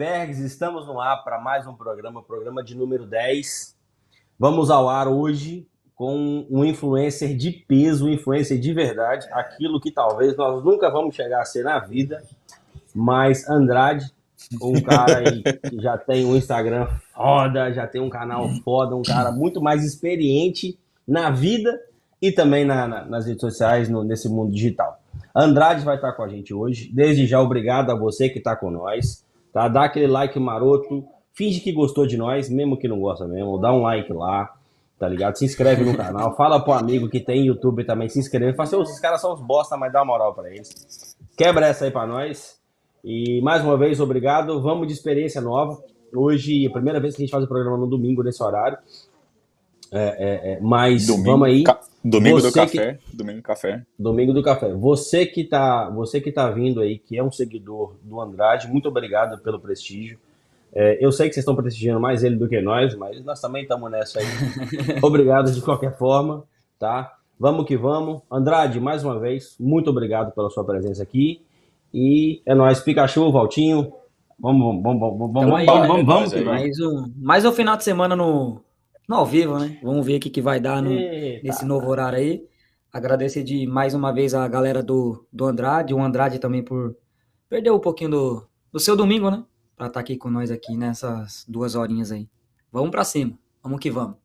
estamos no ar para mais um programa, programa de número 10. Vamos ao ar hoje com um influencer de peso, um influencer de verdade, aquilo que talvez nós nunca vamos chegar a ser na vida, mas Andrade, um cara aí que já tem um Instagram foda, já tem um canal foda, um cara muito mais experiente na vida e também na, na, nas redes sociais, no, nesse mundo digital. Andrade vai estar com a gente hoje. Desde já, obrigado a você que está com nós. Tá? Dá aquele like maroto. Finge que gostou de nós, mesmo que não gosta mesmo. Dá um like lá, tá ligado? Se inscreve no canal. Fala pro amigo que tem YouTube também, se inscreve. Fala assim, esses caras são os bosta, mas dá uma moral pra eles. Quebra essa aí pra nós. E mais uma vez, obrigado. Vamos de experiência nova. Hoje, é a primeira vez que a gente faz o programa no domingo, nesse horário. É, é, é, mas domingo, vamos aí. Domingo você do café. Que... Domingo do café. Domingo do café. Você que tá, você que tá vindo aí, que é um seguidor do Andrade, muito obrigado pelo prestígio. É, eu sei que vocês estão prestigiando mais ele do que nós, mas nós também estamos nessa aí. obrigado de qualquer forma, tá? Vamos que vamos. Andrade, mais uma vez, muito obrigado pela sua presença aqui. E é nóis, Pikachu, Valtinho. Vamos, vamos, vamos, vamos, vamos, aí, vamos, né? vamos, vamos, vamos. Mais um, mais um final de semana no, no ao vivo, né? Vamos ver o que, que vai dar no, nesse novo horário aí. Agradecer de mais uma vez a galera do, do Andrade, o Andrade também por perder um pouquinho do, do seu domingo, né? Pra estar tá aqui com nós aqui nessas duas horinhas aí. Vamos para cima, vamos que vamos.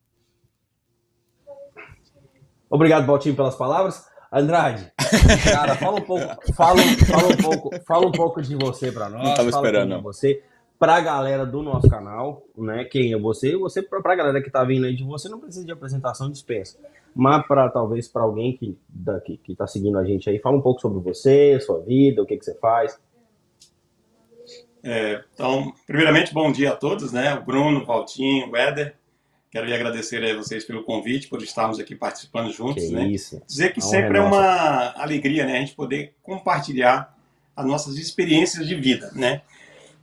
Obrigado, Baltinho, pelas palavras. Andrade, cara, fala um pouco, fala, fala um pouco, fala um pouco de você para nós. Não tava esperando. Você para a galera do nosso canal, né? Quem é você? Você para a galera que está vindo aí de você não precisa de apresentação, dispensa. Mas para talvez para alguém que daqui que está seguindo a gente aí, fala um pouco sobre você, sua vida, o que que você faz. É, então, primeiramente, bom dia a todos, né? O Bruno, o Valtinho, o Éder. Quero lhe agradecer a vocês pelo convite, por estarmos aqui participando juntos, que né? Isso. Dizer que sempre é uma alegria, né? A gente poder compartilhar as nossas experiências de vida, né?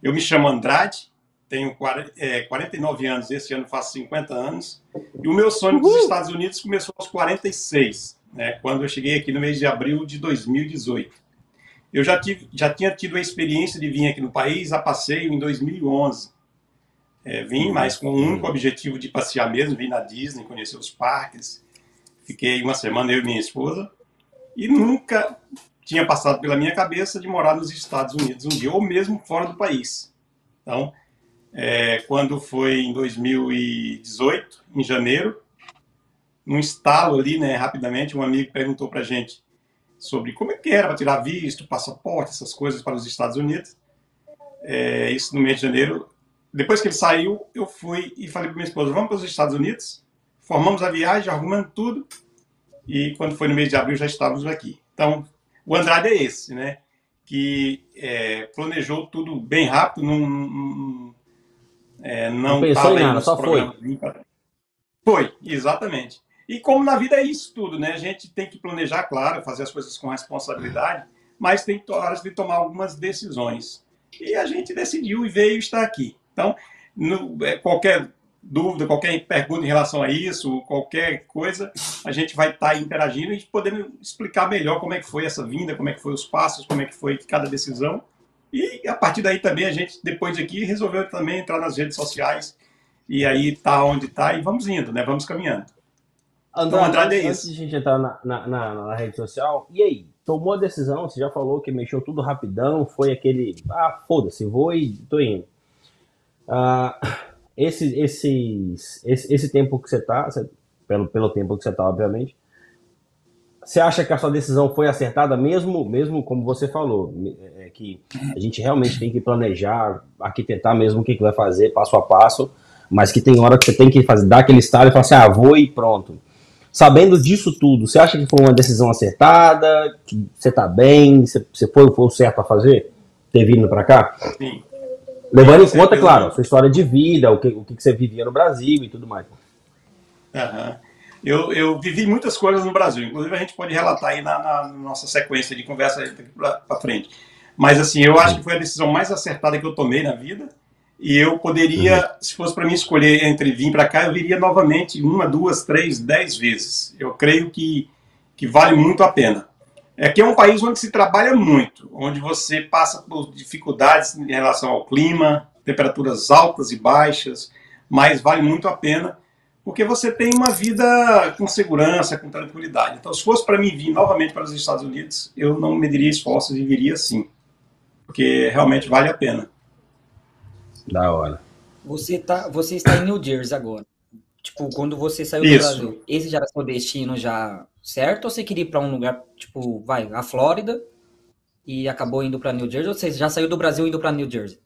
Eu me chamo Andrade, tenho 49 é, anos, esse ano faço 50 anos, e o meu sonho dos Estados Unidos começou aos 46, né, quando eu cheguei aqui no mês de abril de 2018. Eu já, tive, já tinha tido a experiência de vir aqui no país a passeio em 2011. É, vim, mas com o único objetivo de passear mesmo, vim na Disney, conhecer os parques, fiquei uma semana eu e minha esposa, e nunca tinha passado pela minha cabeça de morar nos Estados Unidos um dia, ou mesmo fora do país. Então, é, quando foi em 2018, em janeiro, num estalo ali, né, rapidamente, um amigo perguntou para gente sobre como é que era para tirar visto, passaporte, essas coisas para os Estados Unidos. É, isso no mês de janeiro. Depois que ele saiu, eu fui e falei para minha esposa: vamos para os Estados Unidos. Formamos a viagem, arrumando tudo. E quando foi no mês de abril, já estávamos aqui. Então, o Andrade é esse, né? Que é, planejou tudo bem rápido, não, não, é, não, não pensou em nada, só foi. Foi, exatamente. E como na vida é isso tudo, né? A gente tem que planejar, claro, fazer as coisas com responsabilidade, mas tem horas de tomar algumas decisões. E a gente decidiu e veio estar aqui. Então, no, é, qualquer dúvida, qualquer pergunta em relação a isso, qualquer coisa, a gente vai estar tá interagindo e podendo explicar melhor como é que foi essa vinda, como é que foi os passos, como é que foi cada decisão. E a partir daí também a gente, depois de aqui, resolveu também entrar nas redes sociais e aí tá onde tá e vamos indo, né? Vamos caminhando. André, então, Andrade é antes de a gente entrar na, na, na, na, rede social, e aí? Tomou a decisão, você já falou que mexeu tudo rapidão, foi aquele, ah, foda-se, vou e tô indo. Ah, esse, esses, esse, esse tempo que você está, pelo, pelo tempo que você está, obviamente, você acha que a sua decisão foi acertada mesmo, mesmo como você falou, é, é que a gente realmente tem que planejar, arquitetar mesmo o que, que vai fazer passo a passo, mas que tem hora que você tem que fazer, dar aquele estado e falar assim, ah, vou e pronto. Sabendo disso tudo, você acha que foi uma decisão acertada? Que você está bem? Você, você foi, foi o certo a fazer? Ter vindo para cá? Sim. Levando em conta, claro, a sua história de vida, o que, o que você vivia no Brasil e tudo mais. Uhum. Eu, eu vivi muitas coisas no Brasil, inclusive a gente pode relatar aí na, na nossa sequência de conversa para frente. Mas assim, eu acho que foi a decisão mais acertada que eu tomei na vida. E eu poderia, uhum. se fosse para mim escolher entre vir para cá, eu viria novamente uma, duas, três, dez vezes. Eu creio que, que vale muito a pena. Aqui é um país onde se trabalha muito, onde você passa por dificuldades em relação ao clima, temperaturas altas e baixas, mas vale muito a pena, porque você tem uma vida com segurança, com tranquilidade. Então, se fosse para mim vir novamente para os Estados Unidos, eu não mediria esforços e viria sim, porque realmente vale a pena. Da hora. Você, tá, você está em New Jersey agora. Tipo, quando você saiu Isso. do Brasil, esse já era seu destino já certo? Ou você queria ir para um lugar, tipo, vai, a Flórida e acabou indo para New Jersey? Ou você já saiu do Brasil indo para New Jersey?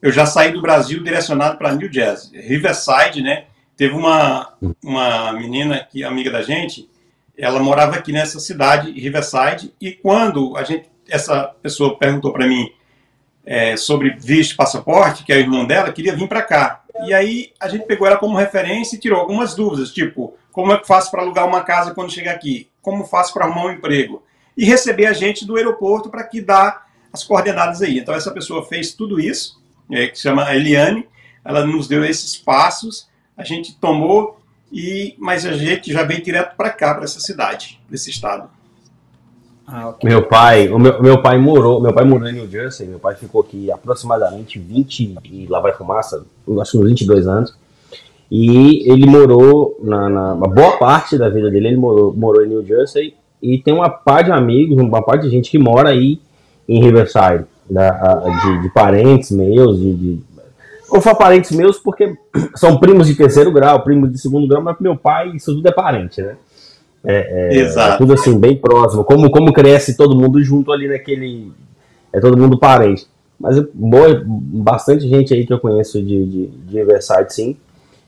Eu já saí do Brasil direcionado para New Jersey. Riverside, né? Teve uma, uma menina que é amiga da gente, ela morava aqui nessa cidade, Riverside, e quando a gente, essa pessoa perguntou para mim é, sobre visto passaporte, que é o irmão dela, queria vir para cá. E aí a gente pegou ela como referência e tirou algumas dúvidas, tipo, como é que faço para alugar uma casa quando chegar aqui? Como faço para arrumar um emprego? E receber a gente do aeroporto para que dá as coordenadas aí. Então essa pessoa fez tudo isso, é, que se chama Eliane, ela nos deu esses passos, a gente tomou e mas a gente já veio direto para cá, para essa cidade, desse estado. Ah, okay. Meu pai, o meu, meu pai morou, meu pai morou em New Jersey, meu pai ficou aqui aproximadamente 20 e lá vai fumaça, acho que uns 22 anos. E ele morou na, na boa parte da vida dele, ele morou, morou em New Jersey e tem uma par de amigos, uma par de gente que mora aí em Riverside, da, de, de, parentes meus, de, de eu falo parentes meus porque são primos de terceiro grau, primos de segundo grau, mas meu pai, isso tudo é parente, né? É, é, Exato. É tudo assim, bem próximo. Como, como cresce todo mundo junto ali naquele. É todo mundo parente. Mas boa, bastante gente aí que eu conheço de, de, de Riverside, sim.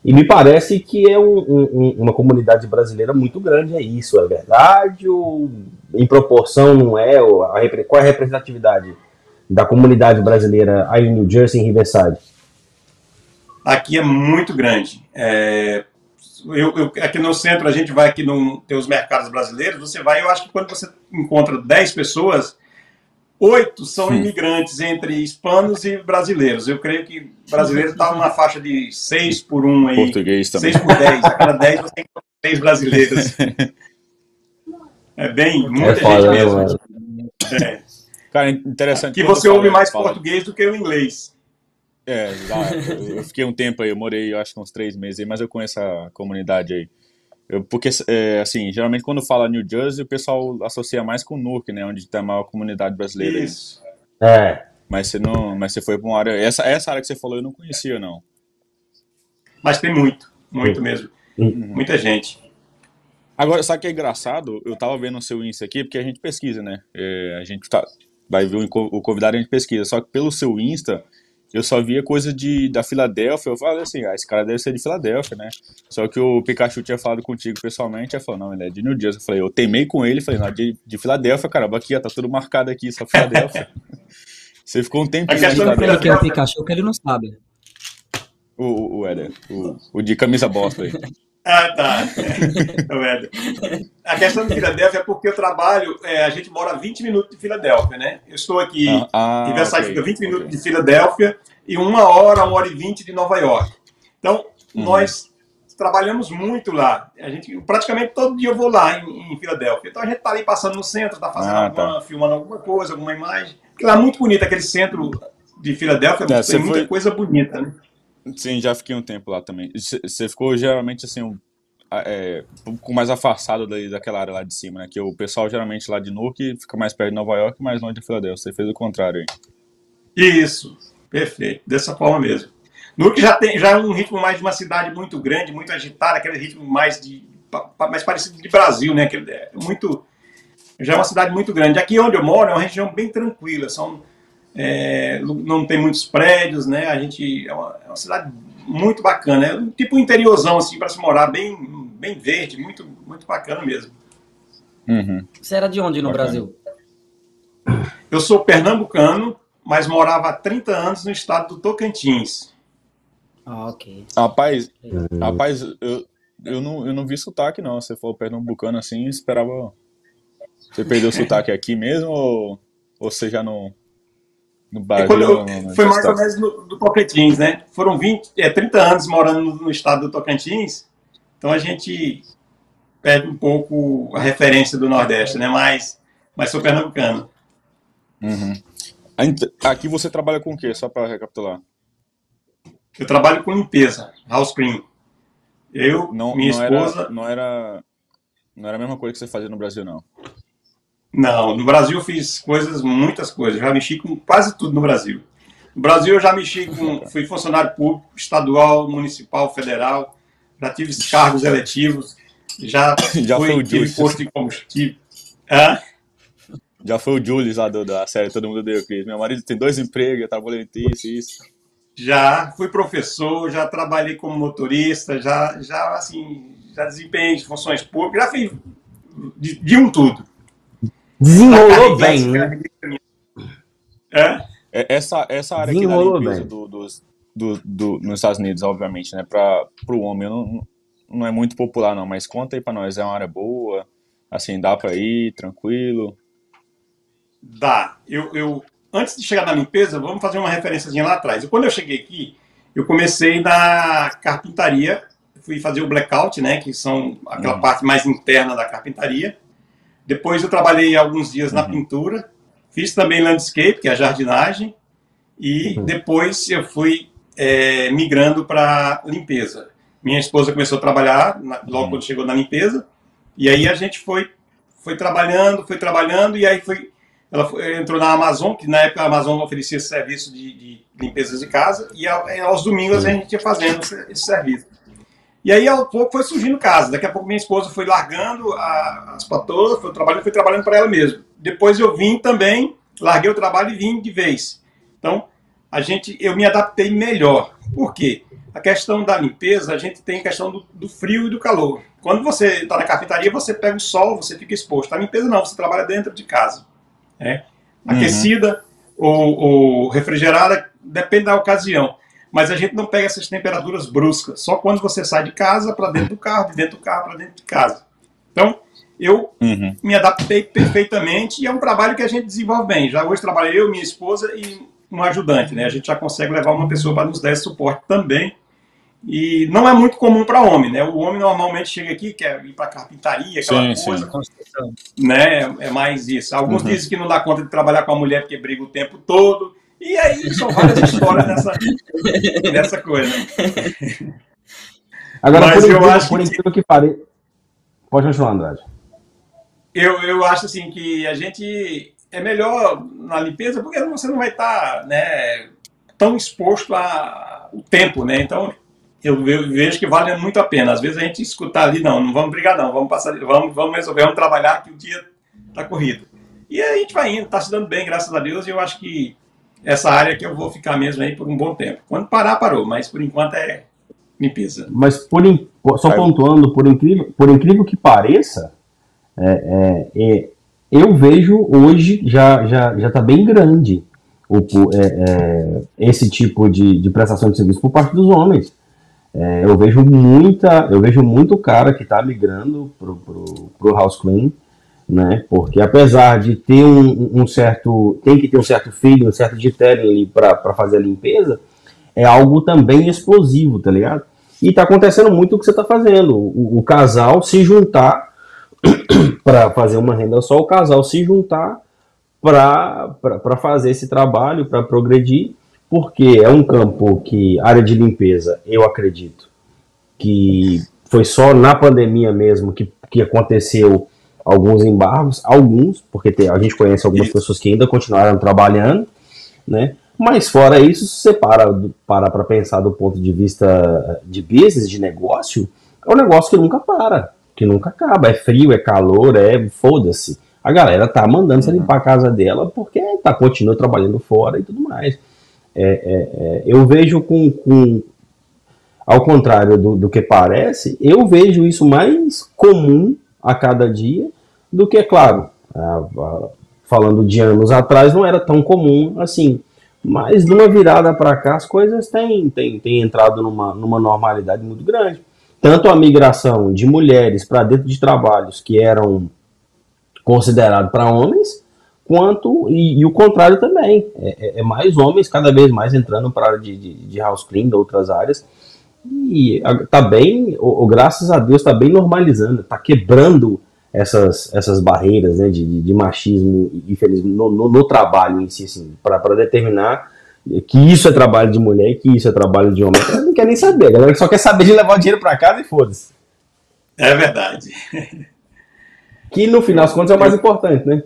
E me parece que é um, um, uma comunidade brasileira muito grande, é isso, é verdade? Ou em proporção não é? Ou a, qual é a representatividade da comunidade brasileira aí em New Jersey, em Riverside? Aqui é muito grande. É, eu, eu, aqui no centro, a gente vai aqui no, tem os mercados brasileiros, você vai, eu acho que quando você encontra 10 pessoas, oito são Sim. imigrantes entre hispanos e brasileiros. Eu creio que brasileiro está numa faixa de 6 por 1 aí. Português também. 6 por 10. A cada 10 você tem 6 brasileiros. É bem, muita é gente mesmo. É. Cara, interessante. Que você ouve mais fala. português do que o inglês. É, lá, eu fiquei um tempo aí, eu morei, eu acho que uns três meses aí, mas eu conheço a comunidade aí. Eu, porque, é, assim, geralmente quando fala New Jersey, o pessoal associa mais com Newark, né, onde tem a maior comunidade brasileira. Isso. Aí. É. Mas você não, mas você foi para uma área, essa, essa área que você falou eu não conhecia, não. Mas tem muito, muito mesmo. Uhum. Muita gente. Agora, sabe o que é engraçado? Eu tava vendo o seu Insta aqui, porque a gente pesquisa, né? É, a gente tá, vai ver o convidado, a gente pesquisa. Só que pelo seu Insta, eu só via coisa de, da Filadélfia. Eu falei assim, ah, esse cara deve ser de Filadélfia, né? Só que o Pikachu tinha falado contigo pessoalmente. Ele falou, não, ele é de New Jersey. Eu falei, eu temei com ele. Falei, não, de, de Filadélfia, caramba, aqui, ó, tá tudo marcado aqui, só Filadélfia. Você ficou um tempo em Filadélfia. que é o Pikachu que ele não sabe. O, o, o Éder, o, o de camisa bosta aí. Ah, tá. É, a questão de Filadélfia é porque eu trabalho, é, a gente mora a 20 minutos de Filadélfia, né? Eu estou aqui, ah, ah, okay, fica 20 okay. minutos de Filadélfia e uma hora, uma hora e vinte de Nova York. Então, uhum. nós trabalhamos muito lá. A gente, praticamente todo dia eu vou lá em, em Filadélfia. Então a gente está ali passando no centro, está fazendo ah, alguma, tá. filmando alguma coisa, alguma imagem. Porque lá é muito bonito, aquele centro de Filadélfia, é, tem muita foi... coisa bonita, né? Sim, já fiquei um tempo lá também. Você ficou geralmente assim, um, é, um pouco mais afastado daí, daquela área lá de cima, né? Que o pessoal geralmente lá de Newark fica mais perto de Nova York e mais longe de Filadélfia. Você fez o contrário aí. Isso, perfeito, dessa forma mesmo. Newark já tem já é um ritmo mais de uma cidade muito grande, muito agitada, aquele ritmo mais de mais parecido de Brasil, né? Aquele, é muito já é uma cidade muito grande. Aqui onde eu moro é uma região bem tranquila, são é, não tem muitos prédios, né? A gente é uma, é uma cidade muito bacana, é um tipo um interiorzão assim para se morar, bem, bem verde, muito, muito bacana mesmo. Uhum. Você era de onde no bacana. Brasil? Eu sou pernambucano, mas morava há 30 anos no estado do Tocantins. Ah, ok. Rapaz, rapaz eu, eu, não, eu não vi sotaque, não. Você falou pernambucano assim, esperava. Você perdeu o sotaque aqui mesmo ou, ou você já não. No Brasil, eu, foi mais ou menos no, do Tocantins, né? Foram 20, é, 30 anos morando no, no estado do Tocantins, então a gente perde um pouco a referência do Nordeste, né? Mas, mas sou pernambucano. Uhum. Aqui você trabalha com o quê? Só para recapitular. Eu trabalho com limpeza, house clean. Eu, Não, minha não esposa. Era, não, era, não era a mesma coisa que você fazia no Brasil, não. Não, no Brasil eu fiz coisas, muitas coisas. Já mexi com quase tudo no Brasil. No Brasil eu já mexi com, fui funcionário público, estadual, municipal, federal, já tive cargos eletivos, já, Já fui, foi o tive Julius. posto de combustível. Hã? Já foi o Julius lá do- da série Todo Mundo Deu Cris. Meu marido tem dois empregos, eu trabalho em isso e isso. Já fui professor, já trabalhei como motorista, já, já assim, já desempenhei funções públicas, já fiz de, de um tudo. Desenrolou bem, né? É? Essa, essa área aqui da limpeza do, dos- do, do, nos Estados Unidos, obviamente, né? Para o homem não, não é muito popular, não. Mas conta aí pra nós, é uma área boa? Assim, dá pra ir, tranquilo? Dá. Eu, eu, antes de chegar na limpeza, vamos fazer uma referenciazinha lá atrás. E quando eu cheguei aqui, eu comecei na carpintaria, fui fazer o blackout, né, que são aquela Uhum. parte mais interna da carpintaria. Depois eu trabalhei alguns dias na Uhum. pintura, fiz também landscape, que é a jardinagem, e Uhum. depois eu fui é, migrando para limpeza. Minha esposa começou a trabalhar na- logo Uhum. quando chegou na limpeza, e aí a gente foi, foi trabalhando, foi trabalhando, e aí foi ela foi- entrou na Amazon, que na época a Amazon oferecia serviço de, de limpezas de casa, e ao- e aos domingos a gente ia fazendo esse, esse serviço. E aí, ao pouco, foi surgindo casa. Daqui a pouco, minha esposa foi largando a- as patoas, foi trabalhando, foi trabalhando para ela mesma. Depois eu vim também, larguei o trabalho e vim de vez. Então, a gente, eu me adaptei melhor. Por quê? A questão da limpeza, a gente tem a questão do, do frio e do calor. Quando você está na carpintaria, você pega o sol, você fica exposto. Na limpeza, não, você trabalha dentro de casa. né? Aquecida ou, ou refrigerada, depende da ocasião. Mas a gente não pega essas temperaturas bruscas. Só quando você sai de casa para dentro do carro, de dentro do carro para dentro de casa. Então, eu Uhum. me adaptei perfeitamente e é um trabalho que a gente desenvolve bem. Já hoje trabalho eu, minha esposa e um ajudante, né? A gente já consegue levar uma pessoa para nos dar esse suporte também. E não é muito comum para homem, né? O homem normalmente chega aqui, quer ir para carpintaria, aquela Sim, coisa, sim. Né? É mais isso. Alguns Uhum. dizem que não dá conta de trabalhar com a mulher porque briga o tempo todo. E aí são várias histórias nessa, nessa coisa. Agora, Mas por eu acho por que- que pareça. Pode continuar, Andrade. Eu, eu acho assim que a gente é melhor na limpeza porque você não vai estar né, tão exposto a, o tempo, né? Então eu ve- vejo que vale muito a pena. Às vezes a gente escutar ali, não, não vamos brigar não, vamos passar, vamos, vamos resolver, vamos trabalhar que o dia está corrido. E a gente vai indo, está se dando bem, graças a Deus, e eu acho que essa área que eu vou ficar mesmo aí por um bom tempo. Quando parar, parou, mas por enquanto é limpeza. Mas por in- só Aí- pontuando, por incrível, por incrível que pareça, é, é, é, eu vejo hoje já já já está bem grande o, o- é, é, esse tipo de, de prestação de serviço por parte dos homens. É, eu vejo muita, eu vejo muito cara que está migrando pro, pro, pro house clean, né? Porque apesar de ter um, um certo, tem que ter um certo feeling, um certo detailing ali para fazer a limpeza, é algo também explosivo, tá ligado? E tá acontecendo muito o que você tá fazendo. O, o casal se juntar para fazer uma renda só, o casal se juntar para fazer esse trabalho, para progredir, porque é um campo que, área de limpeza, eu acredito, que foi só na pandemia mesmo que, que aconteceu alguns embargos, alguns, porque tem- a gente conhece algumas Isso. pessoas que ainda continuaram trabalhando, né? Mas fora isso, se você para para pensar do ponto de vista de business, de negócio, é um negócio que nunca para, que nunca acaba. É frio, é calor, é foda-se. A galera tá mandando você Uhum. limpar a casa dela porque tá continua trabalhando fora e tudo mais. É, é, é, eu vejo com, com ao contrário do, do que parece, eu vejo isso mais comum a cada dia do que, claro, a- a- falando de anos atrás, não era tão comum assim. Mas numa virada para cá, as coisas têm, têm, têm entrado numa, numa normalidade muito grande. Tanto a migração de mulheres para dentro de trabalhos que eram considerados para homens, quanto e, e o contrário também. É, é- é mais homens cada vez mais entrando para a área de, de, de house clean, de outras áreas. E a- tá bem, o, o- graças a Deus, tá bem normalizando, tá quebrando essas, essas barreiras né, de, de- machismo e feminismo no, no, no trabalho em si, assim, para determinar que isso é trabalho de mulher e que isso é trabalho de homem. A galera não quer nem saber, a galera só quer saber de levar o dinheiro para casa e foda-se. É verdade. Que no final das contas é o mais importante, né?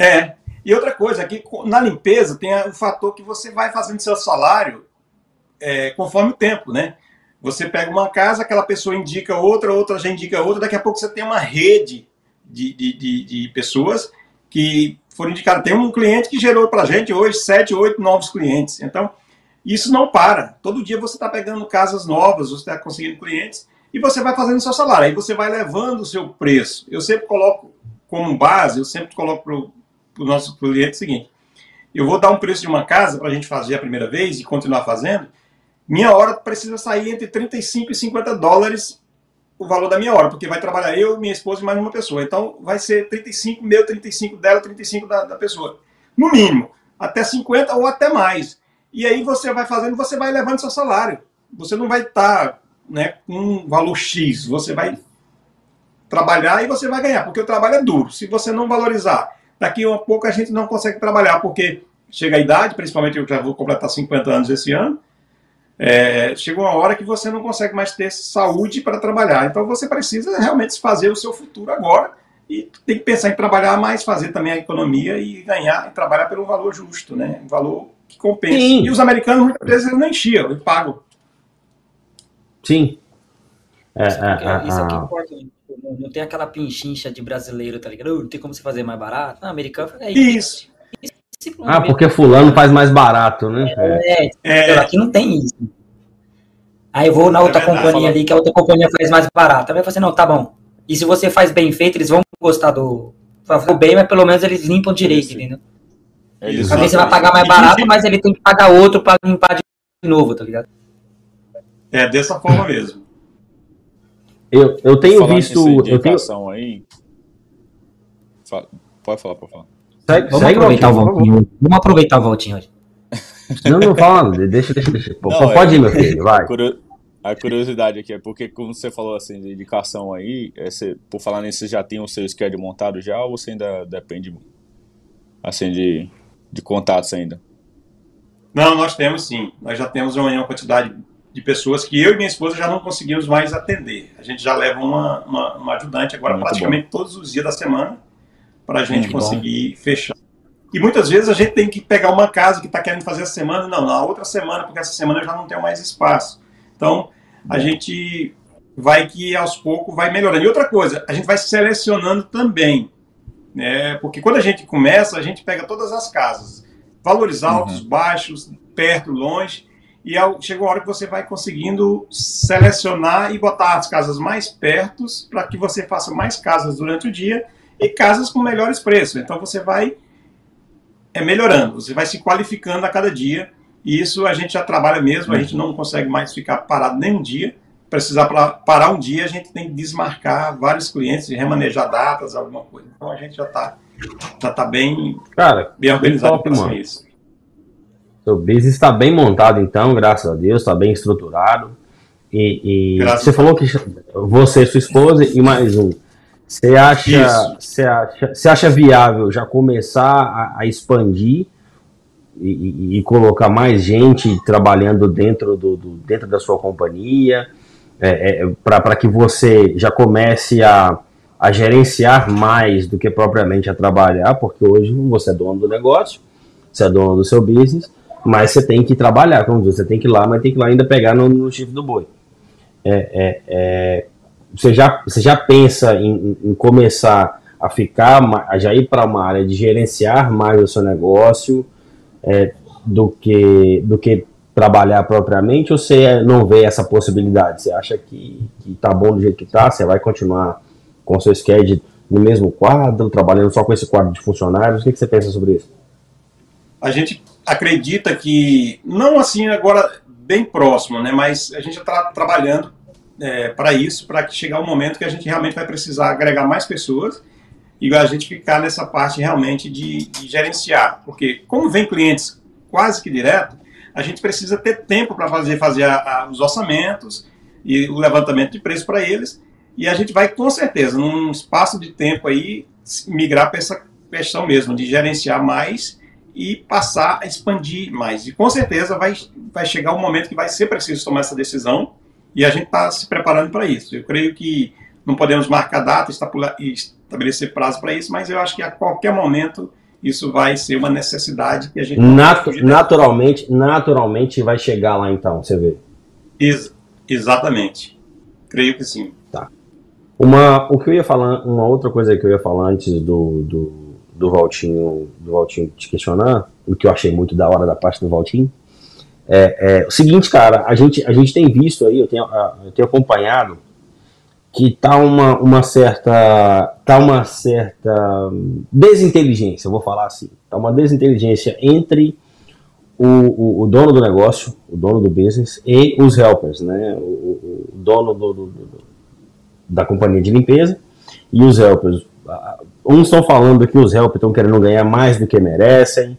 É. E outra coisa, aqui na limpeza tem o fator que você vai fazendo seu salário é, conforme o tempo, né? Você pega uma casa, aquela pessoa indica outra, outra já indica outra, daqui a pouco você tem uma rede de, de, de, de pessoas que foram indicadas. Tem um cliente que gerou para a gente hoje sete, oito novos clientes. Então, isso não para. Todo dia você está pegando casas novas, você está conseguindo clientes e você vai fazendo seu salário. Aí você vai levando o seu preço. Eu sempre coloco como base, eu sempre coloco para o nosso cliente o seguinte: eu vou dar um preço de uma casa para a gente fazer a primeira vez e continuar fazendo. Minha hora precisa sair entre 35 e 50 dólares o valor da minha hora, porque vai trabalhar eu, minha esposa e mais uma pessoa. Então vai ser 35 meu, 35 dela, 35 da, da pessoa. No mínimo, até 50 ou até mais. E aí você vai fazendo, você vai levando seu salário. Você não vai estar tá, né, com um valor X, você vai trabalhar e você vai ganhar, porque o trabalho é duro. Se você não valorizar, daqui a pouco a gente não consegue trabalhar, porque chega a idade, principalmente eu já vou completar 50 anos esse ano, é, chega uma hora que você não consegue mais ter saúde para trabalhar. Então você precisa realmente fazer o seu futuro agora e tem que pensar em trabalhar mais, fazer também a economia e ganhar e trabalhar pelo valor justo, né? Um valor que compense. Sim. E os americanos muitas vezes eles não enchiam, eles pagam. Sim. É, isso, aqui, é, isso aqui importa. Não, não tem aquela pinchincha de brasileiro, tá ligado? Não tem como você fazer mais barato. Não, americano é isso. isso. Ah, porque fulano faz mais barato, né? É, é. aqui não tem isso. Aí eu vou na outra é companhia ali, que a outra companhia faz mais barato. Aí eu falo assim, não, tá bom. E se você faz bem feito, eles vão gostar do. Fazer bem, mas pelo menos eles limpam direito, isso. entendeu? Eles Talvez você vai pagar mais barato, mas ele tem que pagar outro para limpar de novo, tá ligado? É, dessa forma mesmo. Eu, eu tenho visto. Eu tenho... aí. Pode falar, pode falar. Segue, vamos, segue aproveitar o voltinho. vamos aproveitar o voltinho hoje. Não, não fala, deixa, deixa, deixa. Não, Pode é, ir, meu filho, vai. A curiosidade aqui é porque, como você falou assim, de indicação aí, é, você, por falar nisso, você já tem o seu schedule montado já ou você ainda depende assim de, de contatos ainda? Não, nós temos sim. Nós já temos uma quantidade de pessoas que eu e minha esposa já não conseguimos mais atender. A gente já leva uma, uma, uma ajudante agora Muito praticamente bom. todos os dias da semana para a gente Muito conseguir fechar. E muitas vezes a gente tem que pegar uma casa que está querendo fazer essa semana, não, na outra semana, porque essa semana eu já não tenho mais espaço. Então, a gente vai que aos poucos vai melhorando. E outra coisa, a gente vai selecionando também, né? Porque quando a gente começa, a gente pega todas as casas, valores altos, uhum. baixos, perto, longe, e chega uma hora que você vai conseguindo selecionar e botar as casas mais perto para que você faça mais casas durante o dia e casas com melhores preços. Então você vai é, melhorando, você vai se qualificando a cada dia. E isso a gente já trabalha mesmo, a gente não consegue mais ficar parado nem um dia. Precisar parar um dia, a gente tem que desmarcar vários clientes e remanejar datas, alguma coisa. Então a gente já está já tá bem, Cara, bem organizado para isso. Seu business está bem montado, então, graças a Deus, está bem estruturado. E, e você falou que você, sua esposa e mais um. Você acha, você acha, você acha viável já começar a, a expandir e, e, colocar mais gente trabalhando dentro, do, do dentro da sua companhia, é, é, para que você já comece a, a gerenciar mais do que propriamente a trabalhar, porque hoje você é dono do negócio, você é dono do seu business, mas você tem que trabalhar, como dizer, você tem que ir lá, mas tem que ir lá ainda pegar no, no chifre do boi. É, é, é você já, você já pensa em, em começar a ficar, a já ir para uma área de gerenciar mais o seu negócio é, do, que, do que trabalhar propriamente, ou você não vê essa possibilidade? Você acha que, que tá bom do jeito que tá? Você vai continuar com o seu schedule no mesmo quadro, trabalhando só com esse quadro de funcionários? O que, que você pensa sobre isso? A gente acredita que, não assim agora bem próximo, né, mas a gente está trabalhando é, para isso, para que chegar o um momento que a gente realmente vai precisar agregar mais pessoas e a gente ficar nessa parte realmente de, de gerenciar. Porque, como vem clientes quase que direto, a gente precisa ter tempo para fazer, fazer a, a, os orçamentos e o levantamento de preço para eles. E a gente vai, com certeza, num espaço de tempo aí, migrar para essa questão mesmo, de gerenciar mais e passar a expandir mais. E com certeza vai, vai chegar um momento que vai ser preciso tomar essa decisão e a gente está se preparando para isso. Eu creio que não podemos marcar data e estabelecer prazo para isso, mas eu acho que a qualquer momento isso vai ser uma necessidade que a gente Natu naturalmente naturalmente vai chegar lá então você vê. Ex exatamente. Creio que sim. Tá. Uma o que eu ia falar uma outra coisa que eu ia falar antes do, do, do Valtinho do Valtinho te questionar o que eu achei muito da hora da parte do Valtinho é, é o seguinte cara a gente a gente tem visto aí eu tenho eu tenho acompanhado que tá uma, uma certa tá uma certa desinteligência, vou falar assim, tá uma desinteligência entre o, o, o, dono do negócio, o dono do business e os helpers, né? O, o dono do, do, do, da companhia de limpeza e os helpers. Uns estão falando que os helpers estão querendo ganhar mais do que merecem,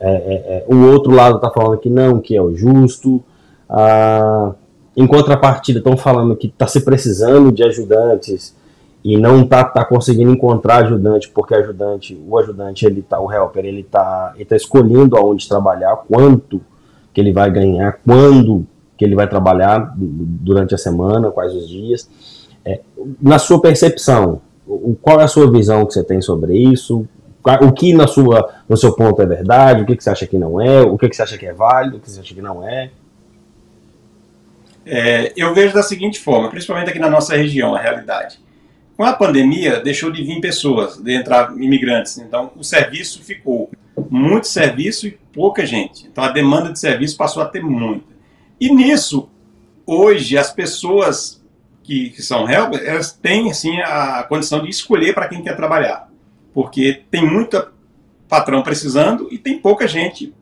é, é, é, o outro lado está falando que não, que é o justo. Ah, em contrapartida, estão falando que está se precisando de ajudantes e não está tá conseguindo encontrar ajudante porque ajudante, o ajudante, ele tá, o helper, ele está ele tá escolhendo aonde trabalhar, quanto que ele vai ganhar, quando que ele vai trabalhar durante a semana, quais os dias. É, na sua percepção, qual é a sua visão que você tem sobre isso? O que na sua, no seu ponto é verdade? O que, que você acha que não é? O que, que você acha que é válido? O que você acha que não é? É, eu vejo da seguinte forma, principalmente aqui na nossa região, a realidade. Com a pandemia, deixou de vir pessoas, de entrar imigrantes. Então, o serviço ficou muito serviço e pouca gente. Então, a demanda de serviço passou a ter muita. E nisso, hoje, as pessoas que, que são helpers, elas têm, assim, a condição de escolher para quem quer trabalhar. Porque tem muita patrão precisando e tem pouca gente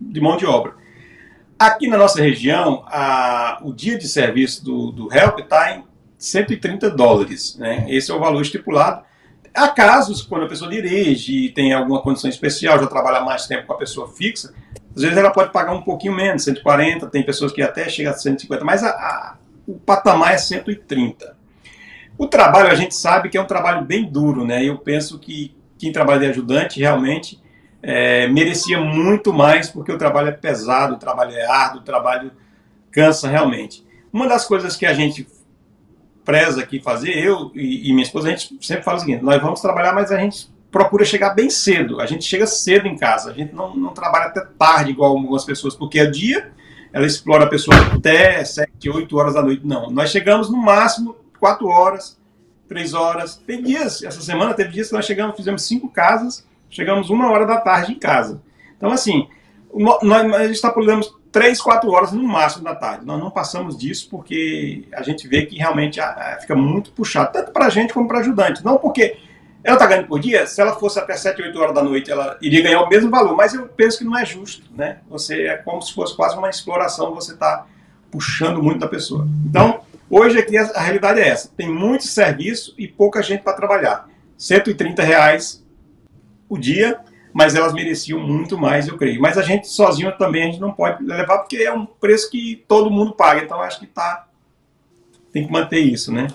de mão de obra. Aqui na nossa região, a, o dia de serviço do, do HELP está em 130 dólares. Né? Esse é o valor estipulado. Há casos, quando a pessoa dirige e tem alguma condição especial, já trabalha mais tempo com a pessoa fixa, às vezes ela pode pagar um pouquinho menos, 140, tem pessoas que até chegam a 150, mas a, a, o patamar é 130. O trabalho, a gente sabe que é um trabalho bem duro, né? Eu penso que quem trabalha de ajudante realmente é, merecia muito mais, porque o trabalho é pesado, o trabalho é árduo, o trabalho cansa realmente. Uma das coisas que a gente preza aqui fazer, eu e, e minha esposa, a gente sempre fala o seguinte: nós vamos trabalhar, mas a gente procura chegar bem cedo. A gente chega cedo em casa, a gente não, não trabalha até tarde, igual algumas pessoas, porque é dia, ela explora a pessoa até 7, 8 horas da noite. Não, nós chegamos no máximo 4 horas, 3 horas. Tem dias, essa semana teve dias que nós chegamos, fizemos 5 casas chegamos uma hora da tarde em casa. Então, assim, nós extrapolamos três, quatro horas no máximo da tarde. Nós não passamos disso porque a gente vê que realmente fica muito puxado, tanto para a gente como para ajudante. Não porque ela está ganhando por dia, se ela fosse até 7, 8 horas da noite, ela iria ganhar o mesmo valor, mas eu penso que não é justo, né? Você é como se fosse quase uma exploração, você está puxando muito da pessoa. Então, hoje aqui a, realidade é essa: tem muito serviço e pouca gente para trabalhar. 130 reais o dia, mas elas mereciam muito mais, eu creio. Mas a gente sozinho também a gente não pode levar porque é um preço que todo mundo paga, então acho que tá tem que manter isso, né?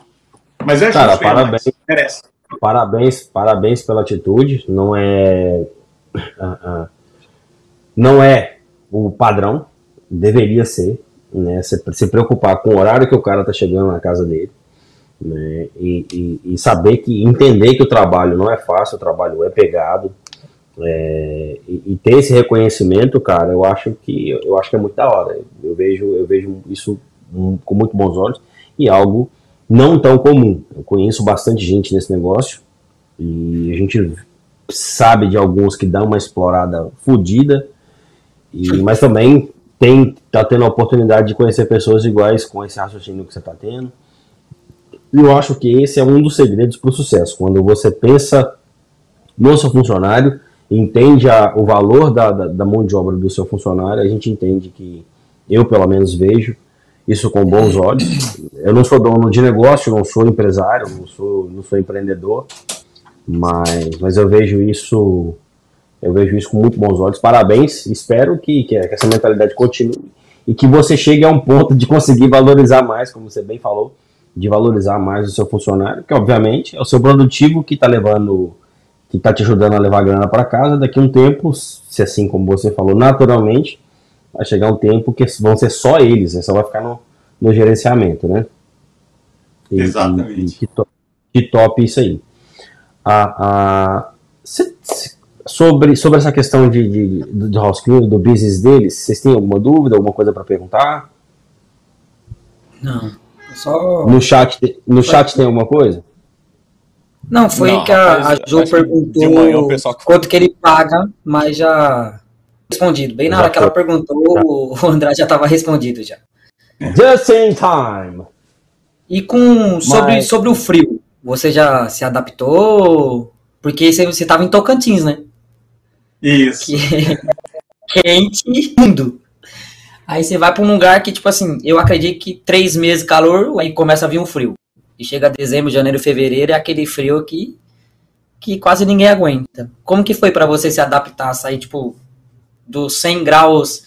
Mas é Cara, parabéns. Merece. Parabéns, parabéns pela atitude. Não é não é o padrão, deveria ser, né? Se, se preocupar com o horário que o cara tá chegando na casa dele né? E, e, e, saber que entender que o trabalho não é fácil, o trabalho é pegado, é, e, e, ter esse reconhecimento, cara, eu acho que eu acho que é muito da hora. Eu vejo eu vejo isso com muito bons olhos e algo não tão comum. Eu conheço bastante gente nesse negócio e a gente sabe de alguns que dão uma explorada fodida, mas também tem tá tendo a oportunidade de conhecer pessoas iguais com esse raciocínio que você está tendo eu acho que esse é um dos segredos para o sucesso. Quando você pensa no seu funcionário, entende a, o valor da, da, da, mão de obra do seu funcionário, a gente entende que, eu pelo menos vejo isso com bons olhos. Eu não sou dono de negócio, não sou empresário, não sou, não sou empreendedor, mas, mas eu vejo isso eu vejo isso com muito bons olhos. Parabéns, espero que, que essa mentalidade continue e que você chegue a um ponto de conseguir valorizar mais, como você bem falou, de valorizar mais o seu funcionário, que obviamente é o seu produtivo que está levando, que está te ajudando a levar grana para casa. Daqui a um tempo, se assim como você falou, naturalmente, vai chegar um tempo que vão ser só eles, né? só vai ficar no, no gerenciamento, né? E, Exatamente. E, e que, top, que, top, isso aí. Ah, ah, se, sobre, sobre essa questão de, de, do house cleaning, do business deles, vocês têm alguma dúvida, alguma coisa para perguntar? Não. Só... No chat, no chat tem alguma coisa? Não, foi não, que a, a Jo perguntou manhã, pessoal... quanto que ele paga, mas já respondido. Bem na já hora foi. que ela perguntou, já. o André já estava respondido já. Just in time. E com sobre, mas... sobre o frio, você já se adaptou? Porque você estava em Tocantins, né? Isso. Que é quente, lindo. Aí você vai para um lugar que, tipo assim, eu acredito que três meses calor, aí começa a vir um frio. E chega dezembro, janeiro, fevereiro, é aquele frio que, que quase ninguém aguenta. Como que foi para você se adaptar, sair, tipo, dos 100 graus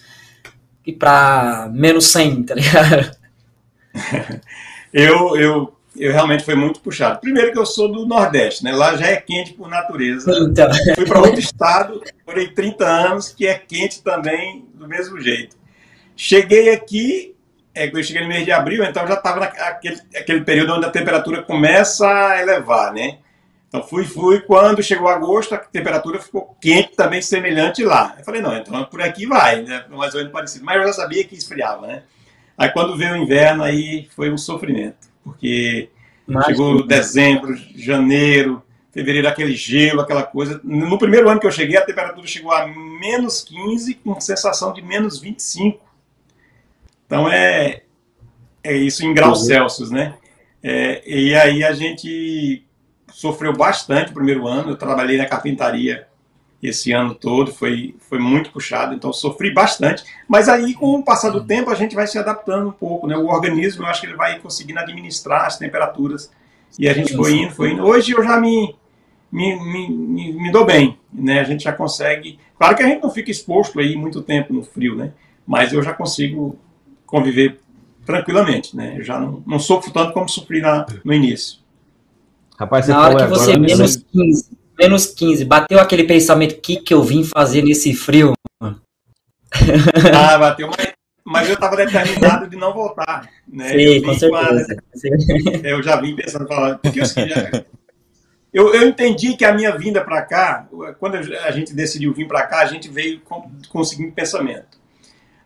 e para menos 100, tá ligado? eu, eu, eu realmente foi muito puxado. Primeiro que eu sou do Nordeste, né? Lá já é quente por natureza. Então. Fui para outro estado, morei 30 anos, que é quente também do mesmo jeito. Cheguei aqui, é, eu cheguei no mês de abril, então já estava naquele aquele período onde a temperatura começa a elevar, né? Então fui, fui, quando chegou agosto, a temperatura ficou quente também, semelhante lá. Eu falei, não, então por aqui vai, né? Mais ou menos parecido. Mas eu já sabia que esfriava, né? Aí quando veio o inverno, aí foi um sofrimento, porque Mas, chegou dezembro, janeiro, fevereiro, aquele gelo, aquela coisa. No primeiro ano que eu cheguei, a temperatura chegou a menos 15, com sensação de menos 25. Então é, é isso em graus uhum. Celsius, né? É, e aí a gente sofreu bastante o primeiro ano. Eu trabalhei na carpintaria esse ano todo, foi, foi muito puxado, então sofri bastante. Mas aí, com o passar do tempo, a gente vai se adaptando um pouco, né? O organismo, eu acho que ele vai conseguindo administrar as temperaturas. E a gente foi indo, foi indo. Hoje eu já me, me, me, me, me dou bem, né? A gente já consegue. Claro que a gente não fica exposto aí muito tempo no frio, né? Mas eu já consigo conviver tranquilamente, né? Eu já não, não sofro tanto como sofri na, no início. Rapaz, você Na hora que você agora, menos 15, menos 15, bateu aquele pensamento, o que, que eu vim fazer nesse frio? Ah, bateu, mas, mas eu estava determinado de não voltar. Né? Sim, com certeza. eu já vim pensando, falando, porque assim, eu, eu entendi que a minha vinda para cá, quando a gente decidiu vir para cá, a gente veio com, com o seguinte pensamento.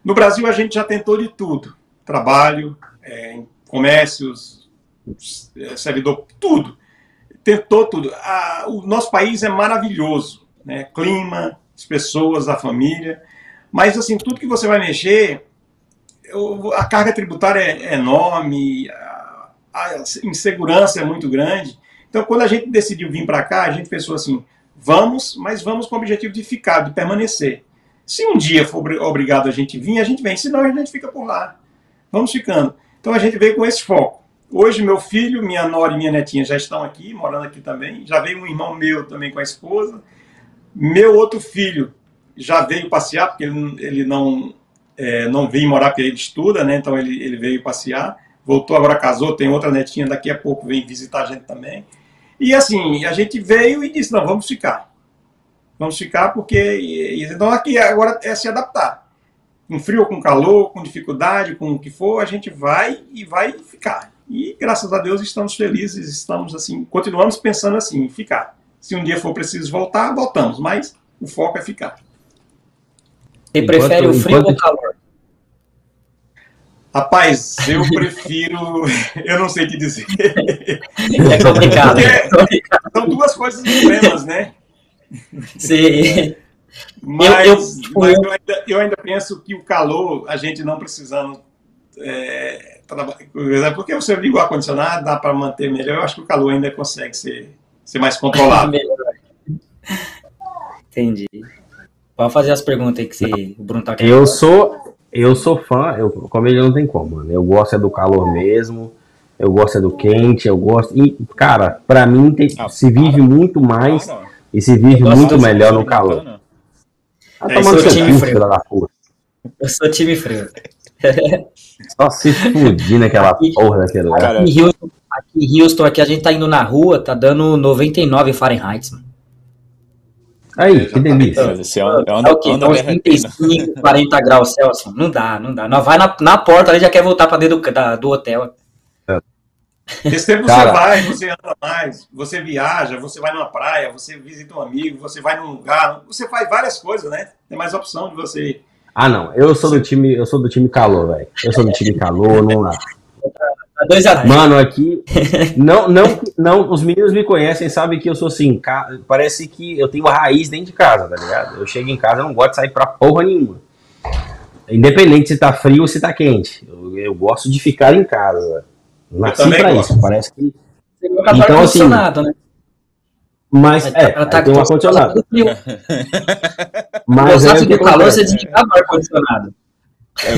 No Brasil, a gente já tentou de tudo: trabalho, é, comércios, é, servidor, tudo. Tentou tudo. A, o nosso país é maravilhoso: né? clima, as pessoas, a família. Mas, assim, tudo que você vai mexer, a carga tributária é enorme, a, a insegurança é muito grande. Então, quando a gente decidiu vir para cá, a gente pensou assim: vamos, mas vamos com o objetivo de ficar, de permanecer. Se um dia for obrigado a gente vir, a gente vem, senão a gente fica por lá. Vamos ficando. Então a gente veio com esse foco. Hoje meu filho, minha nora e minha netinha já estão aqui, morando aqui também. Já veio um irmão meu também com a esposa. Meu outro filho já veio passear, porque ele, ele não, é, não veio morar porque ele estuda, né? Então ele, ele veio passear. Voltou, agora casou, tem outra netinha, daqui a pouco vem visitar a gente também. E assim, a gente veio e disse, não, vamos ficar. Vamos ficar porque. Então aqui agora é se adaptar. Com frio, com calor, com dificuldade, com o que for, a gente vai e vai ficar. E graças a Deus estamos felizes, estamos assim, continuamos pensando assim, ficar. Se um dia for preciso voltar, voltamos, mas o foco é ficar. Você prefere o frio enquanto... ou o calor? Rapaz, eu prefiro. eu não sei o que dizer. É complicado. são duas coisas extremas, né? Sim. Mas, eu, eu, tipo, mas eu, ainda, eu, ainda, penso que o calor, a gente não precisando. É, porque você liga o ar-condicionado, dá para manter melhor. Eu acho que o calor ainda consegue ser, ser mais controlado. Entendi. Pode fazer as perguntas aí que você, o Bruno tá querendo. Eu sou, eu sou fã, eu, comigo não tem como, mano. Eu gosto é do calor mesmo, eu gosto é do quente, eu gosto. E, cara, para mim tem, ah, se vive muito mais. E se vive muito melhor no calor. Ah, é, tomando seu time frio. Eu sou time frio. Só se fudir naquela aqui, porra daquele lugar. Aqui em, Houston, aqui em Houston, aqui a gente tá indo na rua, tá dando 99 Fahrenheit, mano. Aí, É, que tá delícia. É é É o quê? é um Então, uns derretendo. 35, 40 graus Celsius. Não dá, não dá. Nós vai na, na porta ali já quer voltar pra dentro do, da- do hotel. Esse tempo Cara. você vai, você anda mais, você viaja, você vai numa praia, você visita um amigo, você vai num lugar, você faz várias coisas, né? Tem mais opção de você. Ah, não. Eu sou do time, eu sou do time calor, velho. Eu sou do time calor, não dá. Tá a Mano, aqui não, não, não, os meninos me conhecem, sabem que eu sou assim, ca- parece que eu tenho a raiz dentro de casa, tá ligado? Eu chego em casa, eu não gosto de sair pra porra nenhuma. Independente se tá frio ou se tá quente. Eu, eu gosto de ficar em casa. Nasci pra gosto. isso, parece que. Acabar Então, assim, né? Mas, Aí é, tá- tá- tem um tá- ar-condicionado. tá. Mas aí o que calor, você desligava o ar-condicionado. É,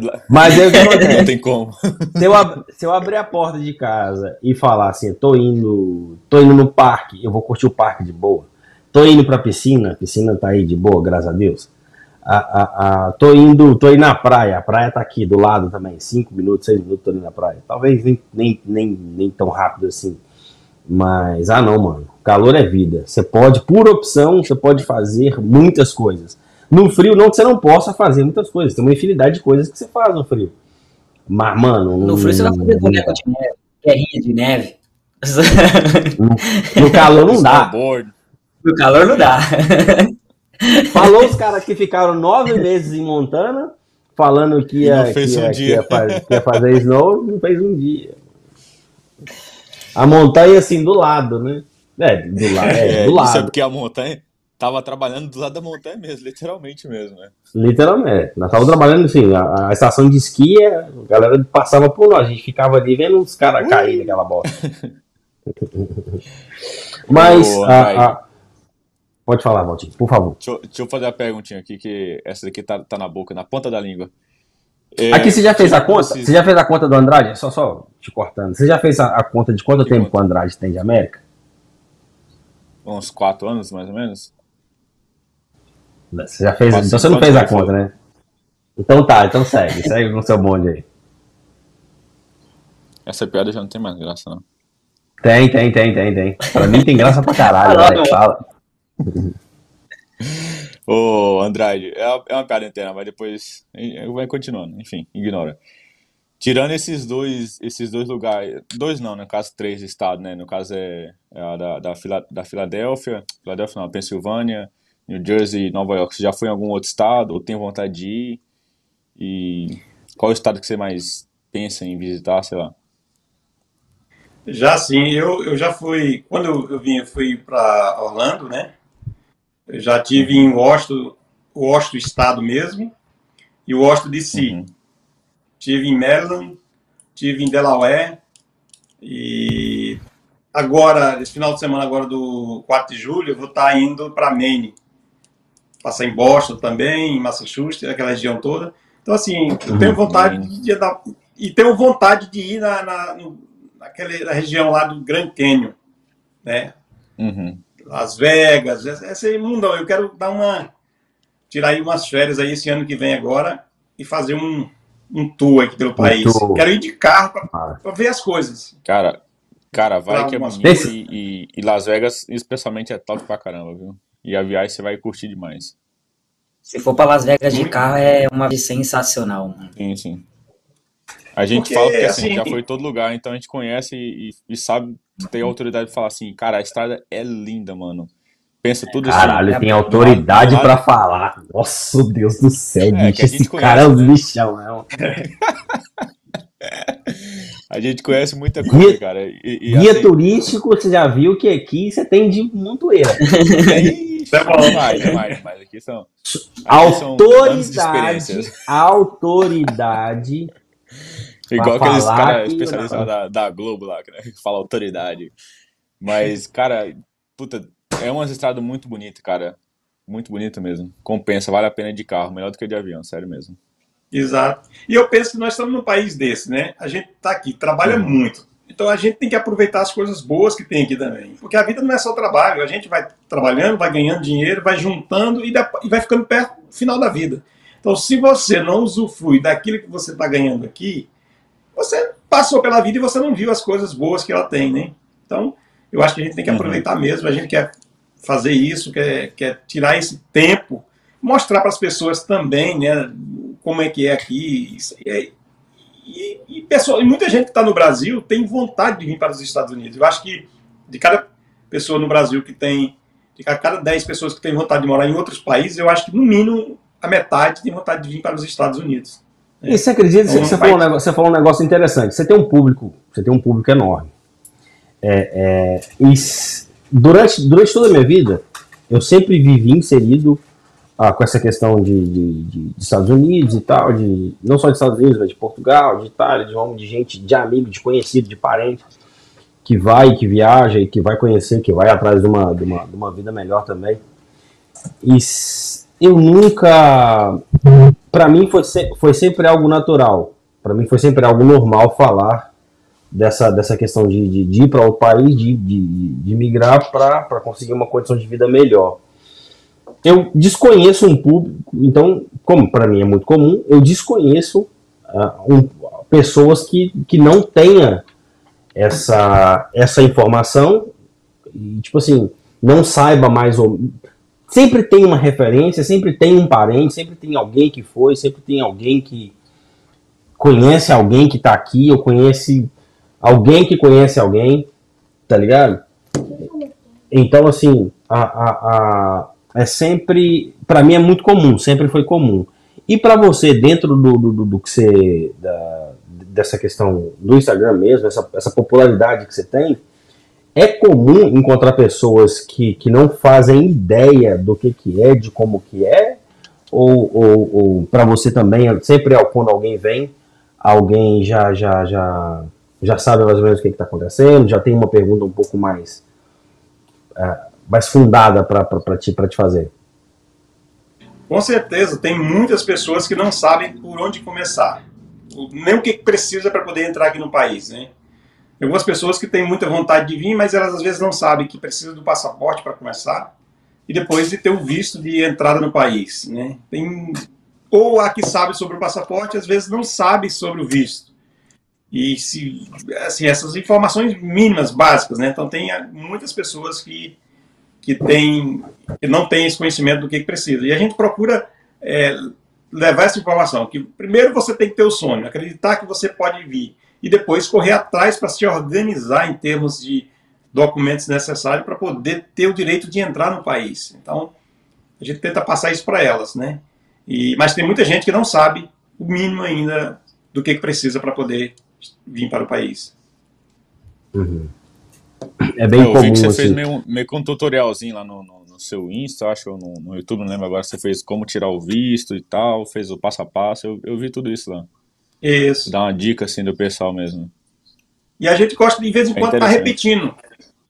la- Mas que acontece? Não tem como. se eu, ab- se eu abrir a porta de casa e falar assim, tô indo, tô indo no parque, eu vou curtir o parque de boa. Tô indo pra piscina, a piscina tá aí de boa, graças a Deus. A, a, a- tô indo, tô indo na praia, a praia tá aqui do lado também, cinco minutos, seis minutos tô indo na praia. Talvez nem, nem, nem, nem tão rápido assim. Mas, ah não, mano, calor é vida. Você pode, por opção, você pode fazer muitas coisas. No frio, não que você não possa fazer muitas coisas. Tem uma infinidade de coisas que você faz no frio. Mas, mano. No frio você vai fazer boneco de neve, guerrinha de neve. No calor não dá. No calor não dá. Falou os caras que ficaram nove meses em Montana, falando que ia, um que ia fazer snow, não fez um dia. A montanha assim do lado, né? É, do, la é, É, do isso é lado. porque a montanha tava trabalhando do lado da montanha mesmo, literalmente mesmo, né? Literalmente. Nós estávamos trabalhando assim, a, a estação de esqui, a galera passava por nós, a gente ficava ali vendo os caras caírem naquela bosta. Mas. Ô, a- a- Pode falar, Valtinho, por favor. Deixa eu, deixa eu fazer a perguntinha aqui, que essa daqui tá, tá na boca, na ponta da língua. É, Aqui você já fez a conta? esses- Você já fez a conta do Andrade? Só, só te cortando. Você já fez a, a conta de quanto Que tempo conta? o Andrade tem de América? Uns quatro anos, mais ou menos? Você já fez. Quase então você não fez a conta, né? Então tá, então segue. segue no seu bonde aí. Essa piada já não tem mais graça, não. Tem, tem, tem, tem, tem. Pra mim tem graça pra caralho, Caralho. velho. Fala. Ô, Andrade, é uma, é uma piada interna, mas depois vai continuando. Enfim, ignora. Tirando esses dois, esses dois lugares, dois não, no caso três estados, né? No caso é, é a da, da, Fila- da Filadélfia, Filadélfia não, Pensilvânia, New Jersey Nova York. Você já foi em algum outro estado ou tem vontade de ir? E qual estado que você mais pensa em visitar, sei lá? Já sim, eu, eu já fui. Quando eu, eu vim, eu fui para Orlando, né? Eu já tive em Washington, Washington Estado mesmo, e Washington DC. Uhum. Tive em Maryland, tive em Delaware, e agora, esse final de semana agora do 4 de julho, eu vou estar indo para Maine. Passar em Boston também, em Massachusetts, aquela região toda. Então, assim, eu tenho Uhum, vontade de andar. E tenho vontade de ir na, na, naquela na região lá do Grand Canyon, né? Uhum. Las Vegas, esse esse mundão. Eu quero dar uma. tirar aí umas férias aí esse ano que vem agora e fazer um, um tour aqui pelo país. tour. Quero ir de carro Ah. para ver as coisas. Cara, cara, vai Pra que é bonito e, e- e Las Vegas, especialmente, é top pra caramba, viu? E a viagem você vai curtir demais. Se for pra Las Vegas de carro, é uma vez sensacional, mano. Sim, sim. A gente Porque, fala porque assim, assim, já foi em todo lugar, então a gente conhece e, e sabe, tem a autoridade de falar assim, cara, a estrada é linda, mano. Pensa tudo Caralho, assim. tem autoridade do lado- pra falar. Nossa, Deus do céu, É, bicho. Esse cara é conhece, um bichão, né? A gente conhece muita coisa, Guia- cara. E, e Guia assim, turístico, você já viu que aqui você tem de montoeira. tem Tá bom. demais, demais, demais. Aqui são, aqui são Autoridade, experiências. autoridade. Igual aqueles caras especializados da, da Globo lá, que né, que fala autoridade. Mas, cara, puta, é uma estrada muito bonita, cara. Muito bonita mesmo. Compensa, vale a pena de carro, melhor do que de avião, sério mesmo. Exato. E eu penso que nós estamos num país desse, né? A gente está aqui, trabalha Uhum. muito. Então a gente tem que aproveitar as coisas boas que tem aqui também. Porque a vida não é só trabalho. A gente vai trabalhando, vai ganhando dinheiro, vai juntando e, depois- e vai ficando perto do final da vida. Então, se você não usufrui daquilo que você está ganhando aqui, você passou pela vida e você não viu as coisas boas que ela tem, né? Então, eu acho que a gente tem que uhum. aproveitar mesmo, a gente quer fazer isso, quer, quer tirar esse tempo, mostrar para as pessoas também, né, como é que é aqui, e, e, e, pessoa, e muita gente que está no Brasil tem vontade de vir para os Estados Unidos. Eu acho que de cada pessoa no Brasil que tem, de cada 10 pessoas que tem vontade de morar em outros países, eu acho que no mínimo a metade tem vontade de vir para os Estados Unidos. E você acredita, então, você, falou um negócio, você falou um negócio interessante, você tem um público, você tem um público enorme. É, é, e durante, durante toda a minha vida, eu sempre vivi inserido ah, com essa questão de, de, de, de, Estados Unidos e tal, de não só de Estados Unidos, mas de Portugal, de Itália, de homem, de gente, de amigo, de conhecido, de parente, que vai, que viaja e que vai conhecer, que vai atrás de uma, de uma, de uma vida melhor também. E eu nunca. Para mim foi, se, foi sempre algo natural. Para mim foi sempre algo normal falar dessa, dessa questão de, de, de ir para o país, de, de, de migrar para conseguir uma condição de vida melhor. Eu desconheço um público, então, como para mim é muito comum, eu desconheço uh, um, pessoas que, que não tenha essa, essa informação e, tipo assim, não saiba mais ou sempre tem uma referência, sempre tem um parente, sempre tem alguém que foi, sempre tem alguém que conhece alguém que tá aqui, ou conhece alguém que conhece alguém, tá ligado? Então, assim, a, a, a é sempre, para mim é muito comum, sempre foi comum. E para você, dentro do, do, do, que você, da, dessa questão do Instagram mesmo, essa, essa popularidade que você tem, é comum encontrar pessoas que, que não fazem ideia do que, que é, de como que é, ou, ou, ou para você também, sempre quando alguém vem, alguém já, já, já já sabe mais ou menos o que está acontecendo, já tem uma pergunta um pouco mais, é, mais fundada para te, te fazer. Com certeza, tem muitas pessoas que não sabem por onde começar, nem o que precisa para poder entrar aqui no país. Né? Tem algumas pessoas que têm muita vontade de vir, mas elas às vezes não sabem que precisa do passaporte para começar e depois de ter o visto de entrada no país. Né? Tem, ou a que sabe sobre o passaporte, às vezes não sabe sobre o visto. E se, assim, essas informações mínimas, básicas, né? Então tem muitas pessoas que, que, tem, que não têm esse conhecimento do que, que precisa. E a gente procura é, levar essa informação, que primeiro você tem que ter o sonho, acreditar que você pode vir, e depois correr atrás para se organizar em termos de documentos necessários para poder ter o direito de entrar no país. Então, a gente tenta passar isso para elas, né? E, mas tem muita gente que não sabe o mínimo ainda do que, que precisa para poder vir para o país. Uhum. É bem eu comum. Vi que você assim. fez meio, meio com um tutorialzinho lá no, no, no seu Insta, acho, ou no, no, YouTube, não lembro agora. Você fez como tirar o visto e tal, fez o passo a passo. Eu, eu vi tudo isso lá. Isso. Dá uma dica assim do pessoal mesmo. E a gente gosta de, de vez em é quando estar tá repetindo.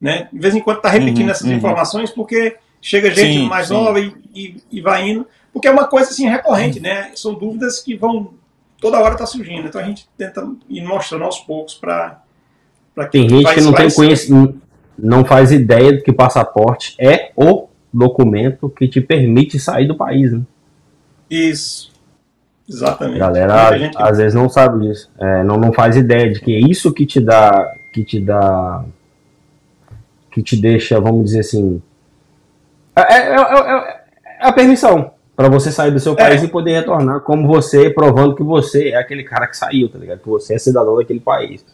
Né? De vez em quando tá repetindo uhum, essas uhum. informações, porque chega gente sim, mais sim. nova e, e, e, vai indo. Porque é uma coisa assim recorrente, uhum. né? São dúvidas que vão toda hora está surgindo. Então a gente tenta ir mostrando aos poucos para Tem gente que não tem conhecimento, não faz ideia de que passaporte é o documento que te permite sair do país. Né? Isso. Exatamente. A galera gente... às vezes não sabe disso. É, não, não faz ideia de que é isso que te dá. que te dá. que te deixa, vamos dizer assim. É, é, é, é, é a permissão para você sair do seu país é. e poder retornar como você, provando que você é aquele cara que saiu, tá ligado? Que você é cidadão daquele país.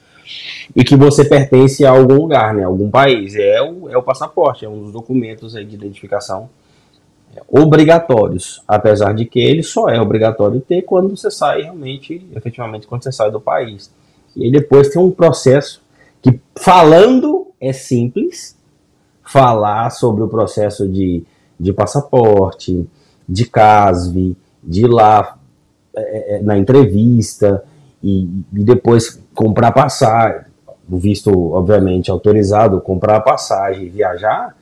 E que você pertence a algum lugar, né? Algum país. É o, é o passaporte, é um dos documentos aí de identificação obrigatórios. Apesar de que ele só é obrigatório ter quando você sai realmente, efetivamente, quando você sai do país. E depois tem um processo que, falando, é simples. Falar sobre o processo de, de passaporte, de CASV, de ir lá é, é, na entrevista e, e, depois comprar passagem, o visto, obviamente, autorizado, comprar passagem e viajar,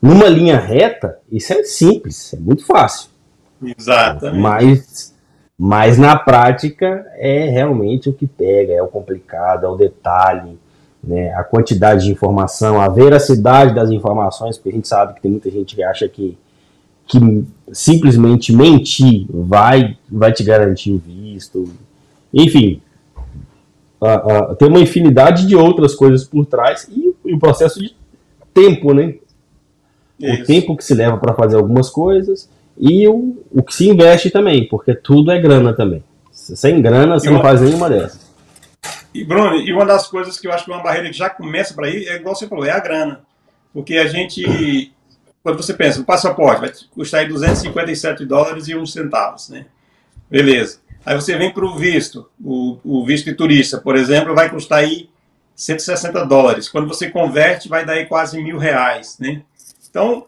numa linha reta, isso é simples, é muito fácil. Exatamente. Mas, mas na prática é realmente o que pega, é o complicado, é o detalhe, né, a quantidade de informação, a veracidade das informações, porque a gente sabe que tem muita gente que acha que que simplesmente mentir vai, vai te garantir o visto. Enfim, uh, uh, tem uma infinidade de outras coisas por trás e, e o processo de, tempo, né? Isso. O tempo que se leva para fazer algumas coisas e o, o que se investe também, porque tudo é grana também. Sem grana, você não faz nenhuma dessas. E, Bruno, e uma das coisas que eu acho que é uma barreira que já começa para ir, é igual você falou, é a grana. Porque a gente, quando você pensa, o passaporte vai custar aí 257 dólares e uns centavos, né? Beleza. Aí você vem para o visto, o visto de turista, por exemplo, vai custar aí 160 dólares. Quando você converte, vai dar aí quase mil reais, né? Então,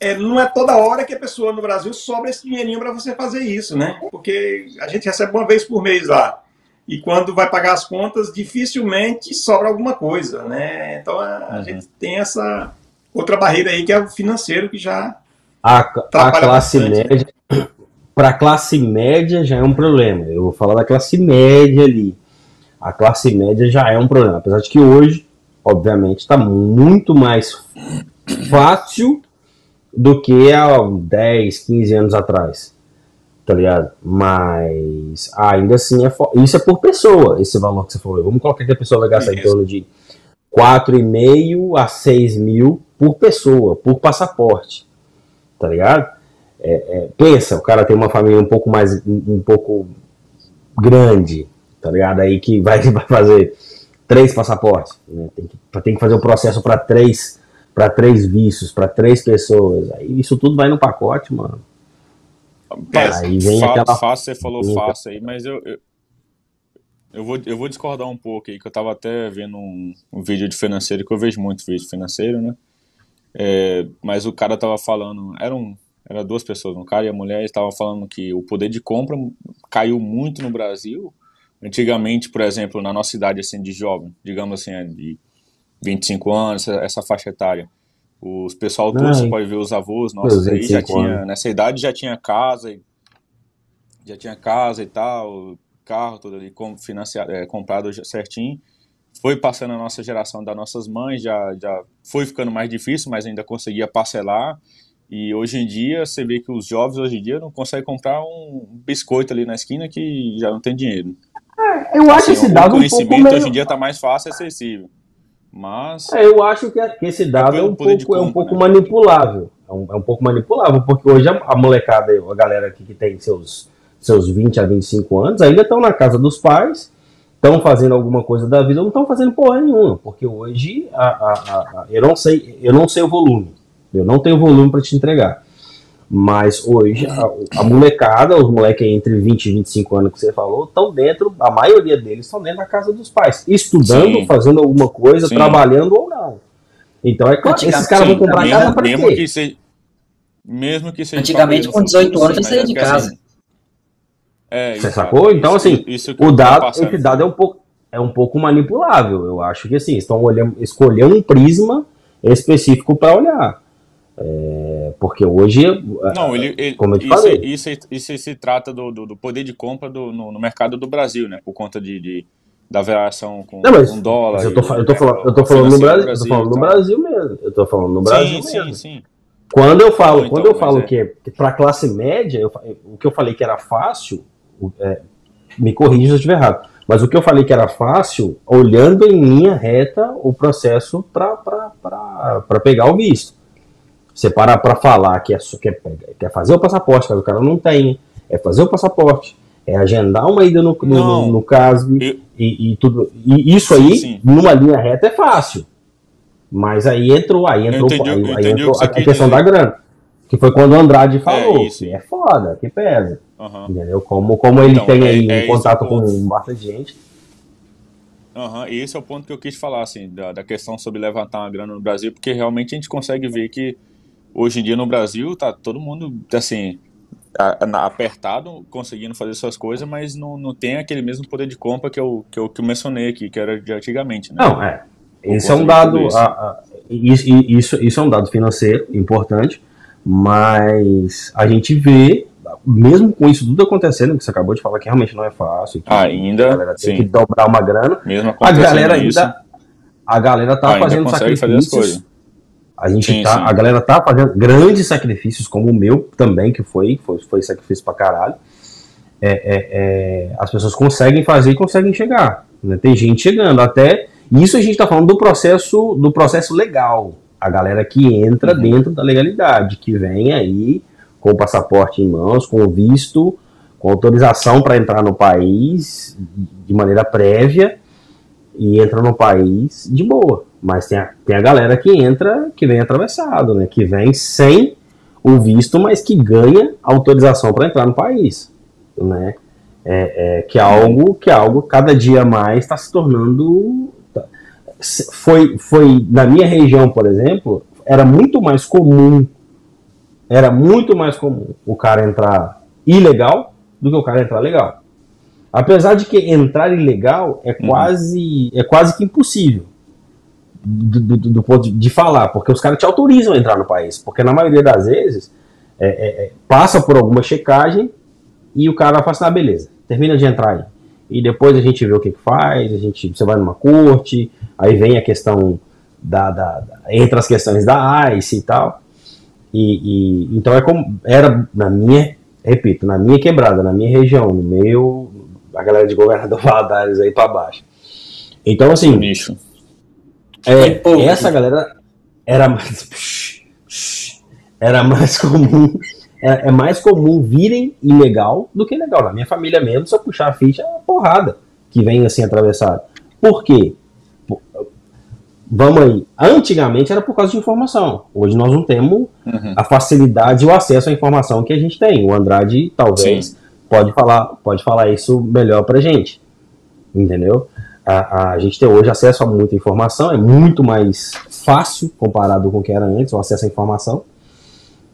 é, não é toda hora que a pessoa no Brasil sobra esse dinheirinho para você fazer isso, né? Porque a gente recebe uma vez por mês lá. E quando vai pagar as contas, dificilmente sobra alguma coisa, né? Então a, uhum. gente tem essa outra barreira aí que é o financeiro que já a, a classe bastante. média para a classe média já é um problema. Eu vou falar da classe média ali. A classe média já é um problema, apesar de que hoje, obviamente, está muito mais fácil do que há 10, 15 anos atrás. Tá ligado? Mas ainda assim, é isso é por pessoa, esse valor que você falou. Vamos colocar que a pessoa vai gastar em torno de 4,5 a 6 mil por pessoa, por passaporte. Tá ligado? É, é, pensa, o cara tem uma família um pouco mais, um pouco grande, tá ligado? Aí que vai, vai fazer três passaportes, né? tem, que, tem que fazer o um processo para três para três vícios, para três pessoas. Aí isso tudo vai no pacote, mano. É, aí vem fa aquela... Fácil, você falou fácil aí, mas eu, eu, eu, vou, eu vou discordar um pouco aí, que eu tava até vendo um, um vídeo de financeiro, que eu vejo muito vídeo financeiro, né? É, mas o cara tava falando, era um, era duas pessoas, um cara e a mulher, estavam falando que o poder de compra caiu muito no Brasil. Antigamente, por exemplo, na nossa idade assim de jovem, digamos assim, é de 25 anos, essa faixa etária. Os pessoal todos, você pode ver os avós nossos aí, já tinha, nessa idade já tinha casa, já tinha casa e tal, carro todo ali financiado, é, comprado certinho. Foi passando a nossa geração das nossas mães, já, já foi ficando mais difícil, mas ainda conseguia parcelar. E hoje em dia, você vê que os jovens hoje em dia não conseguem comprar um biscoito ali na esquina que já não tem dinheiro. É, eu acho assim, esse dado o conhecimento um pouco hoje em dia está mais fácil e acessível. Mas. É, eu acho que, esse dado é, é um, pouco, é um pouco né? manipulável. É um, é um, pouco manipulável, porque hoje a, a, molecada, a galera aqui que tem seus, seus 20 a 25 anos, ainda estão na casa dos pais, estão fazendo alguma coisa da vida, não estão fazendo porra nenhuma, porque hoje a, a, eu, não sei, eu não sei o volume. Eu não tenho volume para te entregar. Mas hoje, a, a molecada, os moleques entre 20 e 25 anos que você falou, estão dentro, a maioria deles estão dentro da casa dos pais, estudando, sim. fazendo alguma coisa, sim. trabalhando ou não. Então é claro, esses caras vão comprar mesmo, casa para mesmo quê? Que se, mesmo que seja Antigamente, com 18 anos, você saía de casa. Assim, é, você sacou? Então, assim, isso o dado, esse dado é um pouco é um pouco manipulável. Eu acho que assim, estão olhando, escolher um prisma específico para olhar. É, porque hoje, não, ele, ele, como eu te isso, falei, isso, isso se trata do, do, do poder de compra do, no, no, mercado do Brasil, né? Por conta de, de da variação com, não, mas, com dólar. Mas eu tô, eu tô falando, eu tô falando no Brasil, Brasil, falando no Brasil mesmo. Eu tô falando no Brasil sim, mesmo. Sim, sim. Quando eu falo, não, quando então, eu falo é. que, que para classe média, eu, o que eu falei que era fácil, é, me corrija se eu estiver errado. Mas o que eu falei que era fácil, olhando em linha reta o processo para pegar o visto. Você parar para falar que é, quer, quer fazer o passaporte, mas o cara não tem, é fazer o passaporte, é agendar uma ida no, no, no, caso eu... e, e, tudo. E isso sim, aí, sim. numa linha reta, é fácil. Mas aí entrou, aí entrou, entendi, aí, aí entrou a, a questão da grana. Que foi quando o Andrade falou. É, isso. é foda, que pesa. Uhum. Entendeu? Como, como ele então, tem é, aí é, um contato com bastante gente. Uhum, e esse é o ponto que eu quis falar, assim, da, da questão sobre levantar uma grana no Brasil, porque realmente a gente consegue ver que hoje em dia no Brasil tá todo mundo assim apertado, conseguindo fazer suas coisas, mas não, não tem aquele mesmo poder de compra que eu, que eu, que eu mencionei aqui, que era de antigamente. Né? Não, é. Esse é um dado. Isso. A, a, isso, isso, isso é um dado financeiro importante, mas a gente vê, mesmo com isso tudo acontecendo, que você acabou de falar que realmente não é fácil, que ainda a galera tem sim. que dobrar uma grana, mesmo a galera ainda. Isso, a galera tá fazendo sacrifícios a gente sim, tá, sim. a galera tá fazendo grandes sacrifícios, como o meu também, que foi, foi, foi sacrifício pra caralho. É, é, é, as pessoas conseguem fazer e conseguem chegar. Né? Tem gente chegando. Até isso a gente está falando do processo do processo legal. a galera que entra uhum. dentro da legalidade, que vem aí com o passaporte em mãos, com visto, com autorização para entrar no país de maneira prévia e entra no país de boa. Mas tem a, tem a galera que entra, que vem atravessado, né? Que vem sem o visto, mas que ganha autorização para entrar no país, né? É, é, que é algo que é algo cada dia mais está se tornando tá, foi foi na minha região por exemplo era muito mais comum era muito mais comum o cara entrar ilegal do que o cara entrar legal apesar de que entrar ilegal é uhum. quase é quase que impossível do, do, do, ponto de, de, falar porque os caras te autorizam a entrar no país porque na maioria das vezes é, é, é passa por alguma checagem e o cara fala assim, ah, beleza, termina de entrar aí. E depois a gente vê o que, que faz, a gente, você vai numa corte, aí vem a questão da, da, da entre as questões da ICE e tal. E, e, então é como era na minha, repito, na minha quebrada, na minha região, no meu, a galera de governador Valadares aí para baixo. Então assim, nicho. É, essa galera era mais era mais comum é, é, mais comum virem ilegal do que legal. Na minha família mesmo, se eu puxar a ficha, é uma porrada que vem assim atravessado. Por quê? Vamos aí. Antigamente era por causa de informação. Hoje nós não temos uhum. a facilidade e o acesso à informação que a gente tem. O Andrade talvez pode falar, pode falar isso melhor pra gente. Entendeu? A, a, gente tem hoje acesso a muita informação, é muito mais fácil comparado com o que era antes, o acesso à informação.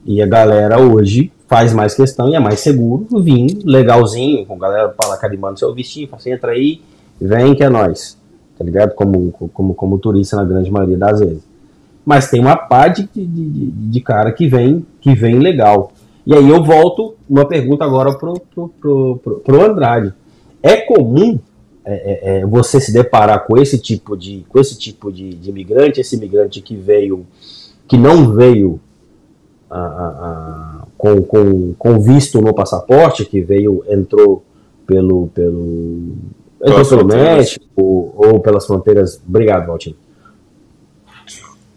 E a galera hoje faz mais questão e é mais seguro vir legalzinho, com a galera fala carimbando seu vestinho, fala assim, entra aí, vem que é nós, tá ligado? Como, como, como turista na grande maioria das vezes. Mas tem uma parte de, de, de, cara que vem, que vem legal. E aí eu volto uma pergunta agora pro, pro, pro, pro, pro Andrade. É comum é, é, é você se deparar com esse tipo de, com esse tipo de, de imigrante, esse imigrante que veio, que não veio a, a, com, com, com visto no passaporte, que veio, entrou pelo, pelo, entrou pelo México ou, ou, pelas fronteiras. Obrigado, Valtinho.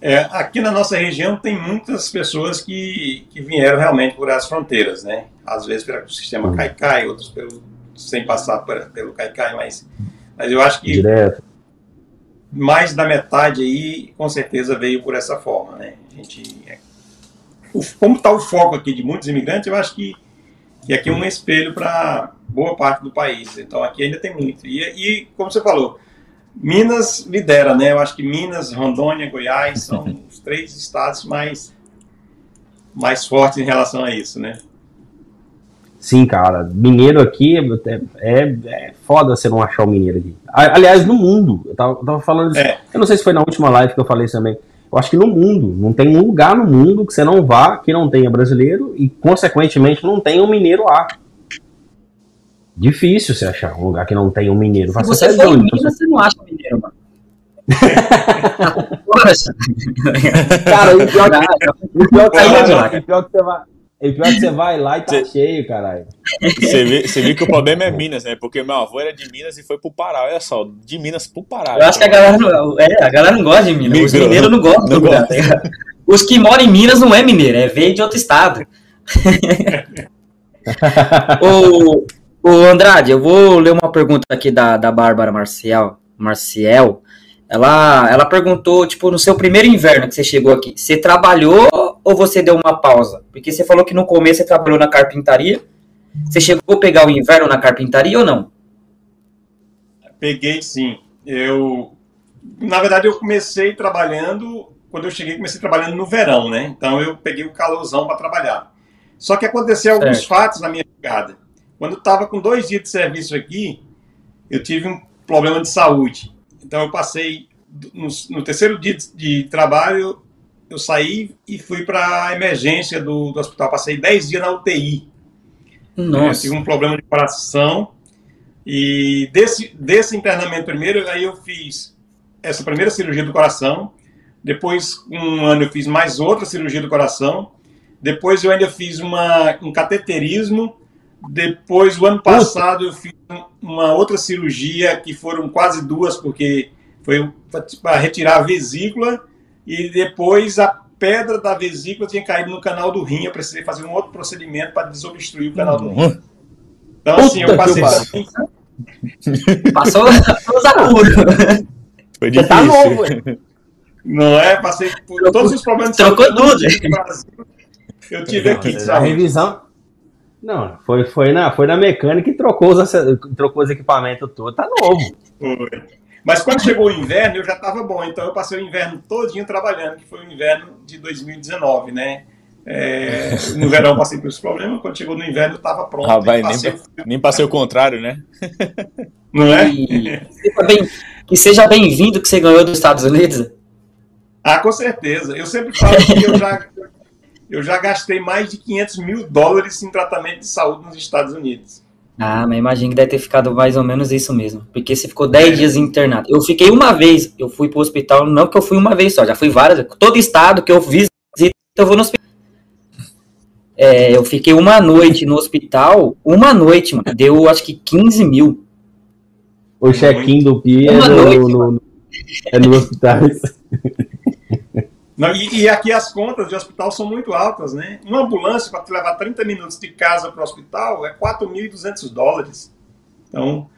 É, aqui na nossa região tem muitas pessoas que, que vieram realmente por as fronteiras, né? Às vezes pelo sistema uhum. Caicai, outros pelo, sem passar por, pelo Caicai, mas, mas eu acho que Direto. mais da metade aí com certeza veio por essa forma, né? A gente como está o foco aqui de muitos imigrantes, eu acho que, que aqui é um espelho para boa parte do país. Então aqui ainda tem muito. E, e, como você falou, Minas lidera, né? Eu acho que Minas, Rondônia, Goiás são os três estados mais, mais fortes em relação a isso, né? Sim, cara. Mineiro aqui é, é, é foda você não achar o mineiro aqui. Aliás, no mundo. Eu tava, eu tava falando isso. É. Eu não sei se foi na última live que eu falei isso também. Eu acho que no mundo, não tem um lugar no mundo que você não vá que não tenha brasileiro e, consequentemente, não tenha um mineiro lá. Difícil você achar um lugar que não tenha um mineiro. Se você, você for doido, Minas, você não acha mineiro, mano. Cara, o pior, que, o pior que, o pior que você vai, e pior que você vai lá e tá cê, cheio, caralho. Você vê, você vê que o problema é Minas, né? Porque meu avô era de Minas e foi pro Pará. Olha só, de Minas pro Pará. Eu acho que a galera não, é, a galera não gosta de Minas. Migrou, Os mineiros não gostam não lugar, tá Os que moram em Minas não é mineiro, é veio de outro estado. o, o Andrade, eu vou ler uma pergunta aqui da, da Bárbara Marcial. Marciel. Ela, ela perguntou, tipo, no seu primeiro inverno que você chegou aqui, você trabalhou ou você deu uma pausa? Porque você falou que no começo você trabalhou na carpintaria. Você chegou a pegar o inverno na carpintaria ou não? Peguei sim. Eu, na verdade, eu comecei trabalhando quando eu cheguei, comecei trabalhando no verão, né? Então eu peguei o calorzão para trabalhar. Só que aconteceu certo. alguns fatos na minha chegada. Quando eu estava com dois dias de serviço aqui, eu tive um problema de saúde. Então eu passei no, no terceiro dia de, de trabalho, eu saí e fui para a emergência do, do, hospital. Passei 10 dias na UTI. Nossa. Eu tive um problema de coração. E desse, desse internamento primeiro, aí eu fiz essa primeira cirurgia do coração. Depois, um ano, eu fiz mais outra cirurgia do coração. Depois, eu ainda fiz uma, um cateterismo. Depois, o ano passado, eu fiz uma outra cirurgia, que foram quase duas, porque foi para retirar a vesícula e depois a pedra da vesícula tinha caído no canal do rim. Eu precisei fazer um outro procedimento para desobstruir o canal do rim. Então, assim, eu passei. Passou os apuros. Foi Você tá difícil. novo, hein? Não é? Passei por Trocou- todos os problemas de trocou saúde que eu tudo. Eu tive aqui de A revisão. Não, foi, foi, na, foi na mecânica e trocou os, trocou os equipamentos todos. Tá novo. Foi. Mas quando chegou o inverno, eu já estava bom. Então eu passei o inverno todinho trabalhando, que foi o inverno de 2019, né? É, no verão eu passei por esse problema, quando chegou no inverno eu estava pronto. Ah, vai, passei nem, o nem passei o contrário, né? Não é? E que seja bem-vindo que você ganhou dos Estados Unidos. Ah, com certeza. Eu sempre falo que eu já, eu já gastei mais de 500 mil dólares em tratamento de saúde nos Estados Unidos. Ah, mas imagino que deve ter ficado mais ou menos isso mesmo. Porque você ficou 10 dias internado. Eu fiquei uma vez, eu fui pro hospital, não que eu fui uma vez só, já fui várias. Todo estado que eu visito, eu vou no hospital. É, eu fiquei uma noite no hospital, uma noite, mano. Deu acho que 15 mil. O check-in do PI é no, noite, no, no, é no hospital. Não, e, e aqui as contas de hospital são muito altas, né? Uma ambulância para te levar 30 minutos de casa para o hospital é 4.200 dólares. Então,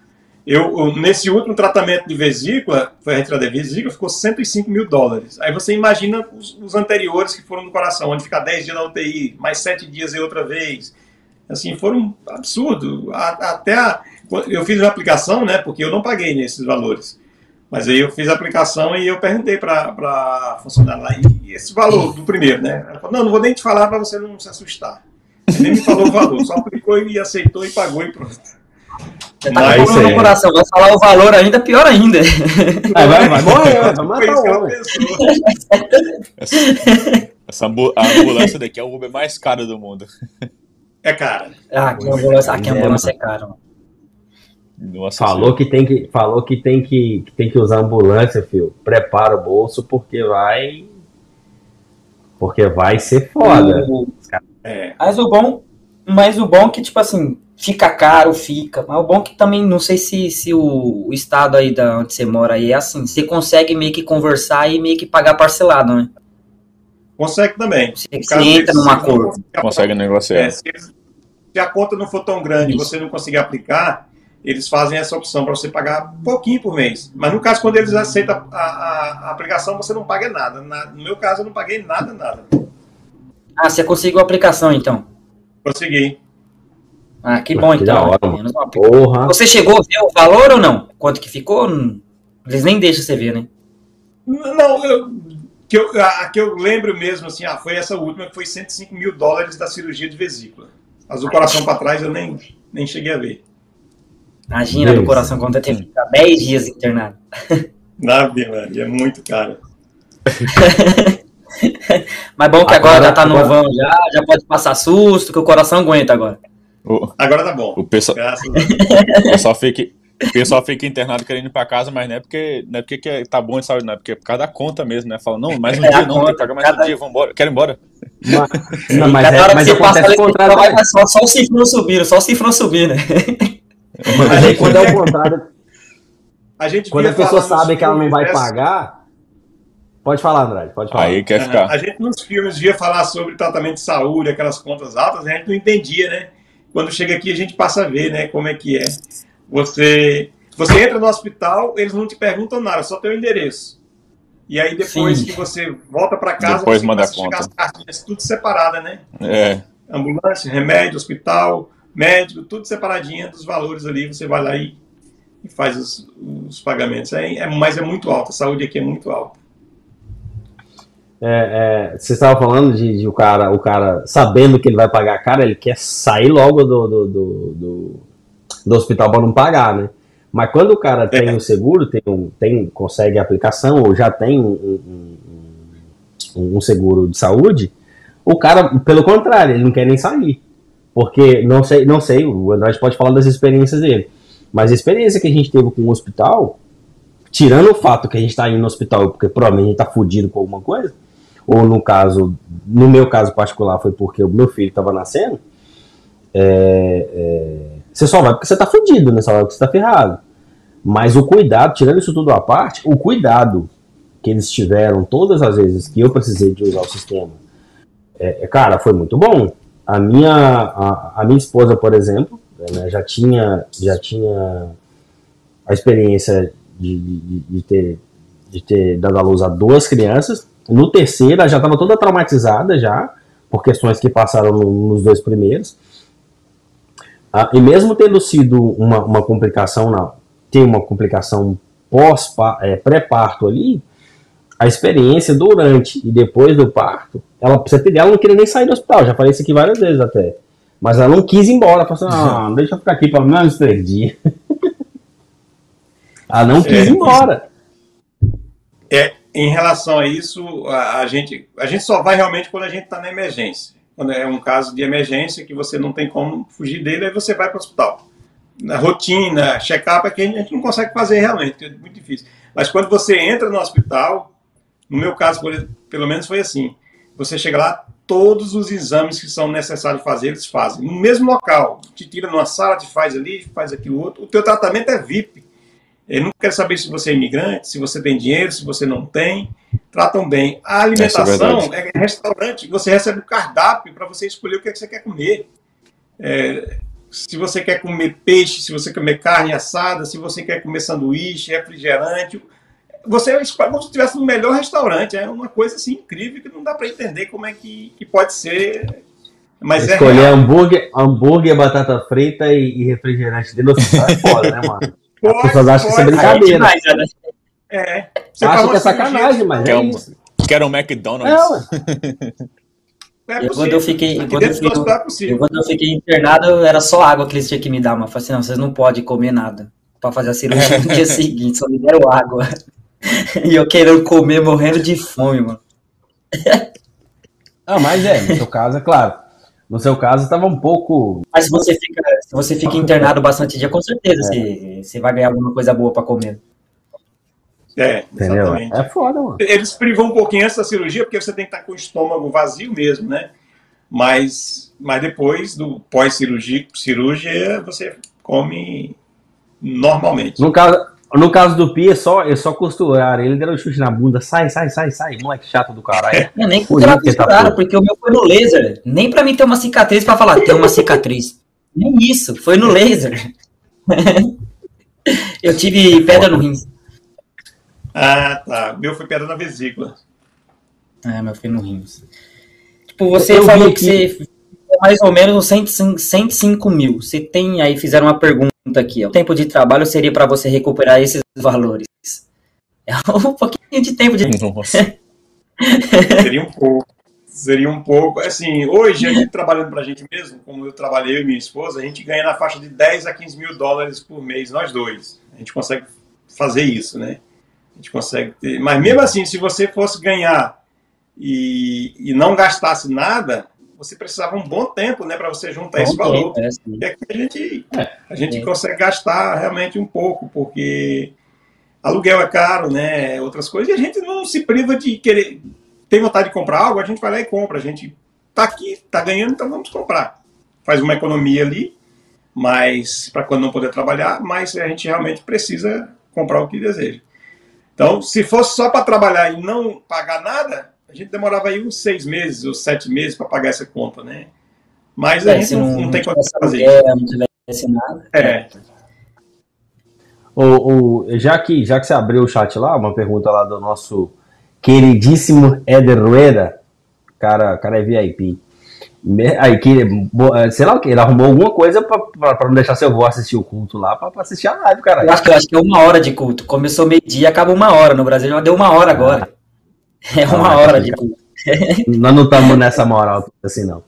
eu, eu- nesse último tratamento de vesícula, foi a retirada de vesícula, ficou 105 mil dólares. Aí você imagina os, os anteriores que foram no coração, onde fica 10 dias na UTI, mais 7 dias e outra vez. Assim, foram absurdo. A- Até a, eu fiz uma aplicação, né? Porque eu não paguei nesses valores. Mas aí eu fiz a aplicação e eu perguntei para a funcionária lá, e esse valor do primeiro, né? Ela falou, não, não vou nem te falar para você não se assustar. Ele nem me falou o valor, só aplicou e aceitou e pagou e pronto. Você tá Mas com no aí. coração, vai falar o valor ainda, pior ainda. Aí vai, vai morrer, vai matar o homem. pensou. Essa, essa a ambulância daqui é o Uber mais caro do mundo. É cara. Ah, aqui a ambulância, aqui a ambulância é cara, mano. Nossa Falou que tem que, falou que tem que, que tem que usar ambulância, filho. Prepara o bolso porque vai porque vai ser foda. O- É. Mas o bom, mas o bom é que, tipo assim, fica caro, fica. Mas o bom é que também, não sei se, se o, o estado aí da onde você mora aí é assim, você consegue meio que conversar e meio que pagar parcelado, né? Consegue também. Você, entra deles, num se não acordo. conseguir Consegue negociar. É, se, se a conta não for tão grande e Isso. você não conseguir aplicar, eles fazem essa opção para você pagar um pouquinho por mês. Mas no caso, quando eles aceitam a, a- a aplicação, você não paga nada. Na- no meu caso, eu não paguei nada, nada. Ah, você conseguiu a aplicação, então. Consegui. Ah, que bom, Que então. hora. Porra. Você chegou a ver o valor ou não? Quanto que ficou? Eles nem deixam você ver, né? Não, eu, que eu, a que eu lembro mesmo, assim, ah, foi essa última, que foi 105 mil dólares da cirurgia de vesícula. Mas o coração para trás eu nem, nem cheguei a ver. Imagina do Deus. coração quando ter ficado 10 dias internado. Nada, Maria, é muito caro. Mas bom que agora, Agora- já tá no agora- vão já, já pode passar susto, que o coração aguenta agora. O, Agora tá bom. o pessoal, Graças a Deus. o pessoal fica, o pessoal fica internado querendo ir pra casa, mas não é porque, não é porque que tá bom de saúde, não é porque é por causa da conta mesmo, né? Fala, não, mais um É, dia não, tem conta, que pagar mais cada- um dia, vambora, quero ir embora. Mas, não, mas, é, hora que mas você passa acontece o contrário. né? só, só o cifrão subindo, só o cifrão subindo. Mas aí quando é o contrário, A gente quando a pessoa sabe que ela não vai né? pagar. Pode falar, Andrade, pode falar. Aí quer Aham. ficar. A gente nos filmes via falar sobre tratamento de saúde, aquelas contas altas, a gente não entendia, né? Quando chega aqui a gente passa a ver, né, como é que é. Você, você entra no hospital, eles não te perguntam nada, só teu endereço. E aí depois Sim. que você volta para casa, Depois você manda a conta. as cartinhas tudo separada, né? É, Ambulância, remédio, hospital, médico, tudo separadinho dos valores ali, você vai lá e, e faz os, os pagamentos. É, é, mas é muito alto, a saúde aqui é muito alta. É, é, você estava falando de, de o, cara, o cara sabendo que ele vai pagar cara, ele quer sair logo do, do, do, do, do hospital para não pagar, né? Mas quando o cara tem o seguro, tem, um, tem, consegue a aplicação ou já tem um, um, um- um seguro de saúde, o cara, pelo contrário, ele não quer nem sair. Porque, não sei, não sei, o Andrade pode falar das experiências dele, mas a experiência que a gente teve com o hospital, tirando o fato que a gente está indo no hospital porque provavelmente a gente tá fudido com alguma coisa, ou no caso, no meu caso particular foi porque o meu filho estava nascendo, é, é, você só vai porque você tá fudido, né? Só vai porque você tá ferrado. Mas o cuidado, tirando isso tudo à parte, o cuidado que eles tiveram todas as vezes que eu precisei de usar o sistema, é, é cara, foi muito bom. A minha, a, a minha esposa, por exemplo, né, já tinha já tinha a experiência de, de, de, ter, de ter dado à luz a duas crianças. No terceiro, ela já estava toda traumatizada já, por questões que passaram no, nos dois primeiros. Ah, e mesmo tendo sido uma, uma complicação, na, tem uma complicação pós é, pré-parto ali, a experiência durante e depois do parto, ela, precisa ter ela não queria nem sair do hospital, já falei isso aqui várias vezes até. Mas ela não quis ir embora, falou assim, ah, deixa eu ficar aqui pelo menos três dias. ela não quis é, ir embora. É, em relação a isso, a, a, gente, a gente só vai realmente quando a gente está na emergência. Quando é um caso de emergência que você não tem como fugir dele, aí você vai para o hospital. Na rotina, check-up é que a gente não consegue fazer realmente, é muito difícil. Mas quando você entra no hospital, no meu caso, pelo menos foi assim, você chega lá, todos os exames que são necessários fazer, eles fazem. No mesmo local, te tira numa sala, te faz ali, faz aquilo outro. O teu tratamento é VIP. Ele não quer saber se você é imigrante, se você tem dinheiro, se você não tem. Tratam bem. A alimentação é, é restaurante. Você recebe o cardápio para você escolher o que, é que você quer comer. É, se você quer comer peixe, se você quer comer carne assada, se você quer comer sanduíche, refrigerante. Você escolhe como se estivesse no melhor restaurante. É uma coisa assim incrível que não dá para entender como é que, que pode ser mas é Escolher é hambúrguer, hambúrguer, batata frita e, e refrigerante dentro do é foda, né, mano? As pessoas acham que isso é brincadeira. Né? É. Você Acho que é sacanagem, mas é isso. Quero um McDonald's. É, quando eu fiquei, quando eu, fiquei, quando eu fiquei internado, era só água que eles tinham que me dar, mas eu falei assim, não, vocês não podem comer nada para fazer a cirurgia no dia seguinte, só me deram água. E eu querendo comer, morrendo de fome, mano. ah, mas é, no seu caso, é claro. No seu caso, estava um pouco. Mas se você fica, se você fica internado bastante dia, com certeza é. você, você vai ganhar alguma coisa boa para comer. É, exatamente. É foda, mano. Eles privam um pouquinho antes da cirurgia, porque você tem que estar com o estômago vazio mesmo, né? Mas, mas depois do pós-cirurgia, cirurgia, você come normalmente. No caso, no caso do Pi, é só, é só costurar. Ele deu um chute na bunda. Sai, sai, sai, sai. Moleque chato do caralho. Eu nem costurar, tá porque o meu foi no laser. Nem pra mim ter uma cicatriz pra falar, tem uma cicatriz. Nem isso, foi no laser. eu tive pedra no rim. Ah, tá. Meu foi pedra na vesícula. Ah, meu foi no rim. Tipo, você eu falou que você mais ou menos 105 mil. Você tem aí, fizeram uma pergunta aqui. Ó. O tempo de trabalho seria para você recuperar esses valores? É um pouquinho de tempo de. seria um pouco. Seria um pouco. Assim, hoje, a gente trabalhando para a gente mesmo, como eu trabalhei e minha esposa, a gente ganha na faixa de 10 a 15 mil dólares por mês, nós dois. A gente consegue fazer isso, né? A gente consegue ter. Mas mesmo assim, se você fosse ganhar e, e não gastasse nada, você precisava um bom tempo, né, para você juntar bom esse valor. Tempo, é, e aqui a gente, é, a gente é. consegue gastar realmente um pouco, porque aluguel é caro, né, outras coisas, e a gente não se priva de querer, tem vontade de comprar algo, a gente vai lá e compra, a gente tá aqui, tá ganhando, então vamos comprar. Faz uma economia ali, mas para quando não poder trabalhar, mas a gente realmente precisa comprar o que deseja. Então, se fosse só para trabalhar e não pagar nada, a gente demorava aí uns seis meses ou sete meses para pagar essa conta, né? Mas é, a gente não, não, não tem como fazer isso. Não tivesse nada. É. O, o, já, que, já que você abriu o chat lá, uma pergunta lá do nosso queridíssimo Eder Rueda, cara, cara é VIP. Aí, que, sei lá o que, ele arrumou alguma coisa pra, pra, pra não deixar seu avô assistir o culto lá, pra, pra assistir a live, cara. Eu acho, que, eu acho que é uma hora de culto. Começou meio-dia, acaba uma hora. No Brasil já deu uma hora agora. É uma ah, hora de Nós não estamos nessa moral assim, não.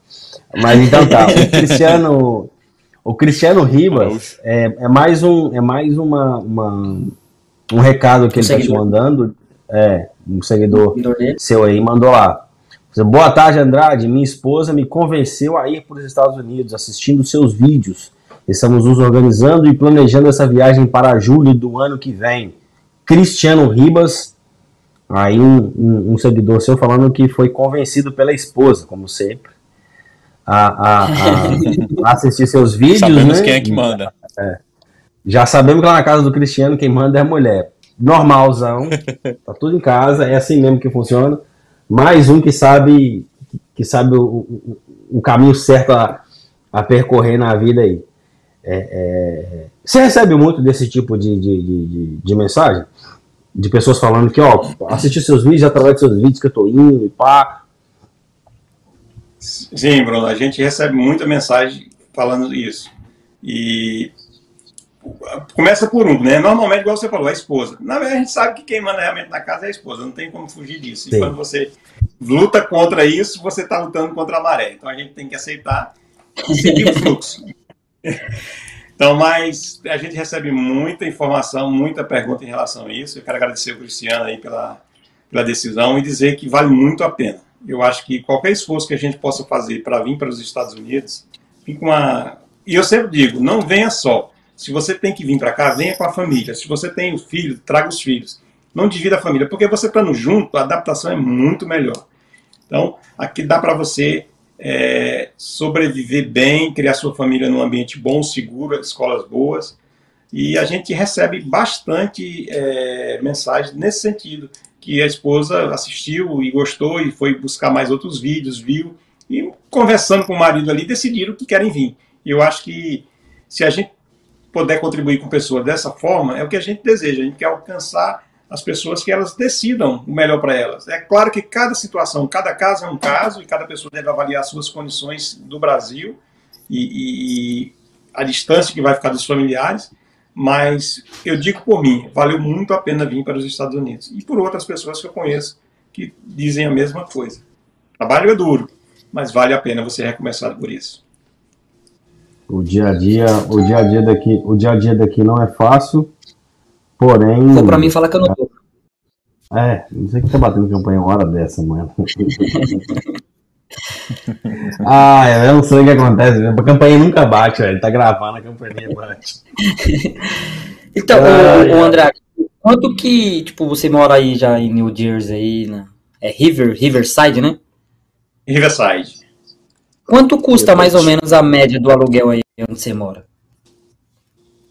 Mas então tá, o Cristiano, o Cristiano Ribas é, é mais um, é mais uma, uma um recado que um ele está te mandando. É, um seguidor seu aí mandou lá. Boa tarde, Andrade. Minha esposa me convenceu a ir para os Estados Unidos assistindo seus vídeos. Estamos nos organizando e planejando essa viagem para julho do ano que vem. Cristiano Ribas, Aí um, um, um, seguidor seu falando que foi convencido pela esposa, como sempre, a, a, a assistir seus vídeos. Sabemos né? quem é que manda. É. Já sabemos que lá na casa do Cristiano quem manda é a mulher. normalzão, tá tudo em casa, é assim mesmo que funciona. Mais um que sabe que sabe o, o, o caminho certo a, a, percorrer na vida aí. É, é, você recebe muito desse tipo de, de, de, de, mensagem? De pessoas falando que, ó, assistir seus vídeos através dos seus vídeos que eu tô indo e pá. Sim, Bruno, a gente recebe muita mensagem falando isso. E começa por um, né? Normalmente, igual você falou, a esposa. Na verdade, a gente sabe que quem manda realmente na casa é a esposa, não tem como fugir disso. E quando você luta contra isso, você está lutando contra a maré. Então a gente tem que aceitar e seguir o fluxo. Então, mas a gente recebe muita informação, muita pergunta em relação a isso. Eu quero agradecer o Cristiano aí pela, pela decisão e dizer que vale muito a pena. Eu acho que qualquer esforço que a gente possa fazer para vir para os Estados Unidos, fica uma. E eu sempre digo, não venha só se você tem que vir para cá, venha com a família. Se você tem os filhos, traga os filhos. Não divida a família, porque você estando junto, a adaptação é muito melhor. Então, aqui dá para você é, sobreviver bem, criar sua família num ambiente bom, seguro, escolas boas. E a gente recebe bastante é, mensagens nesse sentido, que a esposa assistiu e gostou e foi buscar mais outros vídeos, viu, e conversando com o marido ali, decidiram que querem vir. Eu acho que se a gente puder contribuir com pessoas dessa forma, é o que a gente deseja. A gente quer alcançar as pessoas que elas decidam o melhor para elas. É claro que cada situação, cada caso é um caso, e cada pessoa deve avaliar as suas condições do Brasil e, e a distância que vai ficar dos familiares, mas eu digo por mim, valeu muito a pena vir para os Estados Unidos. E por outras pessoas que eu conheço que dizem a mesma coisa. O trabalho é duro, mas vale a pena você recomeçar por isso. O dia a dia, o dia a dia daqui, o dia a dia daqui não é fácil, porém. Pra mim fala que eu não. É, não sei que tá batendo campanha uma hora dessa, mano. ah, eu não sei o que acontece. A campanha nunca bate, velho. Tá gravando, a campanha bate. então, ah, o, o André, quanto que, tipo, você mora aí já em New Jersey aí, né? É River, Riverside, né? Riverside. Quanto custa mais ou menos a média do aluguel aí onde você mora?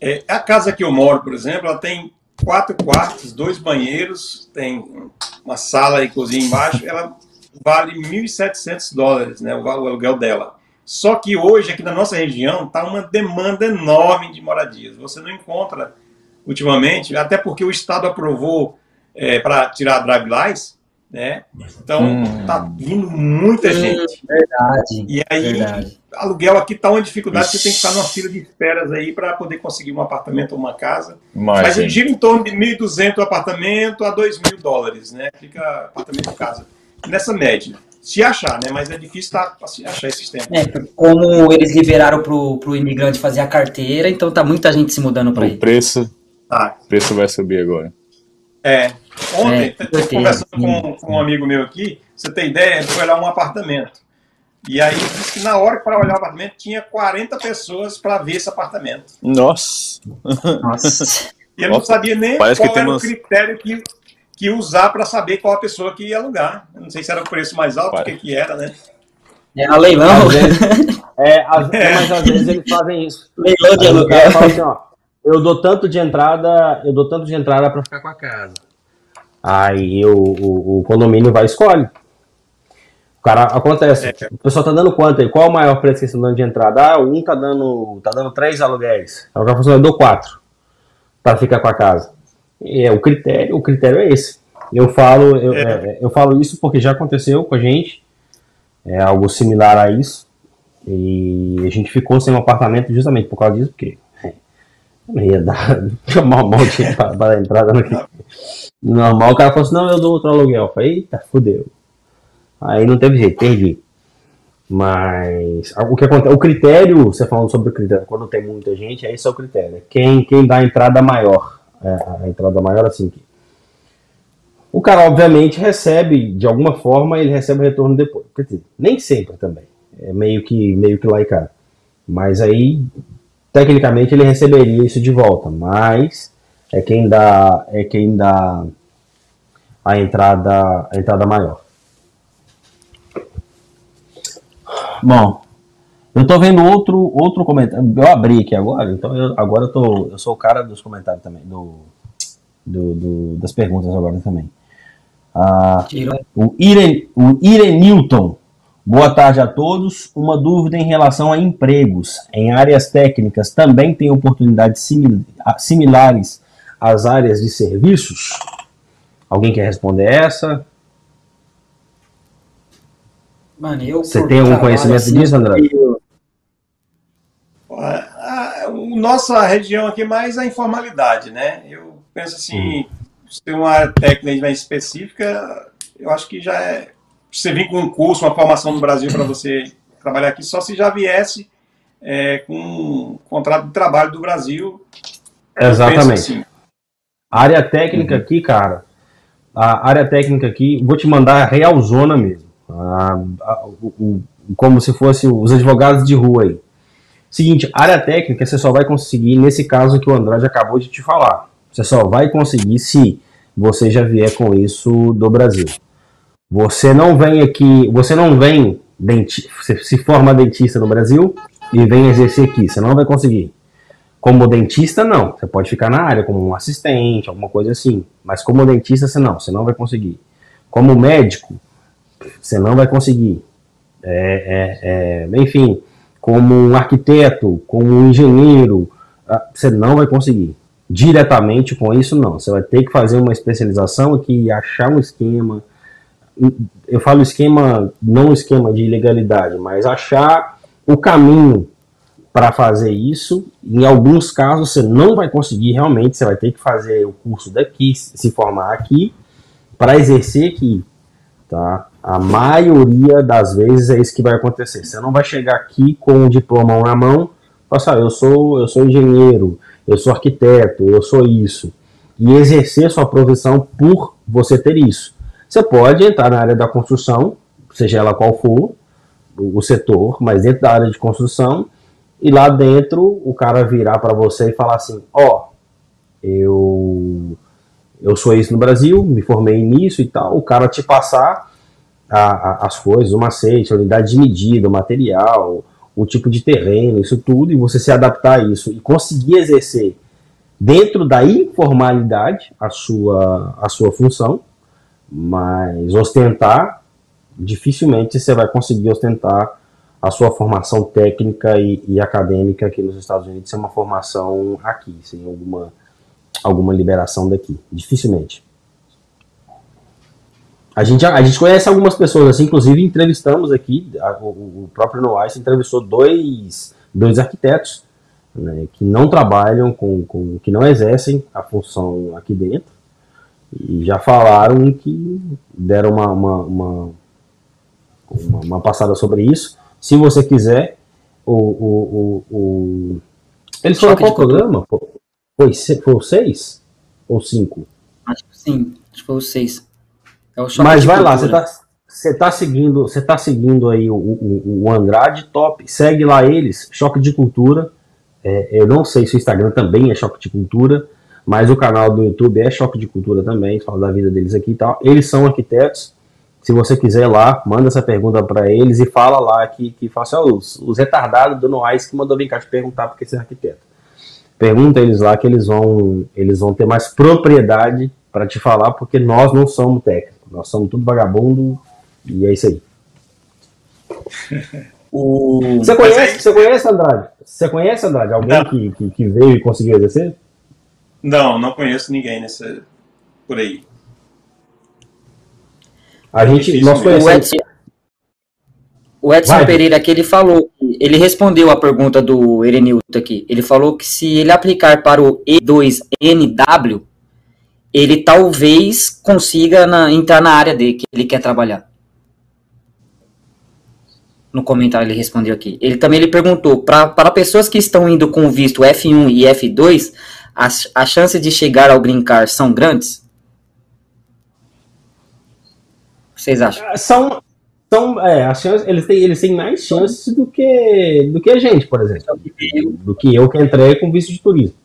É, a casa que eu moro, por exemplo, ela tem quatro quartos, dois banheiros, tem uma sala e cozinha embaixo, ela vale 1.700 dólares, né, o aluguel dela. Só que hoje, aqui na nossa região, está uma demanda enorme de moradias. Você não encontra, ultimamente, até porque o Estado aprovou é, para tirar a drive license, né? Então hum. tá vindo muita hum, gente. Verdade. E aí, verdade. aluguel aqui tá uma dificuldade, Ixi. você tem que ficar numa fila de esperas aí para poder conseguir um apartamento ou uma casa. Mas, Mas eu digo em torno de 1.200 apartamento a 2.000 dólares, né? Fica apartamento casa. Nessa média. Se achar, né? Mas é difícil tá, achar esses tempos. É, como eles liberaram pro, pro imigrante fazer a carteira, então tá muita gente se mudando para aí. O preço, tá. o preço vai subir agora. É, Ontem, é, conversando com, com, um amigo meu aqui, você tem ideia, ele foi olhar um apartamento. E aí disse que na hora para olhar o apartamento tinha 40 pessoas para ver esse apartamento. Nossa! Nossa. E ele não sabia nem Parece qual era umas... o critério que, que usar para saber qual a pessoa que ia alugar. Eu não sei se era o preço mais alto, o que, que era, né? É a leilão. Vezes, é, às, é. Mas às vezes eles fazem isso. Leilão de aluguel. Assim, ó, eu dou tanto de entrada, eu dou tanto de entrada para ficar com a casa. Aí o, o, o condomínio vai e escolhe. O cara acontece. É. O pessoal tá dando quanto aí? Qual o maior preço que estão dando de entrada? Ah, um tá dando, tá dando três aluguéis. Aí o cara falou assim, eu dou quatro para ficar com a casa. E é o critério, o critério é esse. Eu falo, eu, é. é eu falo isso porque já aconteceu com a gente. É algo similar a isso. E a gente ficou sem um apartamento justamente por causa disso, porque ia dar mal, mal para dar entrada no Normal, o cara falou assim, não, eu dou outro aluguel. Eu falei, eita, fudeu. Aí não teve jeito, perdi. Mas o que acontece, o critério, você falando sobre o critério, quando tem muita gente, é esse é o critério. Quem, quem dá a entrada maior. É, a entrada maior assim. O cara, obviamente, recebe, de alguma forma, ele recebe o retorno depois. Quer dizer, nem sempre também. É meio que, meio que lá e cá. Mas aí, tecnicamente, ele receberia isso de volta. Mas é quem dá, é quem dá a entrada, a entrada maior. Bom, eu tô vendo outro, outro comentário. Eu abri aqui agora, então eu, agora eu, tô, eu sou o cara dos comentários também, do, do, do, das perguntas agora também. Ah, o, Iren, o Irenilton. Boa tarde a todos. Uma dúvida em relação a empregos. Em áreas técnicas também tem oportunidades simil similares às áreas de serviços? Alguém quer responder essa? Mano, eu Você tem algum conhecimento assim, disso, André? Eu... A, nossa região aqui é mais a informalidade, né? Eu penso assim, hum. se tem uma área técnica mais específica, eu acho que já é. Você vir com um curso, uma formação no Brasil para você trabalhar aqui, só se já viesse é, com um contrato de trabalho do Brasil. Exatamente. Assim. A área técnica uhum. aqui, cara, a área técnica aqui, vou te mandar a real zona mesmo. A, a, o, o, como se fosse os advogados de rua aí. Seguinte, área técnica você só vai conseguir nesse caso que o Andrade acabou de te falar. Você só vai conseguir se você já vier com isso do Brasil. Você não vem aqui, você não vem denti, se forma dentista no Brasil e vem exercer aqui, você não vai conseguir. Como dentista, não. Você pode ficar na área como um assistente, alguma coisa assim. Mas como dentista, você não, você não vai conseguir. Como médico, você não vai conseguir. É, é, é, enfim, como um arquiteto, como um engenheiro, ah, você não vai conseguir. Diretamente com isso, não. Você vai ter que fazer uma especialização aqui, achar um esquema. Eu falo esquema, não esquema de ilegalidade, mas achar o caminho para fazer isso. Em alguns casos, você não vai conseguir realmente, você vai ter que fazer o curso daqui, se formar aqui, para exercer aqui. Tá? A maioria das vezes é isso que vai acontecer. Você não vai chegar aqui com um diploma na mão, passar, eu sou, eu sou engenheiro, eu sou arquiteto, eu sou isso, e exercer sua profissão por você ter isso. Você pode entrar na área da construção, seja ela qual for o setor, mas dentro da área de construção, e lá dentro o cara virar para você e falar assim: Ó, oh, eu eu sou isso no Brasil, me formei nisso e tal, o cara te passar a, a, as coisas, o macete, a unidade de medida, o material, o tipo de terreno, isso tudo, e você se adaptar a isso e conseguir exercer dentro da informalidade a sua, a sua função, mas ostentar, dificilmente você vai conseguir ostentar a sua formação técnica e, e acadêmica aqui nos Estados Unidos, sem uma formação aqui, sem alguma alguma liberação daqui. Dificilmente. A gente, a gente conhece algumas pessoas assim, inclusive entrevistamos aqui, a, o, o, próprio Noais entrevistou dois, dois arquitetos né, que não trabalham com, com, que não exercem a função aqui dentro e já falaram que deram uma, uma, uma, uma, uma passada sobre isso. Se você quiser, o, o, o, o... eles foram qual programa? Foi, foi o 6 ou 5? Acho que sim, acho que foi o 6. É o Mas vai lá, você tá, você tá seguindo, você tá seguindo aí o, o, o, Andrade, top. Segue lá eles, Choque de Cultura. É, eu não sei se o Instagram também é Choque de Cultura, mas o canal do YouTube é Choque de Cultura também, fala da vida deles aqui e tal. Eles são arquitetos. Se você quiser lá, manda essa pergunta para eles e fala lá que, que faça assim, os, os retardados do Noais que mandou vir cá te perguntar porque você é arquiteto. Pergunta eles lá que eles vão, eles vão ter mais propriedade para te falar, porque nós não somos técnicos, nós somos tudo vagabundo e é isso aí. o... Você conhece, você conhece Andrade? Você conhece Andrade? Alguém que, que, que, veio e conseguiu exercer? Não, não conheço ninguém nessa por aí. A é gente, nós conhecemos, o Edson Vai. Pereira aqui, ele falou, ele respondeu a pergunta do Erenilton aqui. Ele falou que se ele aplicar para o E2NW, ele talvez consiga na, entrar na área dele que ele quer trabalhar. No comentário ele respondeu aqui. Ele também ele perguntou, para pessoas que estão indo com visto F1 e F2, as, as chances de chegar ao Green Card são grandes? Vocês acham? São, são, é, as chances, eles, têm, eles têm mais chances do que, do que a gente, por exemplo. Do que eu que entrei com visto de turismo.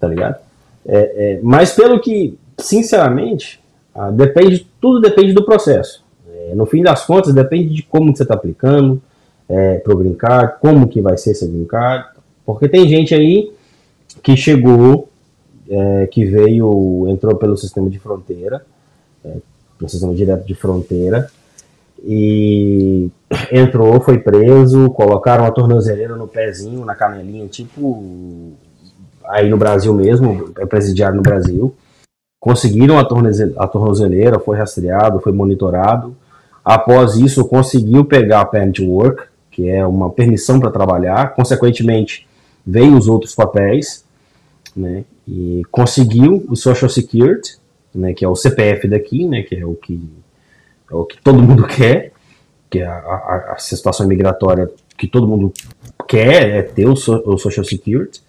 Tá ligado? É, é, mas pelo que, sinceramente, ah, depende, tudo depende do processo. É, no fim das contas, depende de como você está aplicando é, para o Green Card, como que vai ser esse Green Card. Porque tem gente aí que chegou é, que veio, entrou pelo sistema de fronteira, é, pelo sistema direto de fronteira, e entrou, foi preso, colocaram a tornozeleira no pezinho, na canelinha, tipo aí no Brasil mesmo, é presidiário no Brasil. Conseguiram a, tornozeleira, foi rastreado, foi monitorado. Após isso, conseguiu pegar a permit work, que é uma permissão para trabalhar. Consequentemente, veio os outros papéis, né? E conseguiu o Social Security, né? Que é o CPF daqui, né? Que é o que é o que todo mundo quer, que é a, a, a situação migratória que todo mundo quer é ter o, so, o Social Security.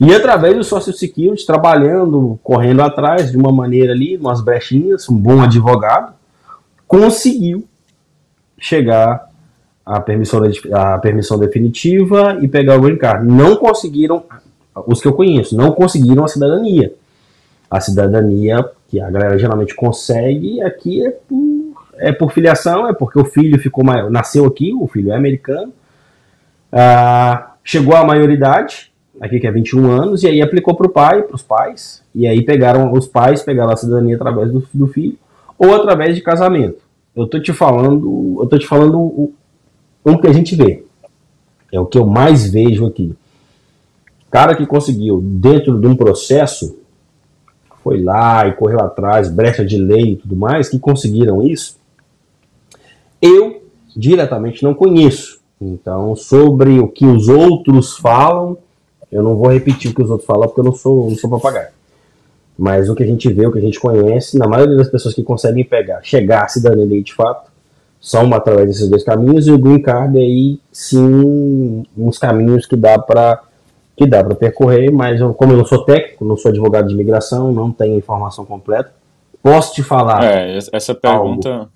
E através do Social Security, trabalhando, correndo atrás de uma maneira ali, umas brechinhas, um bom advogado, conseguiu chegar à permissão, à permissão definitiva e pegar o green card. Não conseguiram, os que eu conheço, não conseguiram a cidadania. A cidadania que a galera geralmente consegue aqui é por, é por filiação, é porque o filho ficou nasceu aqui, o filho é americano, ah, chegou à maioridade, aqui que é 21 anos, e aí aplicou para o pai, para os pais, e aí pegaram os pais, pegaram a cidadania através do, do filho, ou através de casamento. Eu tô te falando, eu tô te falando o, um que a gente vê. É o que eu mais vejo aqui. Cara que conseguiu, dentro de um processo, foi lá e correu atrás, brecha de lei e tudo mais, que conseguiram isso, eu diretamente não conheço. Então, sobre o que os outros falam, eu não vou repetir o que os outros falam porque eu não sou, não sou papagaio. Mas o que a gente vê, o que a gente conhece, na maioria das pessoas que conseguem pegar, chegar à cidadania de fato, são através desses dois caminhos e o green card aí sim uns caminhos que dá para que dá para percorrer, mas eu, como eu não sou técnico, não sou advogado de imigração, não tenho informação completa, posso te falar. É, essa pergunta. Algo,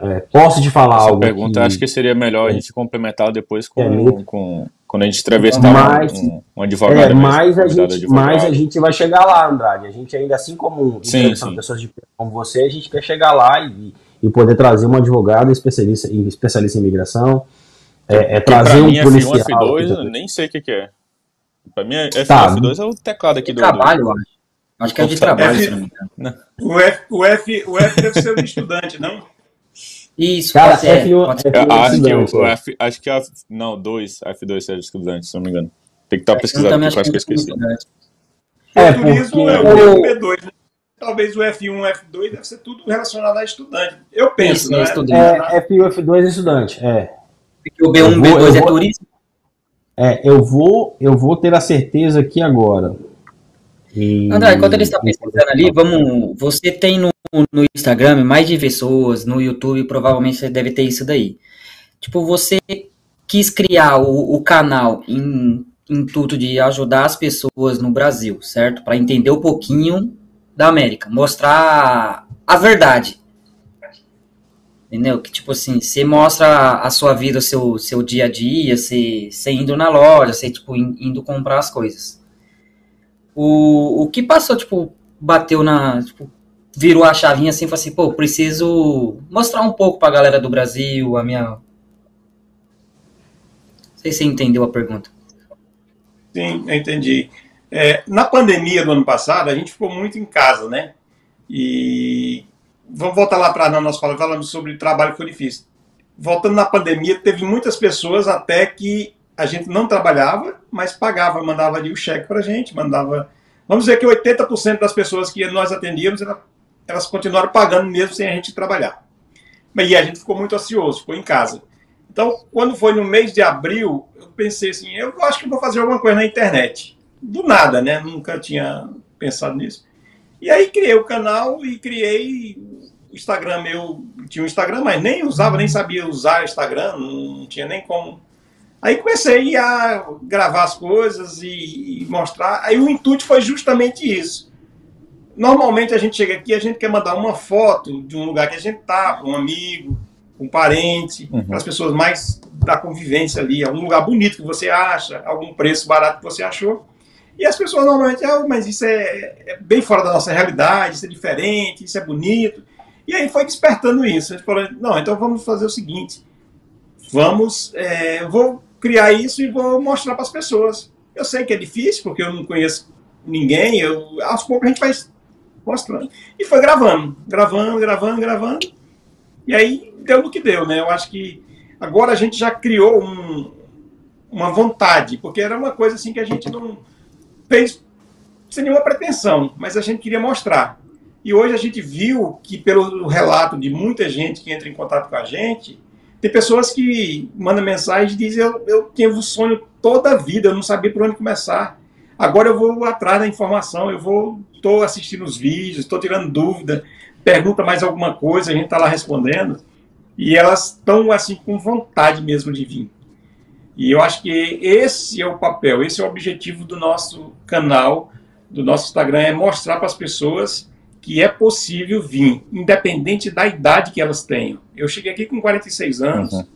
é, posso te falar essa algo. pergunta que, acho que seria melhor a gente complementar depois com, É, com quando a gente entrevistar Mas- um, um advogado. É, mesmo, mas, a gente, advogado. a gente vai chegar lá, Andrade. A gente ainda, assim como Sim, sim. pessoas de como você, a gente quer chegar lá e, e poder trazer um advogado especialista, em- especialista em imigração, é, é trazer mim, um F1, policial. F2, que- eu nem sei o que, que é. Pra mim, F1, Tá. F2 é o teclado aqui De do. trabalho, eu acho. Acho que é de trabalho, É, se não me engano. O F, o F, o F deve ser o estudante, não? Isso, Cara, pode ser. F1 pode ser. Eu F1 acho que o, o é. F, acho que a, não, 2, F2 é de estudante, se não me engano. Tem que estar Eu pesquisando, também porque eu acho que eu é esqueci. É, o turismo é o- o P2, né? Talvez o F1, o F2 deve ser tudo relacionado a estudante. Eu penso, Isso, né? é estudante. É, F1, F2 é estudante. É. Porque o Eu B1, vou- B2 eu é turismo. É, eu vou, eu vou ter a certeza aqui agora. E- André, enquanto ele está pesquisando ali, vamos. Você tem no, no Instagram mais de pessoas, no YouTube, provavelmente você deve ter isso daí. Tipo, você quis criar o, o canal em intuito de ajudar as pessoas no Brasil, certo? Para entender um pouquinho da América, mostrar a verdade. Entendeu? Que tipo assim, você mostra a sua vida, o seu, seu dia a dia, você, você indo na loja, você tipo, in- indo comprar as coisas. O, o que passou, tipo, bateu na. Tipo, virou a chavinha assim e falou assim, pô, preciso mostrar um pouco pra galera do Brasil, a minha. Não sei se você entendeu a pergunta. Sim, eu entendi. É, na pandemia do ano passado, a gente ficou muito em casa, né? E vamos voltar lá para nós falamos, falamos sobre trabalho que foi difícil. Voltando na pandemia, teve muitas pessoas até que a gente não trabalhava, mas pagava, mandava ali o cheque para a gente, mandava. Vamos dizer que 80% das pessoas que nós atendíamos, ela- elas continuaram pagando mesmo sem a gente trabalhar. E a gente ficou muito ocioso, ficou em casa. Então, quando foi no mês de abril, eu pensei assim, eu acho que vou fazer alguma coisa na internet. Do nada, né? Nunca tinha pensado nisso. E aí criei o canal e criei o Instagram meu. Tinha um Instagram, mas nem usava, nem sabia usar Instagram, não tinha nem como. Aí comecei a gravar as coisas e, e mostrar. Aí o intuito foi justamente isso. Normalmente a gente chega aqui, a gente quer mandar uma foto de um lugar que a gente tá, para um amigo, um parente, Uhum. para as pessoas mais da convivência ali, algum lugar bonito que você acha, algum preço barato que você achou. E as pessoas normalmente, ah, mas isso é, é bem fora da nossa realidade, isso é diferente, isso é bonito. E aí foi despertando isso. A gente falou, não, então vamos fazer o seguinte, vamos, é, vou criar isso e vou mostrar para as pessoas. Eu sei que é difícil, porque eu não conheço ninguém, eu, aos poucos a gente vai mostrando. E foi gravando, gravando, gravando, gravando. E aí deu no que deu, né? Eu acho que agora a gente já criou um, uma vontade, porque era uma coisa assim que a gente não fez sem nenhuma pretensão, mas a gente queria mostrar. E hoje a gente viu que, pelo relato de muita gente que entra em contato com a gente, tem pessoas que mandam mensagem e dizem: Eu, eu tive um sonho toda a vida, eu não sabia por onde começar. Agora eu vou atrás da informação, eu vou, estou assistindo os vídeos, estou tirando dúvida, pergunta mais alguma coisa, a gente está lá respondendo. E elas estão assim com vontade mesmo de vir. E eu acho que esse é o papel, esse é o objetivo do nosso canal, do nosso Instagram, é mostrar para as pessoas que é possível vir, independente da idade que elas tenham. Eu cheguei aqui com 46 anos, uhum.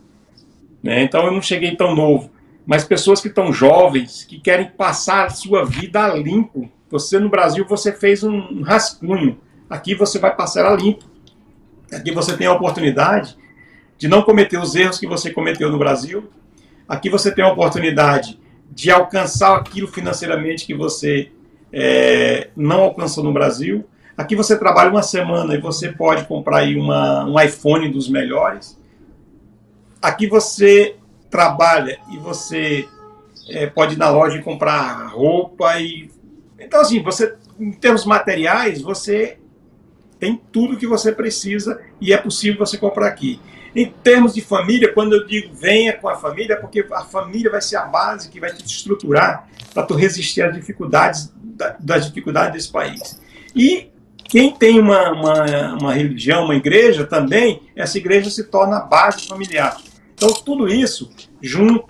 né, então eu não cheguei tão novo. Mas pessoas que estão jovens, que querem passar a sua vida a limpo. Você no Brasil, você fez um rascunho. Aqui você vai passar a limpo. Aqui você tem a oportunidade de não cometer os erros que você cometeu no Brasil. Aqui você tem a oportunidade de alcançar aquilo financeiramente que você é, não alcançou no Brasil. Aqui você trabalha uma semana e você pode comprar aí uma, um iPhone dos melhores. Aqui você trabalha e você é, pode ir na loja e comprar roupa e então assim você em termos materiais você tem tudo que você precisa e é possível você comprar aqui. Em termos de família, quando eu digo venha com a família, é porque a família vai ser a base que vai te estruturar para tu resistir às dificuldades das dificuldades desse país. E quem tem uma, uma, uma religião, uma igreja também, essa igreja se torna a base familiar. Então, tudo isso junto,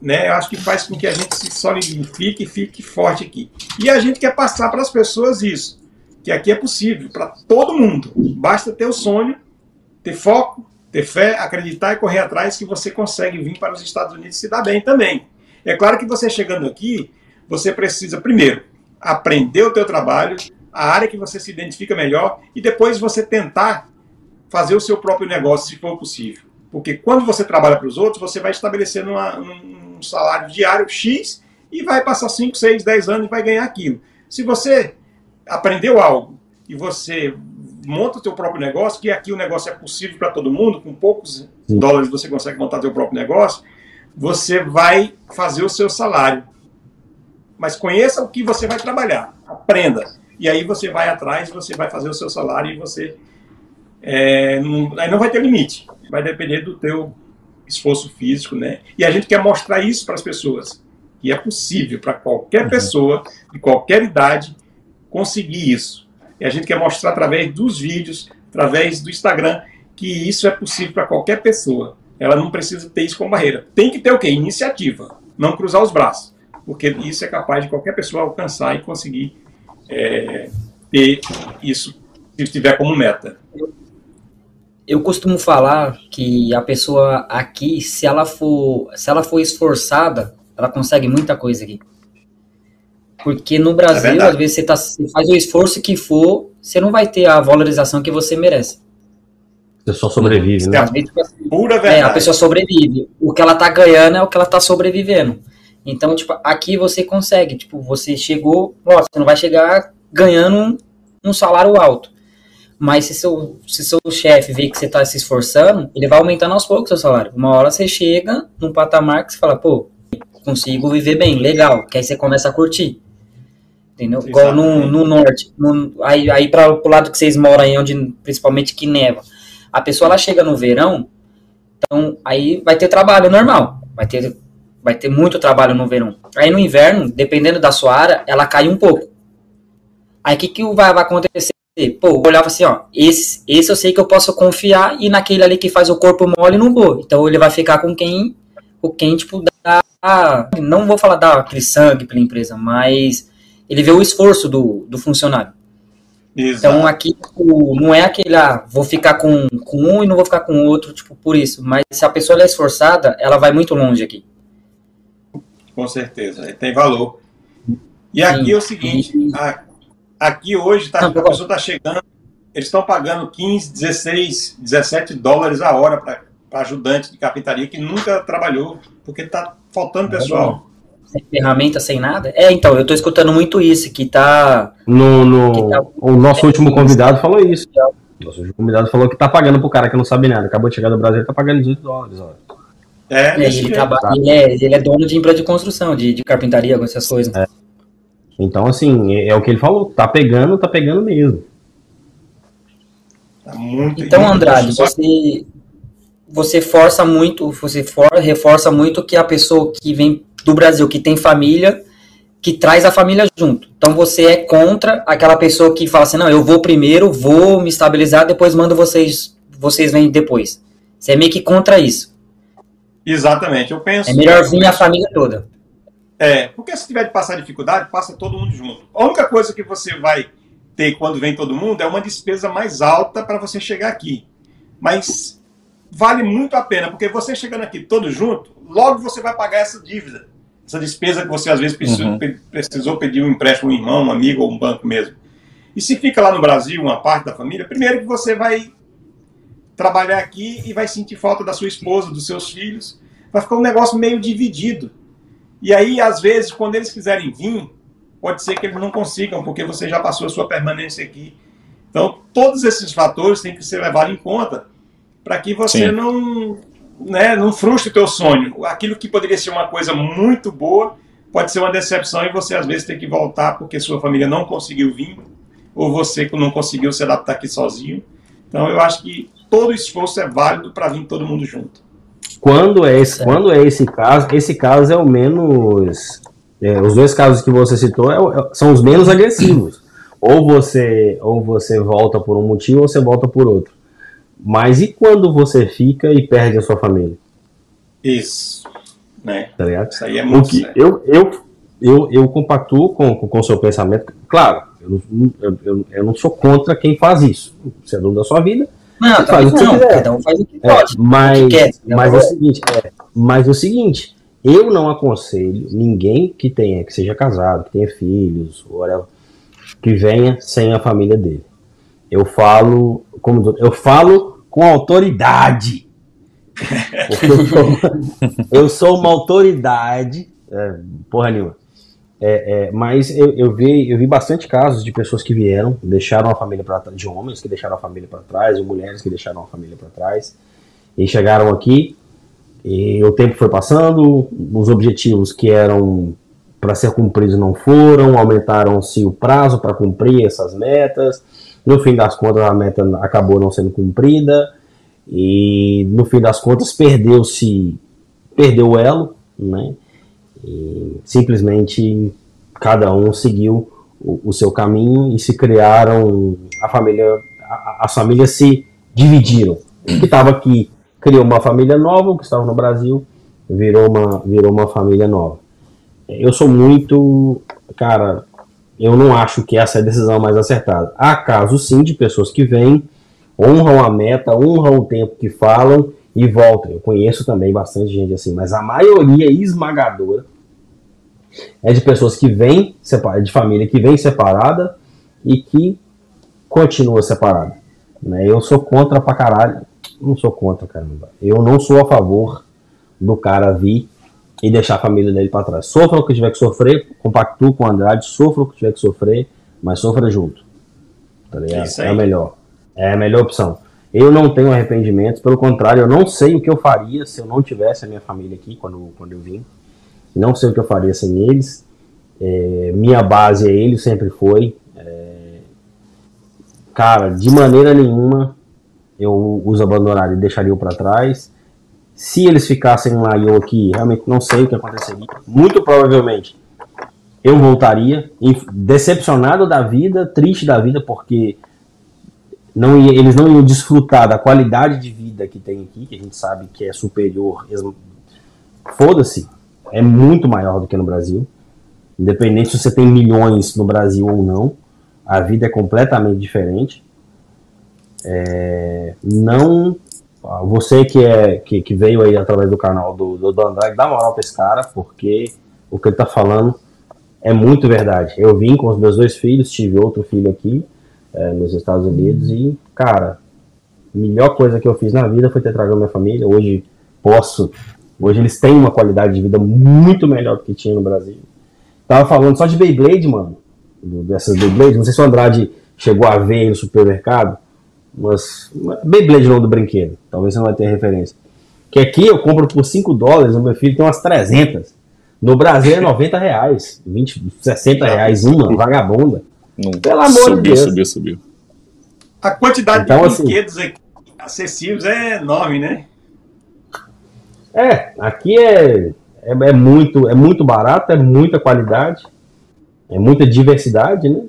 né, eu acho que faz com que a gente se solidifique e fique forte aqui. E a gente quer passar para as pessoas isso, que aqui é possível, para todo mundo. Basta ter o sonho, ter foco, ter fé, acreditar e correr atrás que você consegue vir para os Estados Unidos e se dar bem também. É claro que você chegando aqui, você precisa, primeiro, aprender o teu trabalho, a área que você se identifica melhor e depois você tentar fazer o seu próprio negócio, se for possível. Porque quando você trabalha para os outros, você vai estabelecer uma, um salário diário X e vai passar 5, 6, 10 anos e vai ganhar aquilo. Se você aprendeu algo e você monta o seu próprio negócio, que aqui o negócio é possível para todo mundo, com poucos Sim. dólares você consegue montar seu próprio negócio, você vai fazer o seu salário. Mas conheça o que você vai trabalhar, aprenda. E aí você vai atrás, você vai fazer o seu salário e você é, não, aí não vai ter limite. Vai depender do teu esforço físico, né? E a gente quer mostrar isso para as pessoas, que é possível para qualquer uhum. pessoa de qualquer idade conseguir isso. E a gente quer mostrar através dos vídeos, através do Instagram, que isso é possível para qualquer pessoa. Ela não precisa ter isso como barreira. Tem que ter o quê? Iniciativa, não cruzar os braços, porque isso é capaz de qualquer pessoa alcançar e conseguir é, ter isso se tiver como meta eu costumo falar que a pessoa aqui, se ela for, se ela for esforçada, ela consegue muita coisa aqui. Porque no Brasil, é às vezes você, tá, você faz o esforço que for, você não vai ter a valorização que você merece. Você só sobrevive, né? Pura verdade. É, a pessoa sobrevive. O que ela tá ganhando é o que ela tá sobrevivendo. Então, tipo, aqui você consegue. Tipo, você chegou, ó, você não vai chegar ganhando um, um salário alto. Mas se seu, se seu chefe vê que você está se esforçando, ele vai aumentando aos poucos o seu salário. Uma hora você chega num patamar que você fala, pô, consigo viver bem, legal. Que aí você começa a curtir. Entendeu? Exatamente. Igual no, no norte. No, aí aí para o lado que vocês moram aí, onde principalmente que neva. A pessoa ela chega no verão, então aí vai ter trabalho normal. Vai ter, vai ter muito trabalho no verão. Aí no inverno, dependendo da sua área, ela cai um pouco. Aí o que, que vai, vai acontecer? Pô, eu olhava assim, ó, esse, esse eu sei que eu posso confiar e naquele ali que faz o corpo mole não vou. Então ele vai ficar com quem, com quem tipo, dá, não vou falar dar aquele sangue pela empresa, mas ele vê o esforço do, do funcionário. Exato. Então aqui tipo, não é aquele, ah, vou ficar com, com um e não vou ficar com outro, tipo, por isso. Mas se a pessoa é esforçada, ela vai muito longe aqui. Com certeza, tem valor. E aqui Sim. é o seguinte, a, Aqui hoje tá, a pessoa está chegando, eles estão pagando 15, 16, 17 dólares a hora para ajudante de carpintaria que nunca trabalhou, porque está faltando é pessoal. Sem ferramenta, sem nada. É, então, eu tô escutando muito isso, que tá. No, no... Que tá... O nosso último convidado falou isso. Nosso último convidado falou que tá pagando pro cara que não sabe nada. Acabou de chegar do Brasil e tá pagando 18 dólares. Ó. É, é ele, trabalha, ele, é, ele é dono de empresa de construção, de, de carpintaria, essas coisas. É. Então, assim, é, é, o que ele falou. Tá pegando, tá pegando mesmo. Tá muito, então, Andrade, você, você força muito, você for, reforça muito que a pessoa que vem do Brasil, que tem família, que traz a família junto. Então você é contra aquela pessoa que fala assim, não, eu vou primeiro, vou me estabilizar, depois mando vocês, vocês vêm depois. Você é meio que contra isso. Exatamente, eu penso. É melhor vir a família toda. É, porque se tiver de passar dificuldade, passa todo mundo junto. A única coisa que você vai ter quando vem todo mundo é uma despesa mais alta para você chegar aqui. Mas vale muito a pena, porque você chegando aqui todo junto, logo você vai pagar essa dívida essa despesa que você às vezes precisou, uhum. precisou pedir um empréstimo a um irmão, um amigo ou um banco mesmo. E se fica lá no Brasil, uma parte da família, primeiro que você vai trabalhar aqui e vai sentir falta da sua esposa, dos seus filhos, vai ficar um negócio meio dividido. E aí, às vezes, quando eles quiserem vir, pode ser que eles não consigam, porque você já passou a sua permanência aqui. Então, todos esses fatores têm que ser levados em conta para que você Sim. não né, não frustre o teu sonho. Aquilo que poderia ser uma coisa muito boa pode ser uma decepção e você às vezes tem que voltar porque sua família não conseguiu vir ou você não conseguiu se adaptar aqui sozinho. Então eu acho que todo esforço é válido para vir todo mundo junto. Quando é esse, quando é esse caso, esse caso é o menos. É, os dois casos que você citou é, é, são os menos agressivos. Ou você, ou você volta por um motivo ou você volta por outro. Mas e quando você fica e perde a sua família? Isso. Né? Tá ligado? Isso aí é muito que eu, eu, eu, eu compactuo com o com seu pensamento. Claro, eu, eu, eu, eu, não sou contra quem faz isso. Você é dono da sua vida. Não, faz o que não, cada um faz o que é, pode. Mas, que quer, mas é o seguinte, é, mas o seguinte, eu não aconselho ninguém que tenha, que seja casado, que tenha filhos, whatever, que venha sem a família dele. Eu falo, como eu falo com autoridade. Porque eu sou, eu sou uma autoridade. É, porra nenhuma. É, é, mas eu, eu, vi, eu vi bastante casos de pessoas que vieram, deixaram a família para de homens que deixaram a família para trás, ou mulheres que deixaram a família para trás, e chegaram aqui, e o tempo foi passando, os objetivos que eram para ser cumpridos não foram, aumentaram-se o prazo para cumprir essas metas, no fim das contas, a meta acabou não sendo cumprida e no fim das contas perdeu-se, perdeu o elo, né? E simplesmente cada um seguiu o, o, seu caminho e se criaram a família, a, as famílias se dividiram. O que estava aqui criou uma família nova, o que estava no Brasil virou uma, virou uma família nova. Eu sou muito, cara, eu não acho que essa é a decisão mais acertada. Há casos sim de pessoas que vêm, honram a meta, honram o tempo que falam e voltam. Eu conheço também bastante gente assim, mas a maioria esmagadora é de pessoas que vêm de família que vem separada e que continua separada. Né? Eu sou contra pra caralho. Não sou contra, caramba. Eu não sou a favor do cara vir e deixar a família dele para trás. Sofra o que tiver que sofrer, compactue com o Andrade, sofra o que tiver que sofrer, mas sofra junto. Tá ligado? É a melhor. É a melhor opção. Eu não tenho arrependimentos, pelo contrário, eu não sei o que eu faria se eu não tivesse a minha família aqui quando, quando eu vim. Não sei o que eu faria sem eles. É, minha base é ele, sempre foi. É, cara, de maneira nenhuma eu os abandonaria e deixaria para trás. Se eles ficassem lá e eu aqui, realmente não sei o que aconteceria. Muito provavelmente eu voltaria, decepcionado da vida, triste da vida, porque não ia, eles não iam desfrutar da qualidade de vida que tem aqui, que a gente sabe que é superior. Foda-se, é muito maior do que no Brasil. Independente se você tem milhões no Brasil ou não, a vida é completamente diferente. É, não você que, é, que, que, veio aí através do canal do, do, Andrade, dá moral pra esse cara, porque o que ele tá falando é muito verdade. Eu vim com os meus dois filhos, tive outro filho aqui é, nos Estados Unidos e, cara, a melhor coisa que eu fiz na vida foi ter trazido minha família. Hoje posso Hoje eles têm uma qualidade de vida muito melhor do que tinha no Brasil. Tava falando só de Beyblade, mano. Dessas Beyblade. Não sei se o Andrade chegou a ver no supermercado. Mas. Beyblade não do brinquedo. Talvez você não vai ter referência. Que aqui eu compro por 5 dólares, o meu filho tem umas 300. No Brasil é 90 reais, 20, 60 reais uma, vagabunda. Não, Pelo amor subiu, de Deus. Subiu, subiu, A quantidade Então, de assim- brinquedos aqui acessíveis é enorme, né? É, aqui é, é, é muito, é muito barato, é muita qualidade, é muita diversidade, né?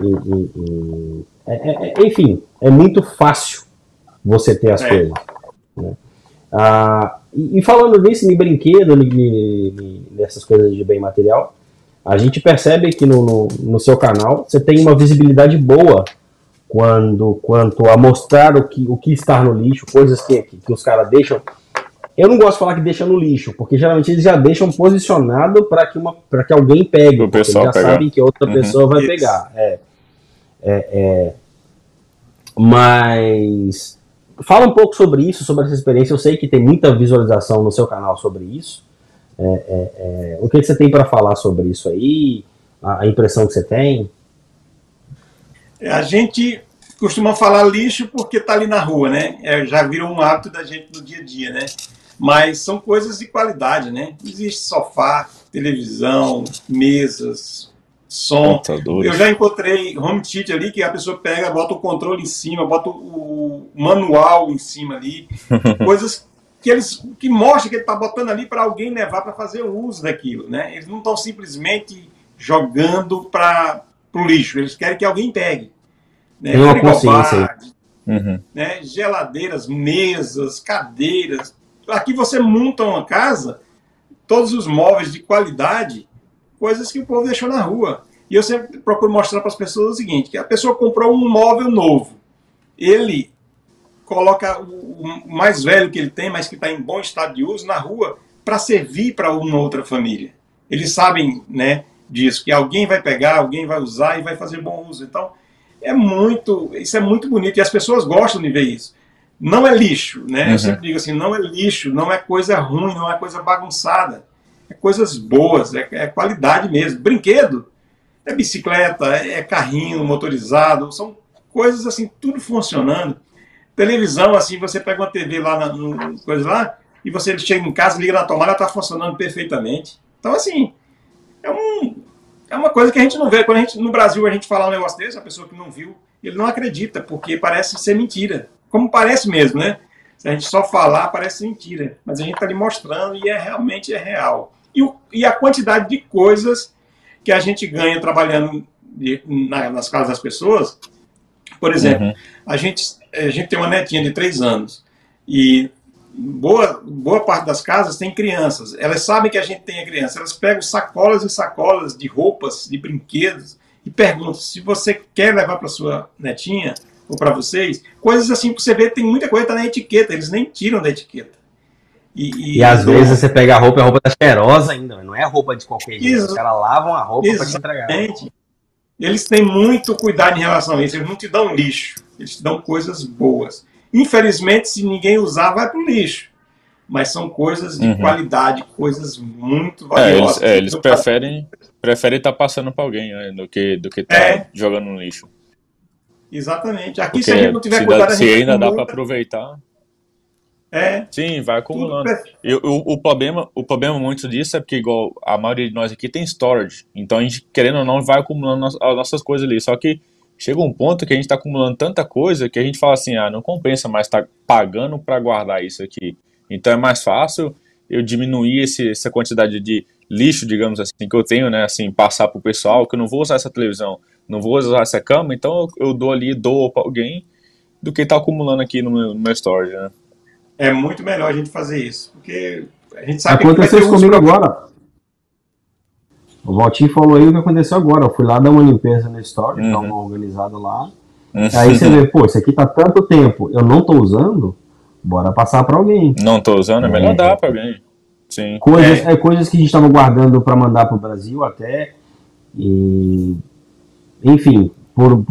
E, e- e- é- é- é- enfim, é muito fácil você ter as É. coisas. né? Ah, e, e falando nisso, em brinquedo, nessas coisas de bem material, a gente percebe que no, no, no seu canal você tem uma visibilidade boa quando quanto a mostrar o que, o que está no lixo, coisas que, que, que os caras deixam. Eu não gosto de falar que deixa no lixo, porque geralmente eles já deixam posicionado para que, uma- que alguém pegue, eles pessoal já pegar. sabem que outra Uhum. pessoa vai Isso. pegar. É, é, é. Mas fala um pouco sobre isso, sobre essa experiência. Eu sei que tem muita visualização no seu canal sobre isso. É, é, é, o que você tem para falar sobre isso aí? A, a impressão que você tem? A gente costuma falar lixo porque está ali na rua, né? É, já virou um hábito da gente no dia a dia, né? Mas são coisas de qualidade, né? Existe sofá, televisão, mesas, som. Computadores. Eu já encontrei home theater ali que a pessoa pega, bota o controle em cima, bota o manual em cima ali, coisas que eles que mostram que ele está botando ali para alguém levar para fazer o uso daquilo, né? Eles não estão simplesmente jogando para o lixo, eles querem que alguém pegue. Né? Tem uma consciência Uhum. né? geladeiras, mesas, cadeiras. Aqui você monta uma casa, todos os móveis de qualidade, coisas que o povo deixou na rua. E eu sempre procuro mostrar para as pessoas o seguinte: que a pessoa comprou um móvel novo, ele coloca o mais velho que ele tem, mas que está em bom estado de uso, na rua para servir para uma outra família. Eles sabem, né, disso que alguém vai pegar, alguém vai usar e vai fazer bom uso. Então é muito, isso é muito bonito e as pessoas gostam de ver isso. Não é lixo, né? Uhum. Eu sempre digo assim, não é lixo, não é coisa ruim, não é coisa bagunçada. É coisas boas, é, é qualidade mesmo. Brinquedo é bicicleta, é carrinho motorizado, são coisas assim, tudo funcionando. Televisão, assim, você pega uma TV lá, na, no, coisa lá, e você chega em casa, liga na tomada, está funcionando perfeitamente. Então, assim, é, um, é uma coisa que a gente não vê. Quando a gente, no Brasil a gente falar um negócio desse, a pessoa que não viu, ele não acredita, porque parece ser mentira. Como parece mesmo, né? Se a gente só falar, parece mentira. Mas a gente está ali mostrando e é realmente é real. E, o, e a quantidade de coisas que a gente ganha trabalhando de- na- nas casas das pessoas. Por exemplo, Uhum. a, gente, a gente tem uma netinha de três anos. E boa, boa parte das casas tem crianças. Elas sabem que a gente tem a criança. Elas pegam sacolas e sacolas de roupas, de brinquedos, e perguntam se você quer levar para sua netinha ou para vocês. Coisas assim que você vê, tem muita coisa que tá na etiqueta. Eles nem tiram da etiqueta. E, E às dão- vezes você pega a roupa, a roupa tá cheirosa ainda, não é roupa de qualquer jeito. Isso. Os caras lavam a roupa pra te entregar. Eles têm muito cuidado em relação a isso. Eles não te dão lixo. Eles te dão coisas boas. Infelizmente, se ninguém usar, vai pro lixo. Mas são coisas de Uhum. qualidade, coisas muito É, eles, valiosas. é, eles preferem preferem estar passando para alguém né, do que do que estar É. jogando no lixo. Exatamente. Aqui, Porque se a gente não tiver se, cuidado, dá- se gente ainda dá para aproveitar, É, sim, vai acumulando. E o, o problema, o problema muito disso é porque, igual a maioria de nós aqui tem storage. Então a gente, querendo ou não, vai acumulando as nossas coisas ali. Só que chega um ponto que a gente está acumulando tanta coisa que a gente fala assim: ah, não compensa mais estar pagando para guardar isso aqui. Então é mais fácil eu diminuir esse, essa quantidade de lixo, digamos assim, que eu tenho, né? Assim, passar pro pessoal, que eu não vou usar essa televisão, não vou usar essa cama, então eu, eu dou ali, dou para alguém, do que tá acumulando aqui no meu, no meu storage, né? É muito melhor a gente fazer isso. Porque a gente sabe que Aconteceu ter uso comigo pra- agora. O Valtinho falou aí o que aconteceu agora. Eu fui lá dar uma limpeza no dar Uhum. uma organizada lá. Aí você vê, pô, isso aqui tá tanto tempo, eu não tô usando, bora passar pra alguém. Não tô usando, é melhor É. dar para alguém. Sim. Coisas, é. coisas que a gente tava guardando pra mandar pro Brasil até. E. Enfim, por,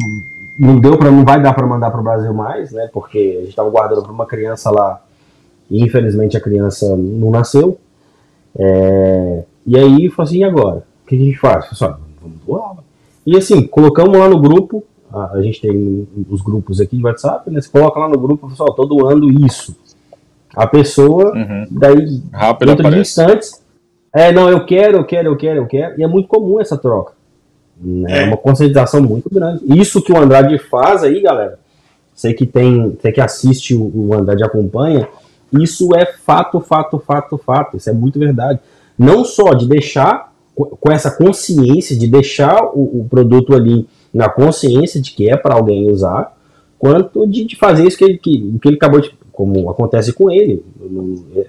não deu para não vai dar pra mandar pro Brasil mais, né? Porque a gente tava guardando pra uma criança lá E infelizmente a criança não nasceu. É, e aí, falou assim, e agora? O que a gente faz? Falei, vamos doar. E assim, colocamos lá no grupo, a, a, gente tem os grupos aqui de WhatsApp, né? Você coloca lá no grupo, pessoal, tô doando isso. A pessoa, Uhum. daí, Rápido dentro de aparece. instantes, é, não, eu quero, eu quero, eu quero, eu quero. E é muito comum essa troca. É É. uma conscientização muito grande. Isso que o Andrade faz aí, galera, você que tem, você que assiste o, o Andrade acompanha, isso é fato, fato, fato, fato. Isso é muito verdade. Não só de deixar co- com essa consciência, de deixar o, o produto ali na consciência de que é para alguém usar, quanto de, de fazer isso que ele, que, que ele acabou de. Como acontece com ele, é,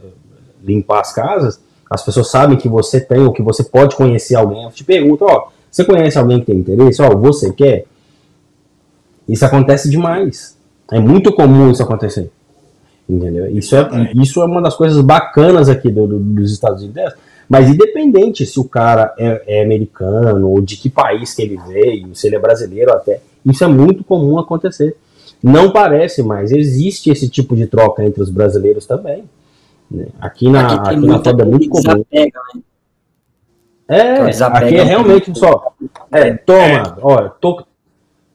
limpar as casas, as pessoas sabem que você tem ou que você pode conhecer alguém. Eu te pergunto, ó, você conhece alguém que tem interesse? Ó, você quer? Isso acontece demais. É muito comum isso acontecer. Entendeu? Isso é, isso é uma das coisas bacanas aqui do- do- dos Estados Unidos. Mas independente se o cara é, é americano ou de que país que ele veio, se ele é brasileiro até, isso é muito comum acontecer. Não parece, mas existe esse tipo de troca entre os brasileiros também. né? Aqui na, Aqui aqui na é muito comum. desapega, né? É, Desapega aqui é realmente só. É, toma, olha, tô,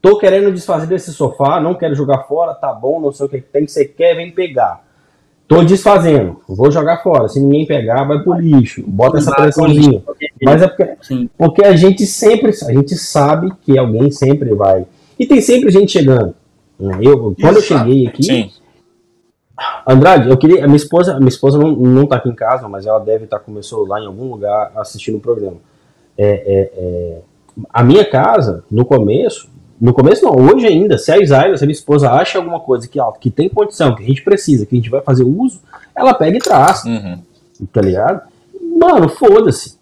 tô querendo desfazer desse sofá, não quero jogar fora, tá bom, não sei o que tem que você quer, vem pegar. Tô desfazendo, vou jogar fora. Se ninguém pegar, vai pro lixo. Bota essa pressãozinha. Mas é porque, Sim. porque a gente sempre, a gente sabe que alguém sempre vai. E tem sempre gente chegando. né? Eu, quando eu cheguei aqui, Sim. Andrade, eu queria. A minha esposa, minha esposa não, não tá aqui em casa, mas ela deve estar com o meu celular em algum lugar assistindo o programa. É, é, é, a minha casa, no começo, no começo não, hoje ainda, se a Isaira, se a minha esposa acha alguma coisa que, ó, que tem condição, que a gente precisa, que a gente vai fazer uso, ela pega e traz, Uhum. tá ligado? Mano, foda-se.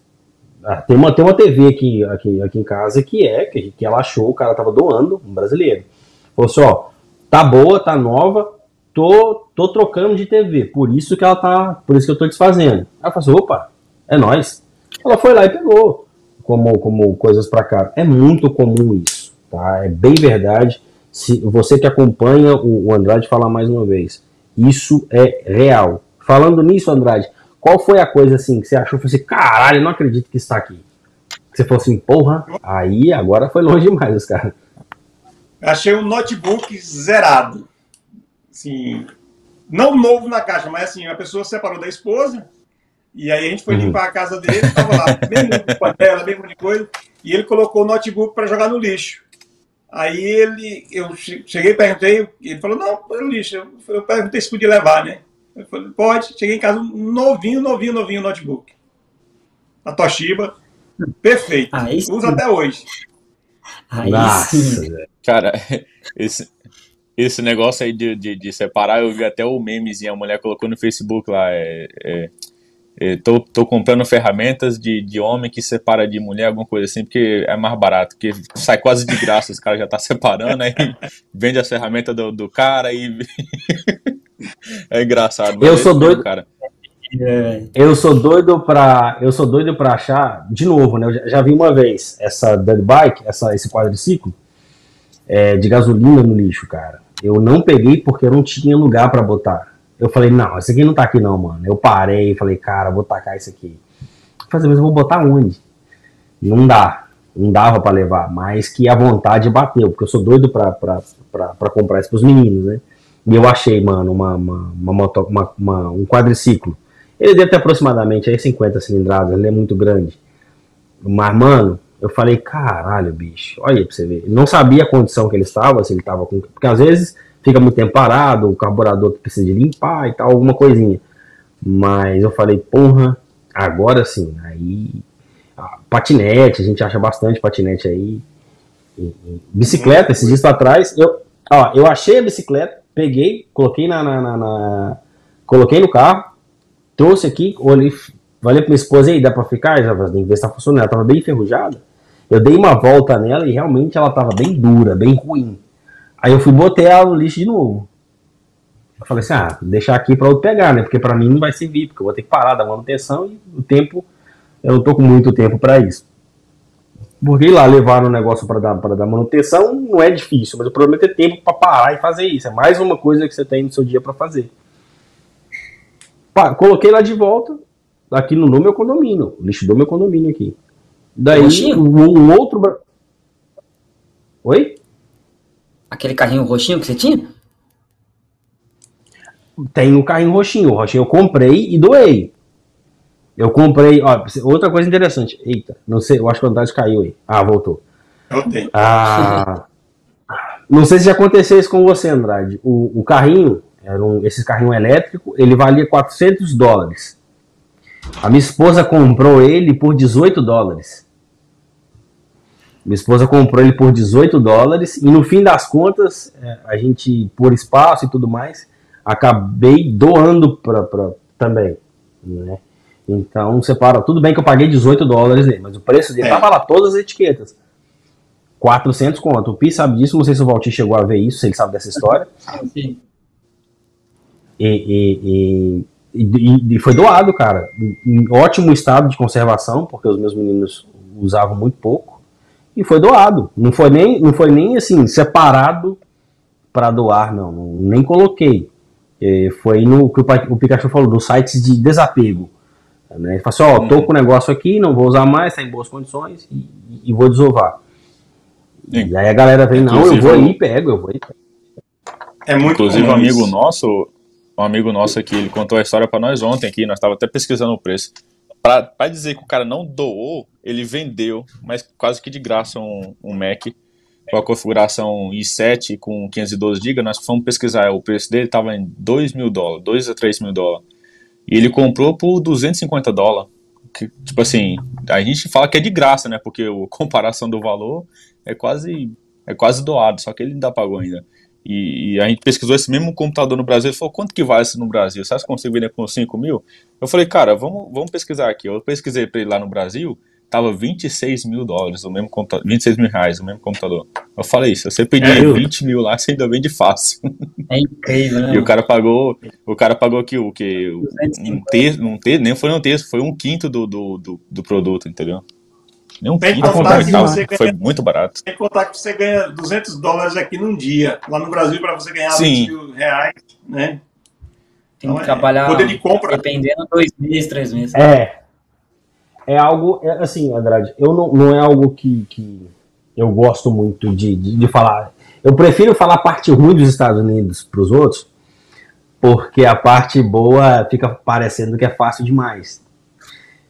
Ah, tem, uma, tem uma TV aqui, aqui, aqui em casa que é, que, que ela achou, o cara tava doando, um brasileiro. Falou assim, ó, tá boa, tá nova, tô, tô trocando de TV, por isso que ela tá, por isso que eu tô desfazendo. Eu falei assim, opa, é nóis. Ela foi lá e pegou, como, como coisas pra cá. É muito comum isso, tá? É bem verdade. Se você que acompanha o, Andrade falar mais uma vez, isso é real. Falando nisso, Andrade, qual foi a coisa assim que você achou? Foi assim, caralho, não acredito que está aqui. Que você falou assim, porra, aí agora foi longe demais, os caras. Achei um notebook zerado. Assim, não novo na caixa, mas assim, a pessoa separou da esposa, e aí a gente foi Uhum. limpar a casa dele, tava lá, mesmo de panela, mesmo de coisa, e ele colocou o notebook para jogar no lixo. Aí ele, eu che- cheguei e perguntei, ele falou, não, lixo. Eu, eu perguntei se podia levar, né? Eu falei, pode. Cheguei em casa, um novinho, novinho, novinho notebook. A Toshiba, perfeito. Aí sim. Uso até hoje. Aí Nossa. Cara, esse, esse negócio aí de, de, de separar, eu vi até o memezinho, a mulher colocou no Facebook lá, é, é, é, tô, tô comprando ferramentas de, de homem que separa de mulher, alguma coisa assim, porque é mais barato, porque sai quase de graça, os caras já tá separando, aí vende as ferramentas do, do cara e... é engraçado. Eu é sou isso mesmo, doido. cara. É, Eu sou doido pra. Eu sou doido pra achar, de novo, né? Eu já, já vi uma vez essa dirt bike, essa, esse quadriciclo é, de gasolina no lixo, cara. Eu não peguei porque eu não tinha lugar pra botar. Eu falei, não, esse aqui não tá aqui não, mano. Eu parei e falei, cara, vou tacar isso aqui. Falei, mas eu vou botar onde? Não dá. Não dava pra levar, mas que a vontade bateu, porque eu sou doido pra, pra, pra, pra comprar isso pros meninos, né? E eu achei, mano, uma, uma, uma moto, uma, uma- um quadriciclo. Ele deve ter aproximadamente aí 50 cilindradas, ele é muito grande. Mas, mano, eu falei, caralho, bicho, olha aí pra você ver. Não sabia a condição que ele estava, se ele estava com. Porque às vezes fica muito tempo parado, o carburador que precisa de limpar e tal, alguma coisinha. Mas eu falei, porra, agora sim. Aí. Patinete, a gente acha bastante patinete aí. E- e bicicleta, esses dias pra trás, eu, ó, eu achei a bicicleta, peguei, coloquei na, na- na- na- coloquei no carro, trouxe aqui, olhei, falei pra minha esposa, aí, dá pra ficar? Já que ver se tá funcionando. Ela tava bem enferrujada. Eu dei uma volta nela e realmente ela tava bem dura, bem ruim. Aí eu fui botei ela no lixo de novo. Eu falei assim, ah, deixar aqui pra outro pegar, né? Porque pra mim não vai servir, porque eu vou ter que parar da manutenção e o tempo, eu não tô com muito tempo pra isso. Porque ir lá levar o negócio pra dar, pra dar manutenção não é difícil, mas o problema é ter tempo pra parar e fazer isso. É mais uma coisa que você tem no seu dia pra fazer. coloquei lá de volta, aqui no, no meu condomínio, lixo do meu condomínio aqui. Daí, um, um outro. Oi? Aquele carrinho roxinho que você tinha? Tem um carrinho roxinho. O roxinho eu comprei e doei. Eu comprei. Ó, outra coisa interessante. Eita, não sei, eu acho que o Andrade caiu aí. Ah, voltou. Eu tenho. Ah, não sei se já aconteceu isso com você, Andrade. O, o carrinho, era um, esse carrinho elétrico, ele valia 400 dólares. A minha esposa comprou ele por 18 dólares. Minha esposa comprou ele por 18 dólares e no fim das contas, é, a gente, por espaço e tudo mais, acabei doando pra, pra- também. Né? Então, separa. Tudo bem que eu paguei 18 dólares nele, mas o preço dele É. tava lá, todas as etiquetas. 400 conto. O Pi sabe disso, não sei se o Valtir chegou a ver isso, se ele sabe dessa história. Sim. E, e- e- e- e foi doado, cara. Em ótimo estado de conservação, porque os meus meninos usavam muito pouco. E foi doado. Não foi nem, não foi nem assim, separado para doar, não. Não- Nem coloquei. É, foi no que o, Pikachu falou, dos sites de desapego. Né? Ele falou assim: ó, tô com o negócio aqui, não vou usar mais, tá em boas condições e, e vou desovar. Sim. E aí a galera vem, não, eu Inclusive, vou eu- aí e pego, eu vou aí e pego. É muito Inclusive, um amigo isso. nosso, um amigo nosso aqui, ele contou a história pra nós ontem aqui, nós tava até pesquisando o preço. Pra dizer que o cara não doou, ele vendeu, mas quase que de graça um, um Mac com a configuração i7 com 512 GB, nós fomos pesquisar, o preço dele tava em 2 mil dólares, 2 a 3 mil dólares. E ele comprou por 250 dólares. Que, tipo assim, a gente fala que é de graça, né? Porque a comparação do valor é quase, é quase doado, só que ele ainda pagou ainda. E, e a gente pesquisou esse mesmo computador no Brasil. Ele falou, quanto que vale isso no Brasil? Você acha que consigo vender por 5 mil? Eu falei, cara, vamos, vamos pesquisar aqui. Eu pesquisei pra ele lá no Brasil, tava 26 mil dólares, o mesmo computador, 26 mil reais, o mesmo computador. Eu falei, se você pedir É, eu- 20 mil lá, você ainda vende fácil. É incrível, né? E o cara pagou, o cara pagou aqui o que? 250. Um terço, um terço, nem foi um terço, foi um quinto do, do, do, do produto, entendeu? Nem um Tem quinto, que foi, contar que tava- você foi ganha- muito barato. Tem que contar que você ganha 200 dólares aqui num dia. Lá no Brasil, para você ganhar Sim. 20 mil reais, né? Tem Então, que é, trabalhar, Poder de compra. dependendo, dois meses, três meses. É. É algo, é, assim, Andrade, eu não, não é algo que, que eu gosto muito de, de, de falar. Eu prefiro falar a parte ruim dos Estados Unidos para os outros, porque a parte boa fica parecendo que é fácil demais.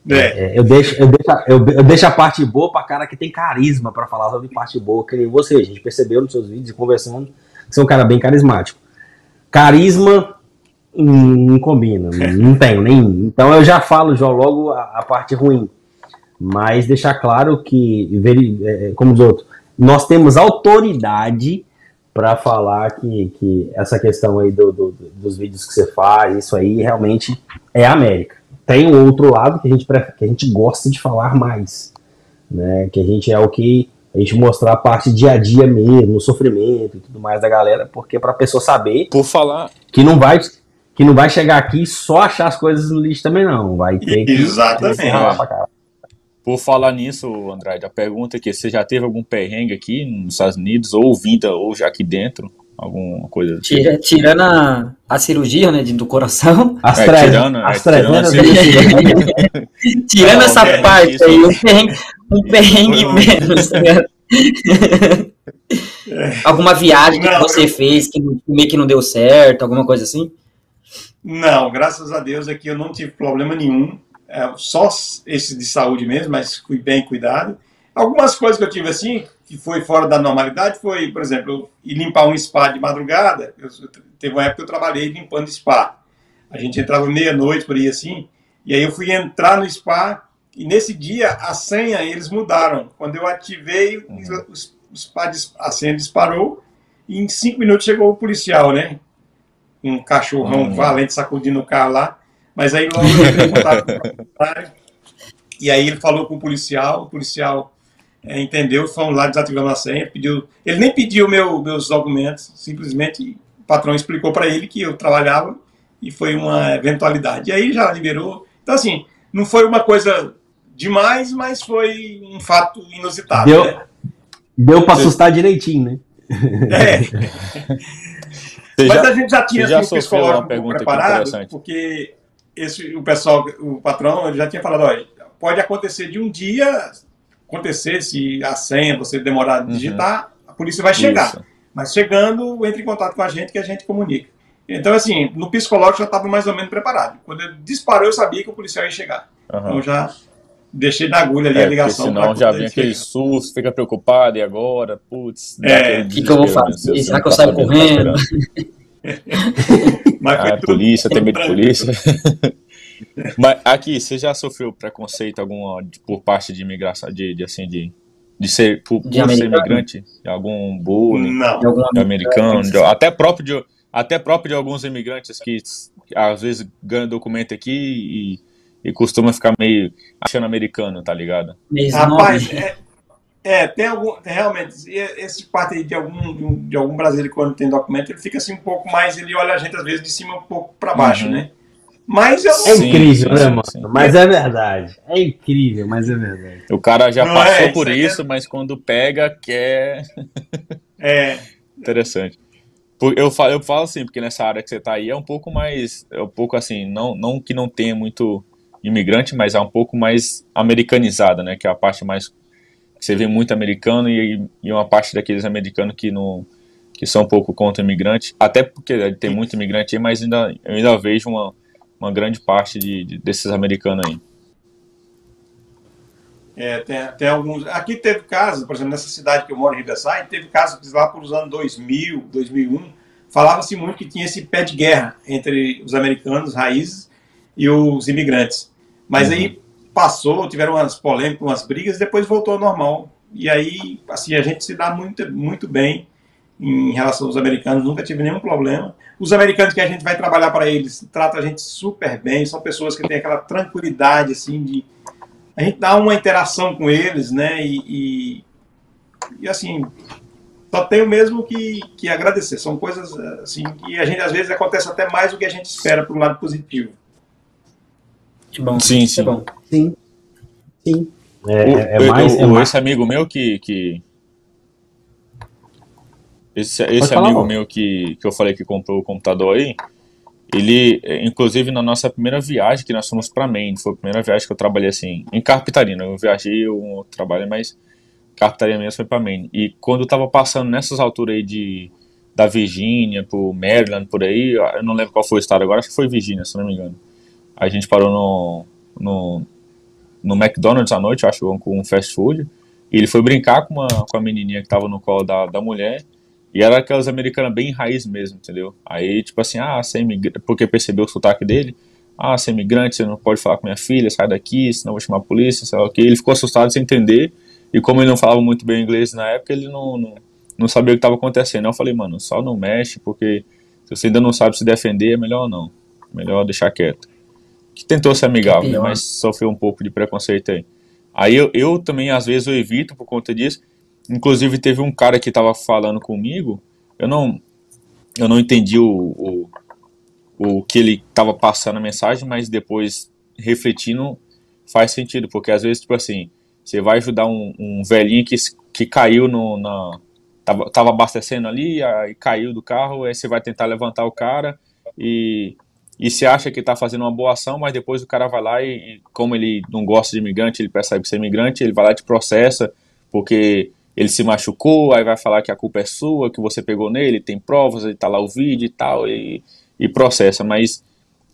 É. É, eu, deixo, eu, deixo, a- eu, eu deixo a parte boa para cara que tem carisma para falar sobre parte boa, que nem você. A gente percebeu nos seus vídeos e conversando que você é um cara bem carismático. Carisma hum, não combina, não, tenho nem. Então eu já falo já logo a, a parte ruim. Mas deixar claro que, veri- é, como os outros, nós temos autoridade para falar que, que essa questão aí do, do- dos vídeos que você faz, isso aí realmente é a América. Tem um outro lado que a gente, prefere, que a gente gosta de falar mais, né? Que a gente é o que a gente mostrar a parte dia a dia mesmo, o sofrimento e tudo mais da galera, porque para a pessoa saber Por falar, que não vai que não vai chegar aqui só achar as coisas no lixo também não, vai ter que Exatamente. por falar nisso, Andrade, a pergunta é que você já teve algum perrengue aqui nos Estados Unidos, ou vinda, ou já aqui dentro? Alguma coisa assim? Tira- tirando a, a cirurgia, né, do coração, As É, tirando- é, as tirando a 300 cirurgia. tirando essa é, parte isso- aí, um perrengue, um perrengue menos. ligado? Alguma viagem que Não, você fez que meio que não deu certo, alguma coisa assim? Não, graças a Deus aqui eu não tive problema nenhum. É, só esse de saúde mesmo, mas fui bem cuidado. Algumas coisas que eu tive assim, que foi fora da normalidade, foi, por exemplo, ir limpar um spa de madrugada. Eu, teve uma época que eu trabalhei limpando spa. A gente entrava meia-noite por aí assim, e aí eu fui entrar no spa, e nesse dia a senha eles mudaram. Quando eu ativei, o, o spa, a senha disparou, e em cinco minutos chegou o policial, né? Um cachorrão Hum. valente sacudindo o carro lá. Mas aí logo eu entrei em contato com o e aí ele falou com o policial, o policial é, entendeu, fomos lá, desativamos a senha, pediu, ele nem pediu meu, meus documentos, simplesmente o patrão explicou para ele que eu trabalhava e foi uma eventualidade. E aí já liberou. Então, assim, não foi uma coisa demais, mas foi um fato inusitado. Deu, né? deu Você- assustar direitinho, né? É, Você mas já- a gente já tinha já assim, psicológico pergunta preparado, porque esse, o pessoal, o patrão já tinha falado, olha, pode acontecer de um dia acontecer, se a senha você demorar a digitar, uhum. a polícia vai chegar. Isso. Mas chegando, entre em contato com a gente que a gente comunica. Então, assim, no psicológico já estava mais ou menos preparado. Quando ele disparou, eu sabia que o policial ia chegar. Uhum. Então já deixei na agulha ali é, a ligação. Senão já vem aquele susto, fica preocupado, e agora? Putz, é. o que, que eu vou fazer? Será que eu saio correndo? Mas ah, polícia, tem medo de polícia. Mas aqui, você já sofreu preconceito algum por parte de imigração, de, de assim, de, de ser, por, de por ser imigrante? Algum bullying? Não. De algum americano? De, até próprio de até próprio de alguns imigrantes que às vezes ganham documento aqui e, e costuma ficar meio achando americano, tá ligado? Rapaz, é, é, tem algum, realmente, esse parte aí de algum, de algum brasileiro quando tem documento, ele fica assim um pouco mais, ele olha a gente às vezes de cima um pouco para baixo, uhum. né? Mas eu... É incrível, sim, né, mano? Sim. Mas é verdade. É incrível, mas é verdade. O cara já não passou é, por isso, é... mas quando pega, quer. É. Interessante. Eu falo, eu falo assim, porque nessa área que você está aí é um pouco mais. É um pouco assim, não, não que não tenha muito imigrante, mas é um pouco mais americanizada, né? Que é a parte mais. Você vê muito americano e, e uma parte daqueles americanos que não. que são um pouco contra imigrante. Até porque tem muito imigrante aí, mas ainda, eu ainda vejo uma, uma grande parte de, de desses americanos aí. É, tem, tem alguns. Aqui teve casos, por exemplo, nessa cidade que eu moro, em Riverside, teve casos lá por os anos 2000, 2001, falava-se muito que tinha esse pé de guerra entre os americanos, raízes, e os imigrantes. Mas uhum. aí passou, tiveram umas polêmicas, umas brigas, depois voltou ao normal. E aí, assim, a gente se dá muito, muito bem em relação aos americanos, nunca tive nenhum problema. Os americanos que a gente vai trabalhar para eles tratam a gente super bem, são pessoas que têm aquela tranquilidade, assim, de a gente dá uma interação com eles, né? E, e, e assim, só tenho mesmo que, que agradecer. São coisas assim que a gente às vezes acontece até mais do que a gente espera para o lado positivo. Que bom. Sim, sim. bom. Sim. Sim. É, o, é, é mais, é mais... Esse amigo meu que. que... Esse, esse amigo meu que, que eu falei que comprou o computador aí, ele, é, inclusive, na nossa primeira viagem, que nós fomos para Maine, foi a primeira viagem que eu trabalhei assim, em carpintaria. Eu viajei, eu trabalhei, mas carpintaria mesmo foi para Maine. E quando eu tava passando nessas alturas aí de, da Virgínia pro Maryland, por aí, eu não lembro qual foi o estado agora, acho que foi Virgínia, se não me engano. A gente parou no, no, no McDonald's à noite, acho, com um fast food, e ele foi brincar com, uma, com a menininha que tava no colo da, da mulher, e era aquelas americanas bem raiz mesmo, entendeu? Aí, tipo assim, ah, você é imigrante, porque percebeu o sotaque dele, ah, você é imigrante, você não pode falar com minha filha, sai daqui, senão eu vou chamar a polícia, sei lá o que. Ele ficou assustado sem entender, e como ele não falava muito bem inglês na época, ele não, não, não sabia o que estava acontecendo. Eu falei, mano, só não mexe, porque se você ainda não sabe se defender, é melhor não. Melhor deixar quieto. Que tentou ser amigável, né, mas sofreu um pouco de preconceito aí. Aí eu, eu também, às vezes, eu evito por conta disso, Inclusive teve um cara que estava falando comigo, eu não, eu não entendi o, o, o que ele estava passando a mensagem, mas depois refletindo faz sentido, porque às vezes, tipo assim, você vai ajudar um, um velhinho que, que caiu no, na, tava, tava abastecendo ali, aí caiu do carro, aí você vai tentar levantar o cara e, e você acha que está fazendo uma boa ação, mas depois o cara vai lá e, e, como ele não gosta de imigrante, ele percebe que você é imigrante, ele vai lá e te processa, porque ele se machucou, aí vai falar que a culpa é sua, que você pegou nele, tem provas, ele tá lá o vídeo e tal, e, e processa, mas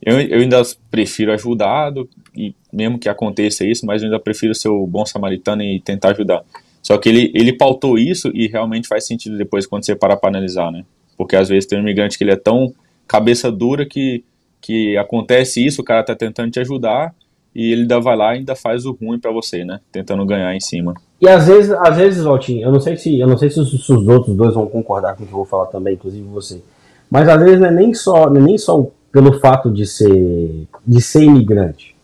eu, eu ainda prefiro ajudar, do, e mesmo que aconteça isso, mas eu ainda prefiro ser o bom samaritano e tentar ajudar. Só que ele, ele pautou isso e realmente faz sentido depois quando você para para analisar, né? Porque às vezes tem um imigrante que ele é tão cabeça dura que, que acontece isso, o cara tá tentando te ajudar, e ele ainda vai lá e ainda faz o ruim para você, né? Tentando ganhar em cima. E às vezes, às vezes, Valtinho, eu não sei se, eu não sei se os, se os, outros dois vão concordar com o que eu vou falar também, inclusive você. Mas às vezes não é nem só, não é nem só pelo fato de ser, de ser imigrante.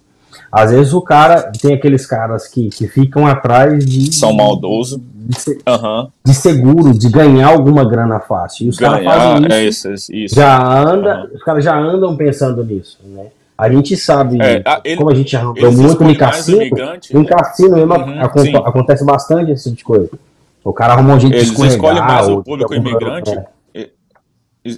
Às vezes o cara tem aqueles caras que, que ficam atrás de. São maldosos. De, ser, uhum. de seguro, de ganhar alguma grana fácil. E os caras fazem é isso. É isso, isso. Já anda, uhum. Os caras já andam pensando nisso, né? A gente sabe, é, ele, como a gente andou muito em cassino, em cassino mesmo uhum, acontece, acontece bastante esse tipo de coisa. O cara arruma um jeito Eles de escolhem mais o público imigrante. É.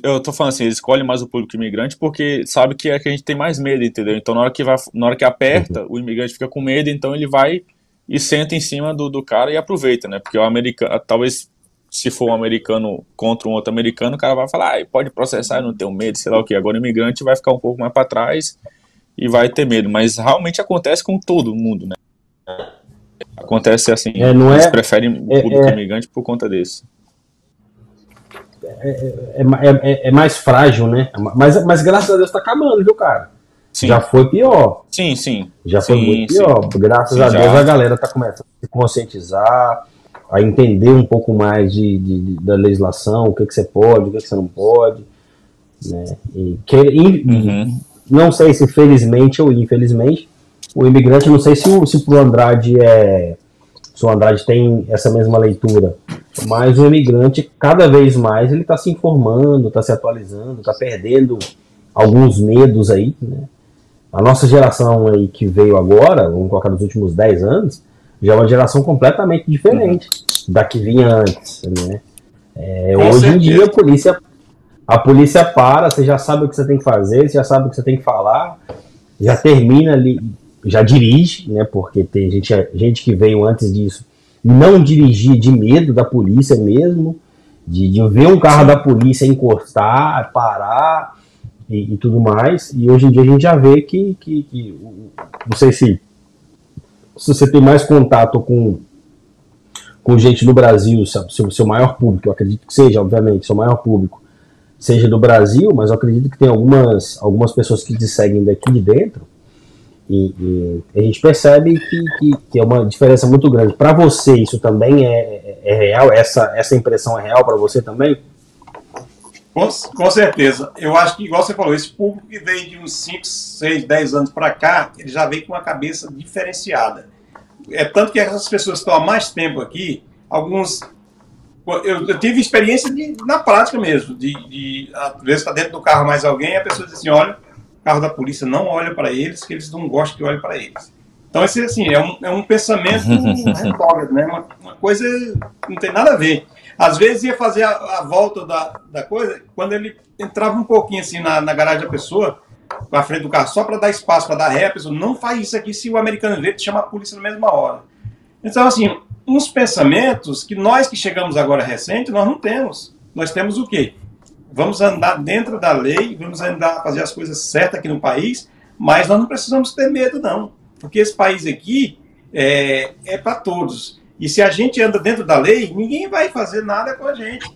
eu tô falando assim, eles escolhem mais o público imigrante porque sabe que é que a gente tem mais medo, entendeu? Então na hora que vai, na hora que aperta, uhum. o imigrante fica com medo, então ele vai e senta em cima do, do cara e aproveita, né? Porque o americano, talvez se for um americano contra um outro americano, o cara vai falar, ah, pode processar, não tenho medo, sei lá o que. Agora o imigrante vai ficar um pouco mais para trás e vai ter medo, mas realmente acontece com todo mundo, né? Acontece assim, é, não eles é, preferem o público é, é, imigrante por conta desse. É, é, é, mais frágil, né? Mas, mas graças a Deus tá acabando, viu, cara? Sim. Já foi pior. Sim, sim. Já sim, foi muito pior. Sim. Graças a Deus já. a galera tá começando a se conscientizar, a entender um pouco mais de, de, de da legislação, o que, que você pode, o que, que você não pode. Né? E, que, e, uhum. Não sei se felizmente ou infelizmente, o imigrante, não sei se, o, se pro Andrade é. Se o Andrade tem essa mesma leitura, mas o imigrante, cada vez mais, ele está se informando, está se atualizando, está perdendo alguns medos aí, né? A nossa geração aí que veio agora, vamos colocar nos últimos 10 anos, já é uma geração completamente diferente uhum. da que vinha antes, né? É, hoje certeza. em dia a polícia, a polícia para, você já sabe o que você tem que fazer, você já sabe o que você tem que falar, já termina ali, já dirige, né? Porque tem gente, gente que veio antes disso não dirigir de medo da polícia mesmo, de, de ver um carro da polícia encostar, parar e, e, tudo mais. E hoje em dia a gente já vê que, que, que não sei se, se você tem mais contato com com gente no Brasil, seu, seu maior público, eu acredito que seja, obviamente, seu maior público, seja do Brasil, mas eu acredito que tem algumas, algumas pessoas que te seguem daqui de dentro, e, e a gente percebe que, que, que, é uma diferença muito grande. Para você, isso também é, é, é, real? Essa, essa impressão é real para você também? Com, com, certeza. Eu acho que, igual você falou, esse público que veio de uns 5, 6, 10 anos para cá, ele já veio com uma cabeça diferenciada. É tanto que essas pessoas que estão há mais tempo aqui, alguns. Eu, eu tive experiência de, na prática mesmo, de, de às vezes está dentro do carro mais alguém e a pessoa diz assim: olha, carro da polícia não olha para eles, que eles não gostam que olhe para eles. Então, esse assim, é um, é um pensamento retrógrado, né? Uma, uma, coisa não tem nada a ver. Às vezes ia fazer a, a, volta da, da coisa, quando ele entrava um pouquinho assim na, na garagem da pessoa, com a frente do carro, só para dar espaço, para dar ré, a pessoa não faz isso aqui se o americano ver, chama a polícia na mesma hora. Então, assim, uns pensamentos que nós que chegamos agora recente, nós não temos. Nós temos o quê? vamos andar dentro da lei, vamos andar fazer as coisas certas aqui no país, mas nós não precisamos ter medo, não. Porque esse país aqui é, é para todos. E se a gente anda dentro da lei, ninguém vai fazer nada com a gente.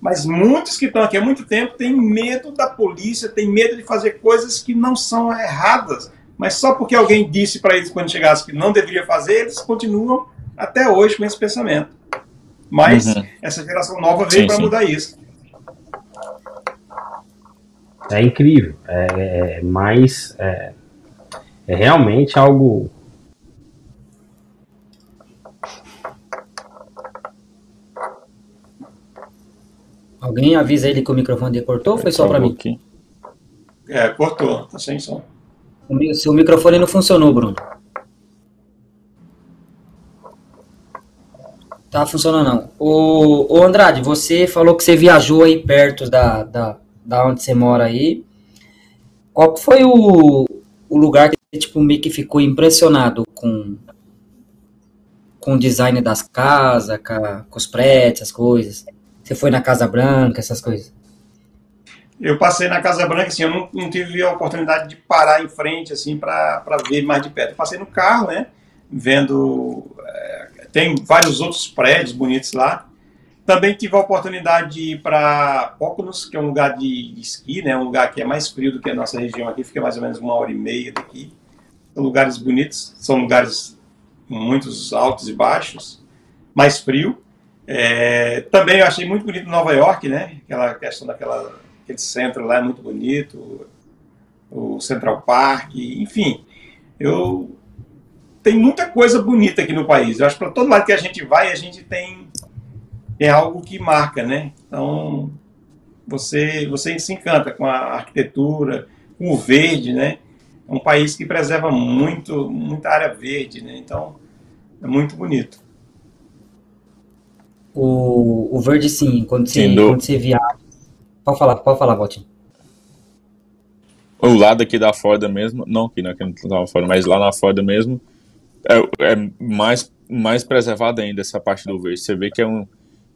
Mas muitos que estão aqui há muito tempo têm medo da polícia, têm medo de fazer coisas que não são erradas. Mas só porque alguém disse para eles quando chegasse que não deveria fazer, eles continuam até hoje com esse pensamento. Mas uhum. essa geração nova veio para mudar isso. É incrível. É, é, é mais. É, é realmente algo. Alguém avisa ele que o microfone cortou ou foi só para mim? Aqui. É, cortou, tá sem som. O, seu microfone não funcionou, Bruno. Tá funcionando não. O, o Andrade, você falou que você viajou aí perto da, da, da onde você mora aí. Qual foi o, o lugar que tipo, meio que ficou impressionado com, com o design das casas, com, com os prédios, as coisas? Você foi na Casa Branca, essas coisas? Eu passei na Casa Branca, assim, eu não, não tive a oportunidade de parar em frente, assim, para ver mais de perto. Eu passei no carro, né, vendo... É, tem vários outros prédios bonitos lá, também tive a oportunidade de ir para Póconos, que é um lugar de, de, esqui, né? um lugar que é mais frio do que a nossa região aqui, fica mais ou menos uma hora e meia daqui. São lugares bonitos, são lugares muitos altos e baixos, mais frio. É, também eu achei muito bonito Nova York, né? Aquela questão daquela aquele centro lá é muito bonito, o Central Park, enfim. Eu tem muita coisa bonita aqui no país. Eu acho que para todo lado que a gente vai, a gente tem é algo que marca, né? Então, você, você se encanta com a arquitetura, com o verde, né? É um país que preserva muito, muita área verde, né? Então, é muito bonito. O, o verde, sim, quando você, quando você viaja. Pode falar, pode falar, Valtinho. O lado aqui da Flórida mesmo, não aqui, não, aqui não fora, mas lá na Flórida mesmo, é, é, mais, mais preservado ainda essa parte do verde. Você vê que é, um,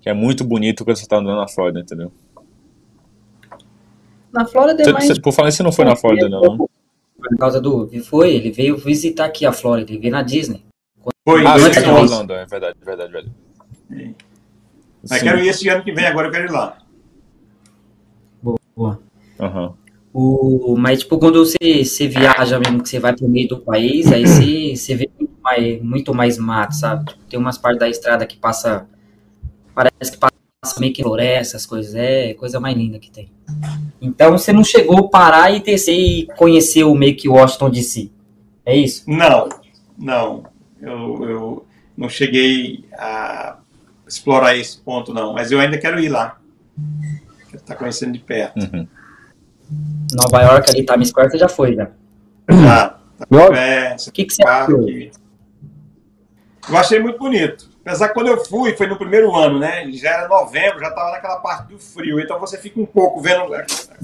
que é muito bonito quando você está andando na Flórida, entendeu? Na Flórida é mais... Cê, por falar isso, não foi na Flórida, não. Por causa do... Foi, ele veio visitar aqui a Flórida, ele veio na Disney. Foi, ah, antes em Orlando, é verdade, é verdade, velho. Mas quero ir esse ano que vem, agora eu quero ir lá. Boa. Uhum. O, mas, tipo, quando você, você viaja mesmo, que você vai pro meio do país, aí você, você vê muito mais, muito mais mato, sabe? Tipo, tem umas partes da estrada que passa. Parece que passa meio que floresta, essas coisas. É coisa mais linda que tem. Então você não chegou a parar e descer e conhecer o meio que Washington DC. É isso? Não, não. Eu, eu não cheguei a explorar esse ponto, não. Mas eu ainda quero ir lá. Quero estar conhecendo de perto. Uhum. Nova York ali, Times Square, você já foi, né? Ah, o que, que você achou? Eu achei muito bonito. Apesar que quando eu fui, foi no primeiro ano, né? Já era novembro, já estava naquela parte do frio. Então você fica um pouco vendo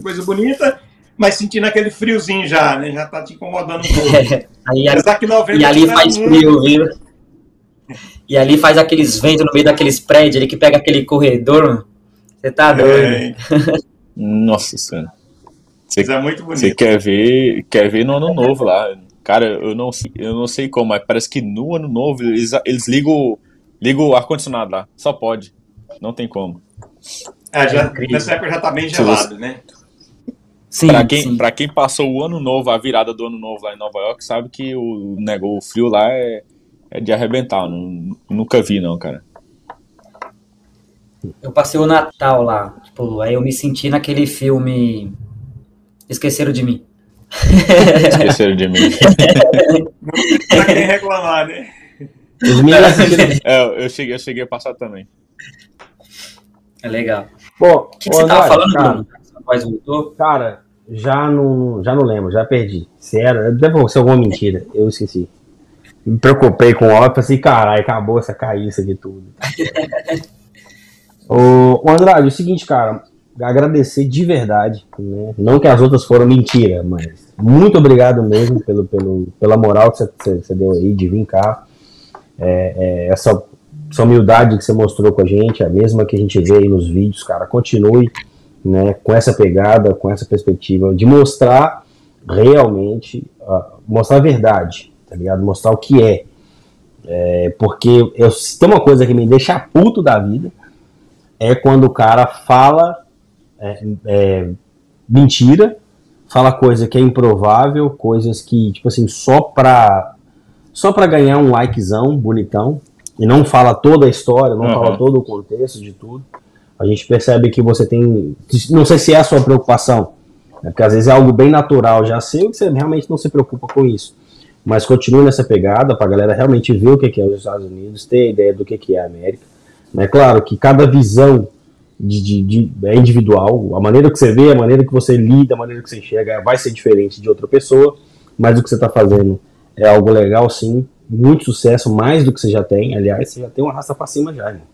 coisa bonita, mas sentindo aquele friozinho já, né? Já tá te incomodando um pouco. Aí, Apesar que novembro e ali faz frio, viu? E ali faz aqueles ventos no meio daqueles prédios, ele que pega aquele corredor. Você tá doido. É. Nossa Senhora. Você, é muito bonito. Você quer ver, quer ver no ano novo lá. Cara, eu não, eu não sei como, mas parece que no ano novo eles, eles ligam, ligam o ar-condicionado lá. Só pode. Não tem como. É, já, é nessa época já tá bem gelado, você... né? Sim, pra, quem, sim. pra quem passou o ano novo, a virada do ano novo lá em Nova York, sabe que o, né, o frio lá é, é de arrebentar. Não, nunca vi, não, cara. Eu passei o Natal lá. Tipo, aí eu me senti naquele filme Esqueceram de mim. Esqueceram de mim. Não quem reclamar, né? é, eu, cheguei, eu cheguei a passar também. É legal. Bom, o que, que você tava falando, cara, Bruno? voltou? Cara, já não, já não lembro, já perdi. Se era, deve ser alguma mentira, eu esqueci. Me preocupei com o óbvio, falei assim, caralho, acabou essa caíça de tudo. o, o Andrade, é o seguinte, cara, agradecer de verdade, né? Não que as outras foram mentira, mas muito obrigado mesmo pelo, pelo, pela moral que você, você deu aí de vir cá. É, é, essa, essa humildade que você mostrou com a gente, a mesma que a gente vê aí nos vídeos, cara. Continue né, com essa pegada, com essa perspectiva de mostrar realmente, uh, mostrar a verdade, tá ligado? Mostrar o que é. é porque eu, tem uma coisa que me deixa puto da vida, é quando o cara fala é, é, mentira, fala coisa que é improvável, coisas que, tipo assim, só pra, só pra ganhar um likezão bonitão, e não fala toda a história, não uhum. fala todo o contexto de tudo. A gente percebe que você tem. Não sei se é a sua preocupação, né, porque às vezes é algo bem natural já seu que você realmente não se preocupa com isso. Mas continue nessa pegada para a galera realmente ver o que é os Estados Unidos, ter ideia do que é a América. É claro que cada visão de, de, de, é individual. A maneira que você vê, a maneira que você lida, a maneira que você enxerga vai ser diferente de outra pessoa, mas o que você está fazendo é algo legal, sim. Muito sucesso, mais do que você já tem. Aliás, você já tem uma raça para cima já, irmão.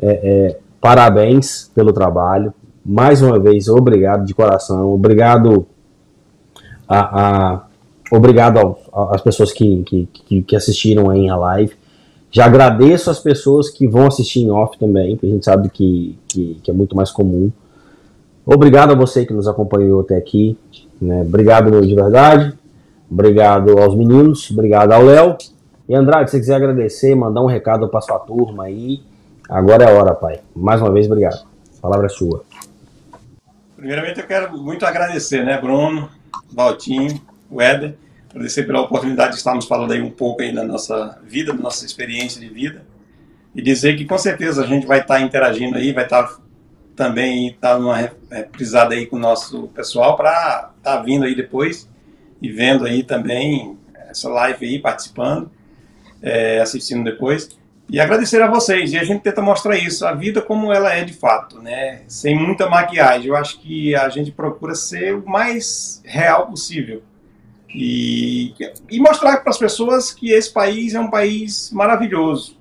É, é, parabéns pelo trabalho. Mais uma vez, obrigado de coração. Obrigado a, a obrigado às pessoas que, que, que assistiram aí a live. Já agradeço as pessoas que vão assistir em off também, porque a gente sabe que, que, que, é muito mais comum. Obrigado a você que nos acompanhou até aqui. Né? Obrigado, de verdade. Obrigado aos meninos. Obrigado ao Léo. E Andrade, se você quiser agradecer, mandar um recado para sua turma aí, agora é a hora, pai. Mais uma vez, obrigado. A palavra é sua. Primeiramente, eu quero muito agradecer, né, Bruno, Valtinho, Weber agradecer pela oportunidade de estarmos falando aí um pouco aí da nossa vida, da nossa experiência de vida, e dizer que com certeza a gente vai estar interagindo aí, vai estar também estar numa reprisada aí com o nosso pessoal para estar tá vindo aí depois e vendo aí também essa live aí, participando, é, assistindo depois. E agradecer a vocês. E a gente tenta mostrar isso, a vida como ela é de fato, né? Sem muita maquiagem. Eu acho que a gente procura ser o mais real possível. E, e mostrar para as pessoas que esse país é um país maravilhoso,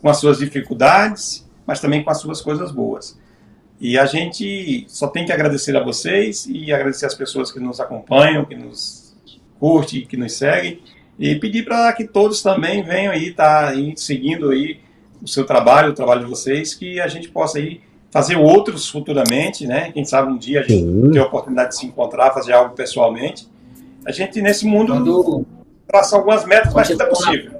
com as suas dificuldades, mas também com as suas coisas boas. E a gente só tem que agradecer a vocês e agradecer as pessoas que nos acompanham, que nos curtem, que nos seguem. E pedir para que todos também venham aí, tá aí seguindo aí o seu trabalho, o trabalho de vocês, que a gente possa aí fazer outros futuramente, né? Quem sabe um dia a gente Sim. ter a oportunidade de se encontrar, fazer algo pessoalmente. A gente nesse mundo Quando, traçar algumas metas, mas Quando tudo é for possível.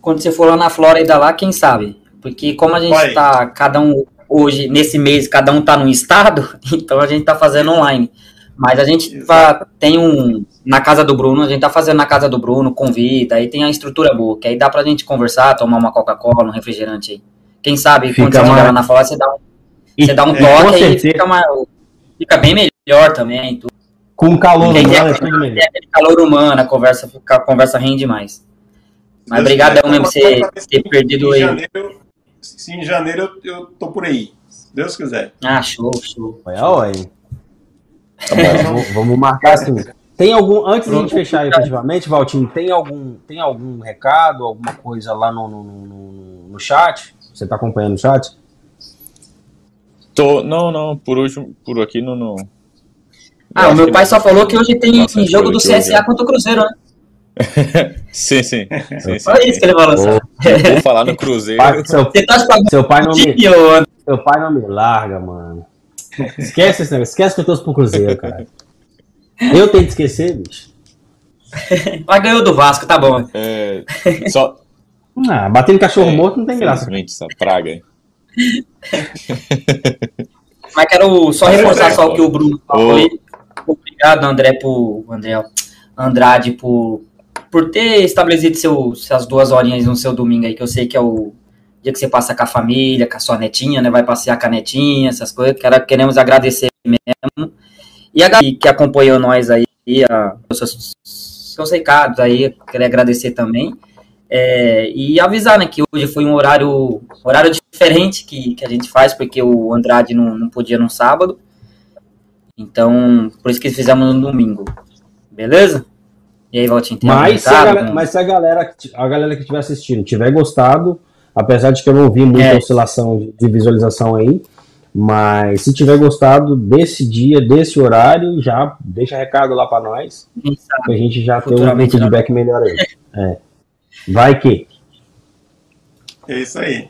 quando você for lá na Flórida lá, quem sabe? Porque como a gente Vai. tá, cada um, hoje, nesse mês, cada um tá num estado, então a gente tá fazendo online. Mas a gente tá- tem um, na casa do Bruno, a gente tá fazendo na casa do Bruno, convida, aí tem a estrutura boa, que aí dá pra gente conversar, tomar uma Coca-Cola, um refrigerante aí. Quem sabe, Fica quando você mais- lá na Flórida, você dá um, você dá um É, toque aí, certeza. fica, mais, fica bem melhor também. Tudo. Com calor humano é tudo melhor. Calor humano, a conversa, a conversa rende demais. Mas obrigadão quiser, mesmo você ter perdido em aí. janeiro, se em janeiro eu, eu tô por aí. Se Deus quiser. Ah, show, show. Olha, olha. Tá. Vamos, vamos marcar assim. Tem algum. Antes de a gente fechar efetivamente, Valtinho, tem algum, tem algum recado, alguma coisa lá no, no, no, no chat? Você está acompanhando o chat? Tô, não, não, por último, por aqui não. não. Ah, Eu o meu pai só falou que hoje tem Nossa, jogo do CSA contra o Cruzeiro, né? Sim, sim. sim, sim, Só isso que ele falou. só. Vou falar no Cruzeiro. Pai, seu, pra seu, pai não me, seu pai não me larga, mano. Esquece esse negócio. Esquece que eu torço pro Cruzeiro, cara. Eu tenho que esquecer, bicho. Mas ganhou do Vasco, tá bom. É, só. Ah, batendo cachorro é, morto não tem graça. Essa praga aí. Mas quero só reforçar só o que o Bruno falou. Ô. Obrigado, André, por. André, Andrade, por, por ter estabelecido seu, suas duas horinhas no seu domingo aí, que eu sei que é o dia que você passa com a família, com a sua netinha, né? Vai passear com a netinha, essas coisas. Quero, queremos agradecer mesmo. E a galera que acompanhou nós aí, a, seus, seus recados aí, queria agradecer também. É, e avisar, né, que hoje foi um horário, horário diferente que, que a gente faz, porque o Andrade não, não podia no sábado. Então, por isso que fizemos no domingo. Beleza? E aí, Valtinho, tem Mas se, a galera, mas se a galera, a galera que estiver assistindo tiver gostado, apesar de que eu não vi muita É. oscilação de, visualização aí, mas se tiver gostado desse dia, desse horário, já deixa recado lá pra nós, sabe? pra gente já ter um né? feedback melhor aí. É. Vai que. É isso aí.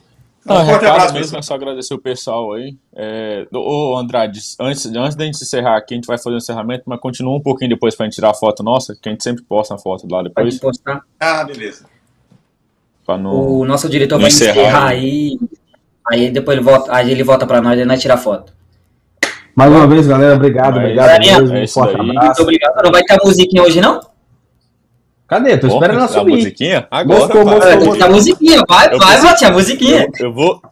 Não, Um forte recado abraço, mesmo, é só agradecer o pessoal aí. É, ô, Andrade, antes, antes da gente encerrar aqui, a gente vai fazer o encerramento, mas continua um pouquinho depois pra gente tirar a foto nossa, que a gente sempre posta a foto lá Pode depois, postar. Ah, beleza. não... O nosso diretor Não vai encerrar, encerrar né? aí. Aí depois ele volta, aí ele volta pra nós e nós tirar foto. Mais uma vez, galera, obrigado, Mas obrigado mesmo. é Um forte daí. Muito abraço. obrigado. Não vai ter a musiquinha hoje, não? Cadê? Tô Pô, esperando ela a subir. musiquinha? Agora, Moscou, a musiquinha. Vai, Eu vai, preciso- Valtinho, a musiquinha. Eu, eu vou...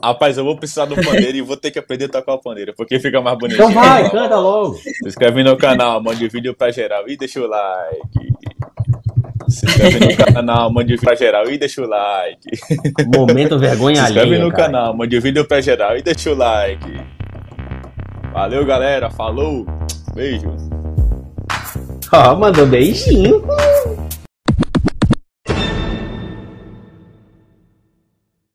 Rapaz, eu vou precisar do pandeiro e vou ter que aprender a tocar o pandeiro, porque fica mais bonitinho. Então vai, canta logo. Se inscreve no canal, mande vídeo pra geral e deixa o like. Se inscreve no canal, mande vídeo pra geral e deixa o like. Momento vergonha Se inscreve alheia, no cara. canal, mande vídeo pra geral e deixa o like. Valeu, galera. Falou. Beijo. Ó, mandou beijinho.